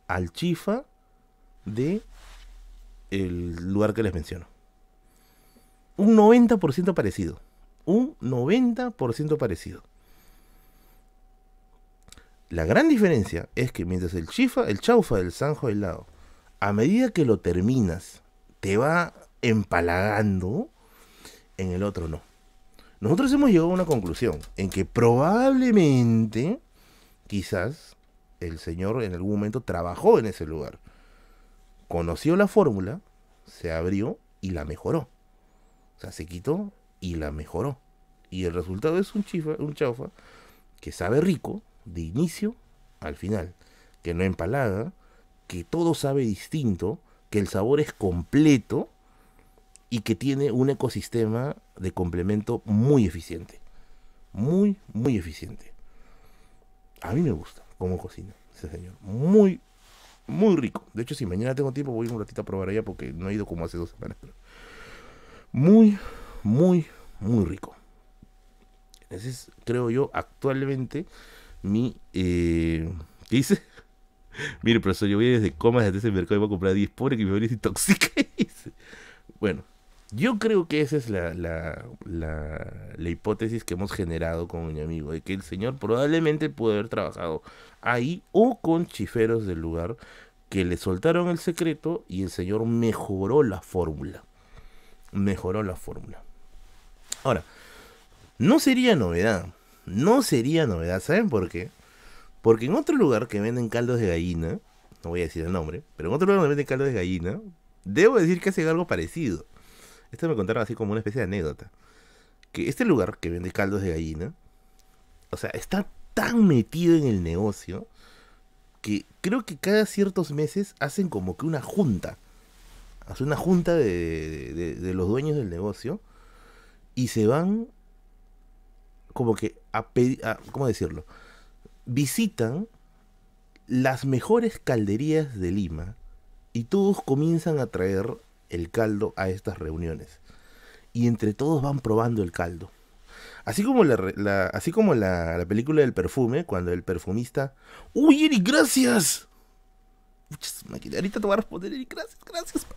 [SPEAKER 1] al chifa de el lugar que les menciono. Un 90% parecido. Un 90% parecido. La gran diferencia es que mientras el chifa, el chaufa del sanjo helado, a medida que lo terminas, te va empalagando, en el otro no. Nosotros hemos llegado a una conclusión en que probablemente, quizás, el señor en algún momento trabajó en ese lugar, conoció la fórmula, se abrió y la mejoró. O sea, se quitó y la mejoró. Y el resultado es un chifa, un chaufa que sabe rico de inicio al final, que no empalaga, que todo sabe distinto, que el sabor es completo y que tiene un ecosistema de complemento muy eficiente. Muy, muy eficiente. A mí me gusta cómo cocina ese señor. Muy, muy rico. De hecho, si mañana tengo tiempo, voy un ratito a probar allá porque no he ido como hace dos semanas. muy, muy, muy rico. Ese es, creo yo, actualmente mi... Eh, ¿Qué dice? Mire, profesor, yo voy desde comas desde ese mercado y voy a comprar 10 pobre que me voy a intoxica. bueno, yo creo que esa es la, la, la, hipótesis que hemos generado con mi amigo, de que el señor probablemente pudo haber trabajado ahí o con chiferos del lugar que le soltaron el secreto y el señor mejoró la fórmula. Mejoró la fórmula. Ahora, no sería novedad, no sería novedad, ¿saben por qué? Porque en otro lugar que venden caldos de gallina, no voy a decir el nombre, pero en otro lugar donde venden caldos de gallina, debo decir que hacen algo parecido. Esto me contaron así como una especie de anécdota. Que este lugar que vende caldos de gallina, o sea, está tan metido en el negocio que creo que cada ciertos meses hacen como que una junta. Hacen una junta de, los dueños del negocio y se van como que a pedir, ¿cómo decirlo? Visitan las mejores calderías de Lima y todos comienzan a traer el caldo a estas reuniones. Y entre todos van probando el caldo. Así como la, así como la, película del perfume, cuando el perfumista. ¡Uy, Eric, gracias! Muchas Ahorita te voy a responder, Eric, gracias, gracias,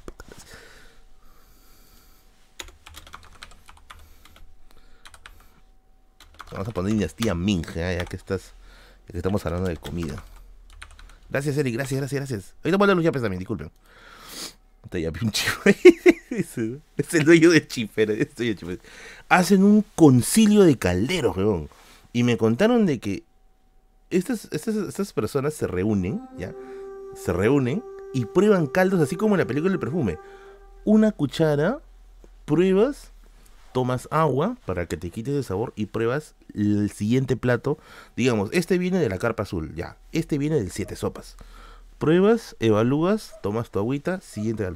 [SPEAKER 1] Vamos a poner dinastía Ming, ¿eh? ya que estás. Estamos hablando de comida. Gracias, Eric, gracias, gracias, gracias. Ahorita voy a dar los también, disculpen. Te un es el dueño de Chifera. Hacen un concilio de calderos, weón. Y me contaron de que estas, estas, estas personas se reúnen, ¿ya? Se reúnen y prueban caldos así como en la película del perfume. Una cuchara, pruebas, tomas agua para que te quites el sabor y pruebas el siguiente plato. Digamos, este viene de la carpa azul, ya. Este viene del siete sopas pruebas, evalúas, tomas tu agüita, siguiente.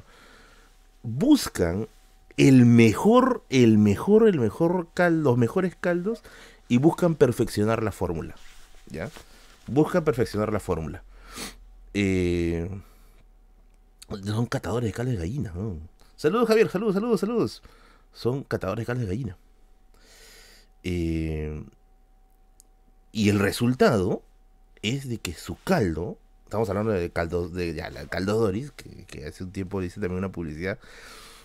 [SPEAKER 1] Buscan el mejor, el mejor, el mejor caldo, los mejores caldos y buscan perfeccionar la fórmula. ¿Ya? Buscan perfeccionar la fórmula. Eh, son catadores de caldo de gallina. Saludos, Javier, saludos, saludos, saludos. Son catadores de caldo de gallina. Eh, y el resultado es de que su caldo estamos hablando de caldos de ya, caldo Doris, que, hace un tiempo dice también una publicidad.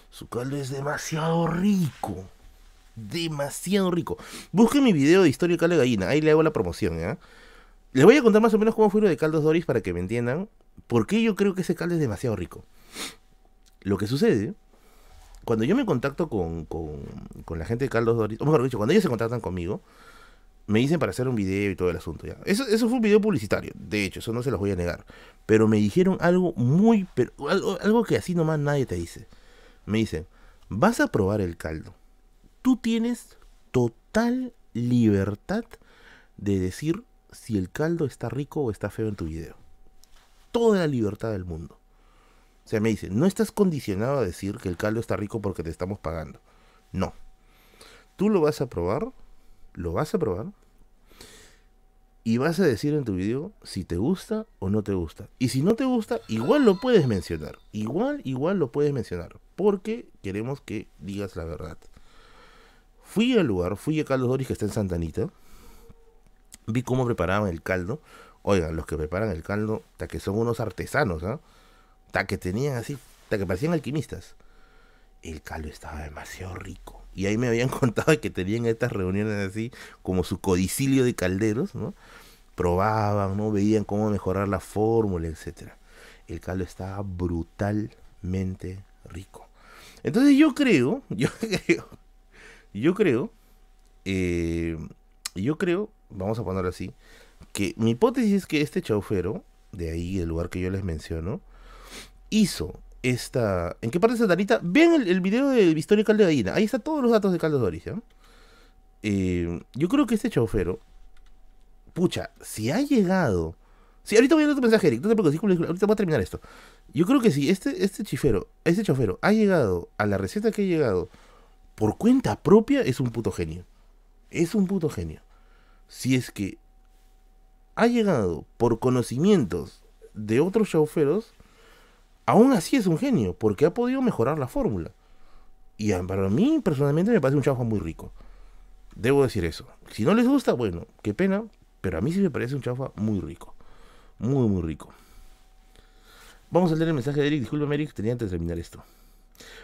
[SPEAKER 1] Su caldo es demasiado rico. Demasiado rico. Busquen mi video de historia de caldo de gallina. Ahí le hago la promoción, ¿ya? Les voy a contar más o menos cómo fue lo de caldos Doris para que me entiendan por qué yo creo que ese caldo es demasiado rico. Lo que sucede, cuando yo me contacto con, con, con la gente de caldos Doris, o mejor dicho, cuando ellos se contactan conmigo, me dicen para hacer un video y todo el asunto. ¿ya? Eso, eso fue un video publicitario, de hecho, eso no se los voy a negar. Pero me dijeron algo muy, pero, algo, algo que así nomás nadie te dice. Me dicen, vas a probar el caldo. Tú tienes total libertad de decir si el caldo está rico o está feo en tu video. Toda la libertad del mundo. O sea, me dicen, no estás condicionado a decir que el caldo está rico porque te estamos pagando. No. Tú lo vas a probar lo vas a probar y vas a decir en tu video si te gusta o no te gusta. Y si no te gusta, igual lo puedes mencionar. Igual, igual lo puedes mencionar. Porque queremos que digas la verdad. Fui al lugar, fui a Caldo Doris que está en Santanita. Vi cómo preparaban el caldo. Oigan, los que preparan el caldo, hasta que son unos artesanos, ¿ah? Hasta que tenían así, hasta que parecían alquimistas. El caldo estaba demasiado rico. Y ahí me habían contado que tenían estas reuniones así, como su codicilio de calderos, ¿no? Probaban, ¿no? Veían cómo mejorar la fórmula, etcétera. El caldo estaba brutalmente rico. Entonces yo creo, yo creo, yo creo, eh, yo creo, vamos a ponerlo así, que mi hipótesis es que este chaufero, de ahí, el lugar que yo les menciono, hizo esta... ¿En qué parte está Darita? Vean el, el, video de Historia Caldo de Gallina. Ahí están todos los datos de Caldo Doris. Eh, yo creo que este chaufero, pucha, si ha llegado... Si ahorita voy a dar tu mensaje, Eric, no te preocupes, ahorita voy a terminar esto. Yo creo que si este, este chifero, este chofero ha llegado a la receta que ha llegado por cuenta propia, es un puto genio. Es un puto genio. Si es que ha llegado por conocimientos de otros chauferos, aún así es un genio, porque ha podido mejorar la fórmula. Y para mí, personalmente, me parece un chaufa muy rico. Debo decir eso. Si no les gusta, bueno, qué pena, pero a mí sí me parece un chaufa muy rico. Muy, muy rico. Vamos a leer el mensaje de Eric. Disculpe, Eric, tenía antes de terminar esto.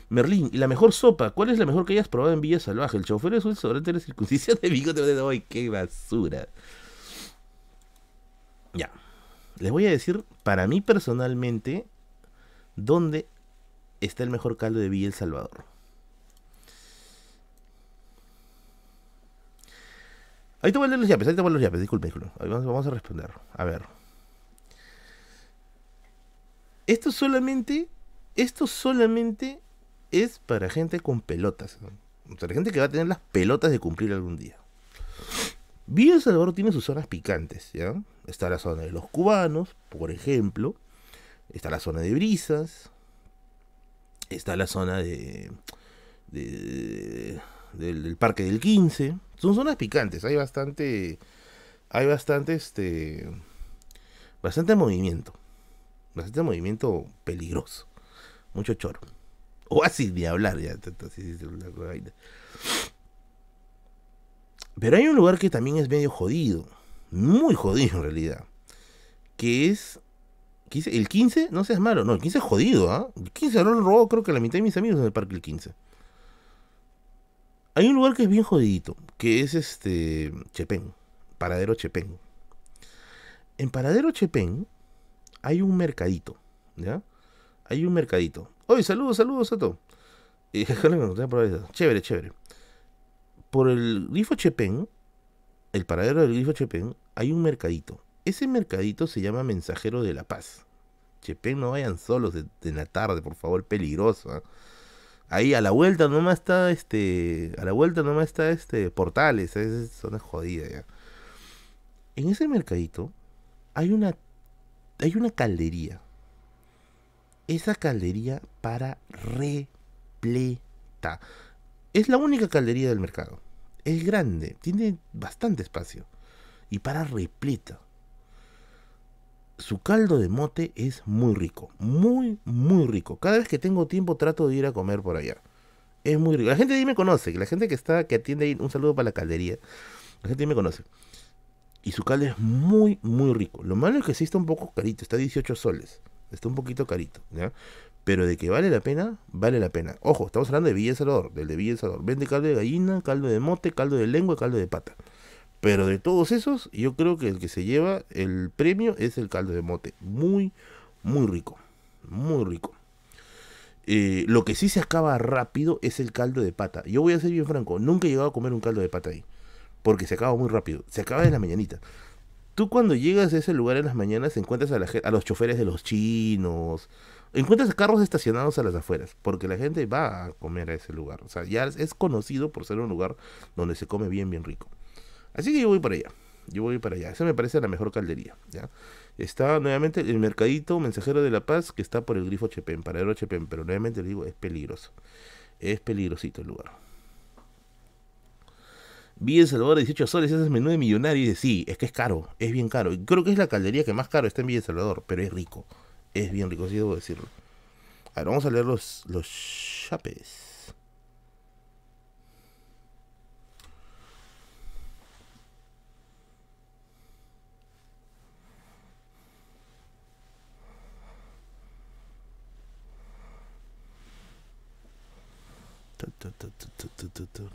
[SPEAKER 1] Merlín, ¿y la mejor sopa? ¿Cuál es la mejor que hayas probado en Villa Salvaje? El chofer es un sobrante de la circuncisión de bigote de hoy. ¡Qué basura! Ya. Les voy a decir, para mí personalmente, dónde está el mejor caldo de Villa El Salvador. Ahí te voy los yapes, ahí te voy los yapes, disculpe. Vamos, a responder. A ver. Esto solamente, esto solamente es para gente con pelotas. sea, gente que va a tener las pelotas de cumplir algún día. Villa El Salvador tiene sus zonas picantes, ¿ya? Está la zona de los cubanos, por ejemplo está la zona de brisas, está la zona de, del, parque del 15. Son zonas picantes, hay bastante, hay bastante, este, bastante movimiento, bastante movimiento peligroso, mucho choro. O así de hablar ya. Pero hay un lugar que también es medio jodido, muy jodido en realidad, que es el 15, no seas malo. No, el 15 es jodido, ¿ah? El 15 lo robó creo que la mitad de mis amigos en el parque el 15. Hay un lugar que es bien jodidito, que es este Chepén, Paradero Chepén. En Paradero Chepén hay un mercadito, ¿ya? Hay un mercadito. Oye, saludos, saludos a todos. chévere, chévere. Por el grifo Chepén, el paradero del grifo Chepén, hay un mercadito. Ese mercadito se llama Mensajero de la Paz. Chepén, no vayan solos de, la tarde, por favor, peligroso. ¿ah? Ahí a la vuelta nomás está este. A la vuelta nomás está este. Portales. Es zona jodida ya. En ese mercadito hay una. Hay una caldería. Esa caldería para repleta. Es la única caldería del mercado. Es grande. Tiene bastante espacio. Y para repleta su caldo de mote es muy rico, muy, muy rico. Cada vez que tengo tiempo trato de ir a comer por allá. Es muy rico. La gente ahí me conoce, la gente que está, que atiende ahí, un saludo para la caldería. La gente ahí me conoce. Y su caldo es muy, muy rico. Lo malo es que sí está un poco carito, está 18 soles. Está un poquito carito. Pero de que vale la pena, vale la pena. Ojo, estamos hablando de Villa Salvador, del de Villa Salvador. Vende caldo de gallina, caldo de mote, caldo de lengua, caldo de pata. Pero de todos esos, yo creo que el que se lleva el premio es el caldo de mote. Muy, muy rico. Muy rico. Eh, lo que sí se acaba rápido es el caldo de pata. Yo voy a ser bien franco, nunca he llegado a comer un caldo de pata ahí. Porque se acaba muy rápido. Se acaba en la mañanita. Tú cuando llegas a ese lugar en las mañanas encuentras a, la, a los choferes de los chinos. Encuentras carros estacionados a las afueras. Porque la gente va a comer a ese lugar. O sea, ya es conocido por ser un lugar donde se come bien, bien rico. Así que yo voy para allá. Yo voy para allá. Esa me parece la mejor caldería. ¿ya? Está nuevamente el mercadito mensajero de la paz que está por el grifo Chepén, paradero Chepén. Pero nuevamente le digo, es peligroso. Es peligrosito el lugar. Vi El Salvador 18 soles, ese es menú de millonario. Dice, sí, es que es caro, es bien caro. Creo que es la caldería que más caro está en Villa El Salvador, pero es rico. Es bien rico, sí debo decirlo. A ver, vamos a leer los, los chapes.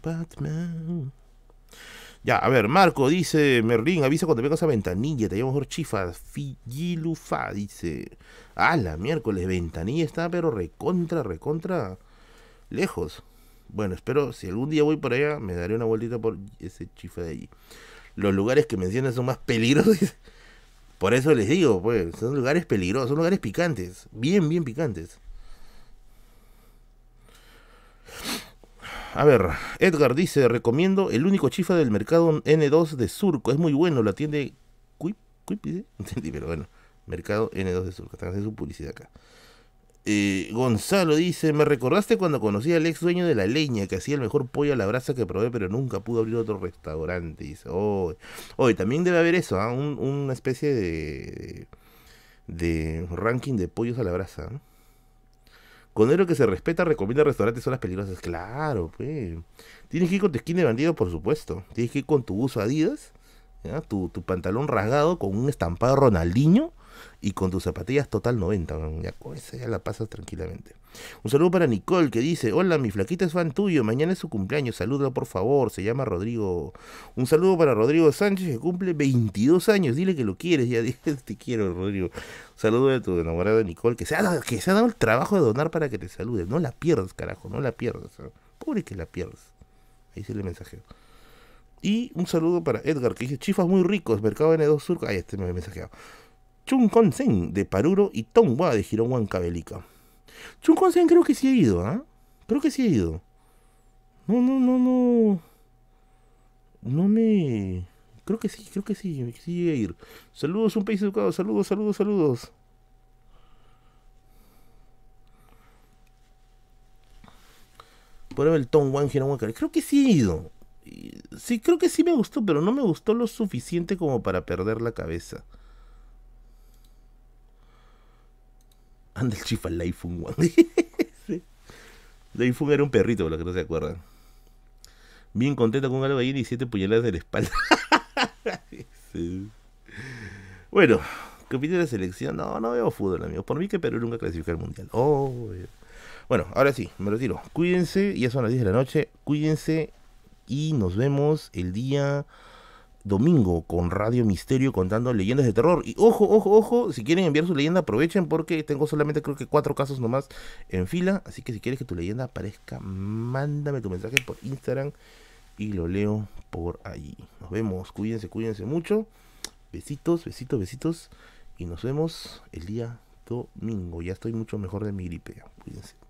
[SPEAKER 1] Batman. Ya, a ver, Marco dice, Merlín, avisa cuando vengas a Ventanilla, te llamo mejor chifa, Figilufa, dice. Ah, la miércoles, Ventanilla está, pero recontra, recontra, lejos. Bueno, espero, si algún día voy por allá, me daré una vueltita por ese chifa de allí. Los lugares que mencionas son más peligrosos. Por eso les digo, pues, son lugares peligrosos, son lugares picantes, bien, bien picantes. A ver, Edgar dice, recomiendo el único chifa del mercado N2 de Surco. Es muy bueno, lo atiende... ¿Quip? ¿Quip? Entendí, pero bueno. Mercado N2 de Surco. Están haciendo su publicidad acá. Eh, Gonzalo dice, me recordaste cuando conocí al ex dueño de la leña que hacía el mejor pollo a la brasa que probé, pero nunca pudo abrir otro restaurante. Dice, oh, hoy también debe haber eso, ¿ah? una especie de, de, ranking de pollos a la brasa. Conero que se respeta recomienda restaurantes zonas peligrosas. Claro, pues. Tienes que ir con tu skin de bandido, por supuesto. Tienes que ir con tu uso Adidas, Tu, tu, pantalón rasgado con un estampado Ronaldinho y con tus zapatillas total 90. Ya esa ya la pasas tranquilamente. Un saludo para Nicole que dice, hola, mi flaquita es fan tuyo, mañana es su cumpleaños, salúdalo por favor, se llama Rodrigo. Un saludo para Rodrigo Sánchez que cumple 22 años, dile que lo quieres, ya te quiero Rodrigo. Un saludo de tu enamorada Nicole que se, ha, dado el trabajo de donar para que te salude. No la pierdas, carajo, no la pierdas. Pobre que la pierdas. Ahí se le mensajeo. Y un saludo para Edgar que dice, chifas muy ricos, Mercado N2 Sur. Ahí este me ha mensajeado. Chung Sen de Paruro y Tongwa de Girón Huancavelica. Chung Sen creo que sí ha ido, ¿ah? Creo que sí ha ido. No, no, no, no. No me. Creo que sí, creo que sí, sí a ir. Saludos, un país educado. Saludos, saludos, saludos. Por el Tom Wan Girón Creo que sí he ido. Sí, creo que sí me gustó, pero no me gustó lo suficiente como para perder la cabeza. Anda el chifa Leifun, Leifun era un perrito, por lo que no se acuerdan. Bien contento con algo ahí y siete puñaladas de la espalda. Bueno, ¿qué de la selección? No, no veo fútbol, amigo. Por mí que Perú nunca clasifica al mundial. Oh, bueno, ahora sí, me retiro. Cuídense, ya son las 10 de la noche. Cuídense y nos vemos el día domingo con Radio Misterio contando leyendas de terror. Y ojo, ojo, ojo, si quieren enviar su leyenda, aprovechen porque tengo solamente creo que cuatro casos nomás en fila. Así que si quieres que tu leyenda aparezca, mándame tu mensaje por Instagram y lo leo por allí. Nos vemos, cuídense, cuídense mucho. Besitos, besitos, besitos. Y nos vemos el día domingo. Ya estoy mucho mejor de mi gripe. Cuídense.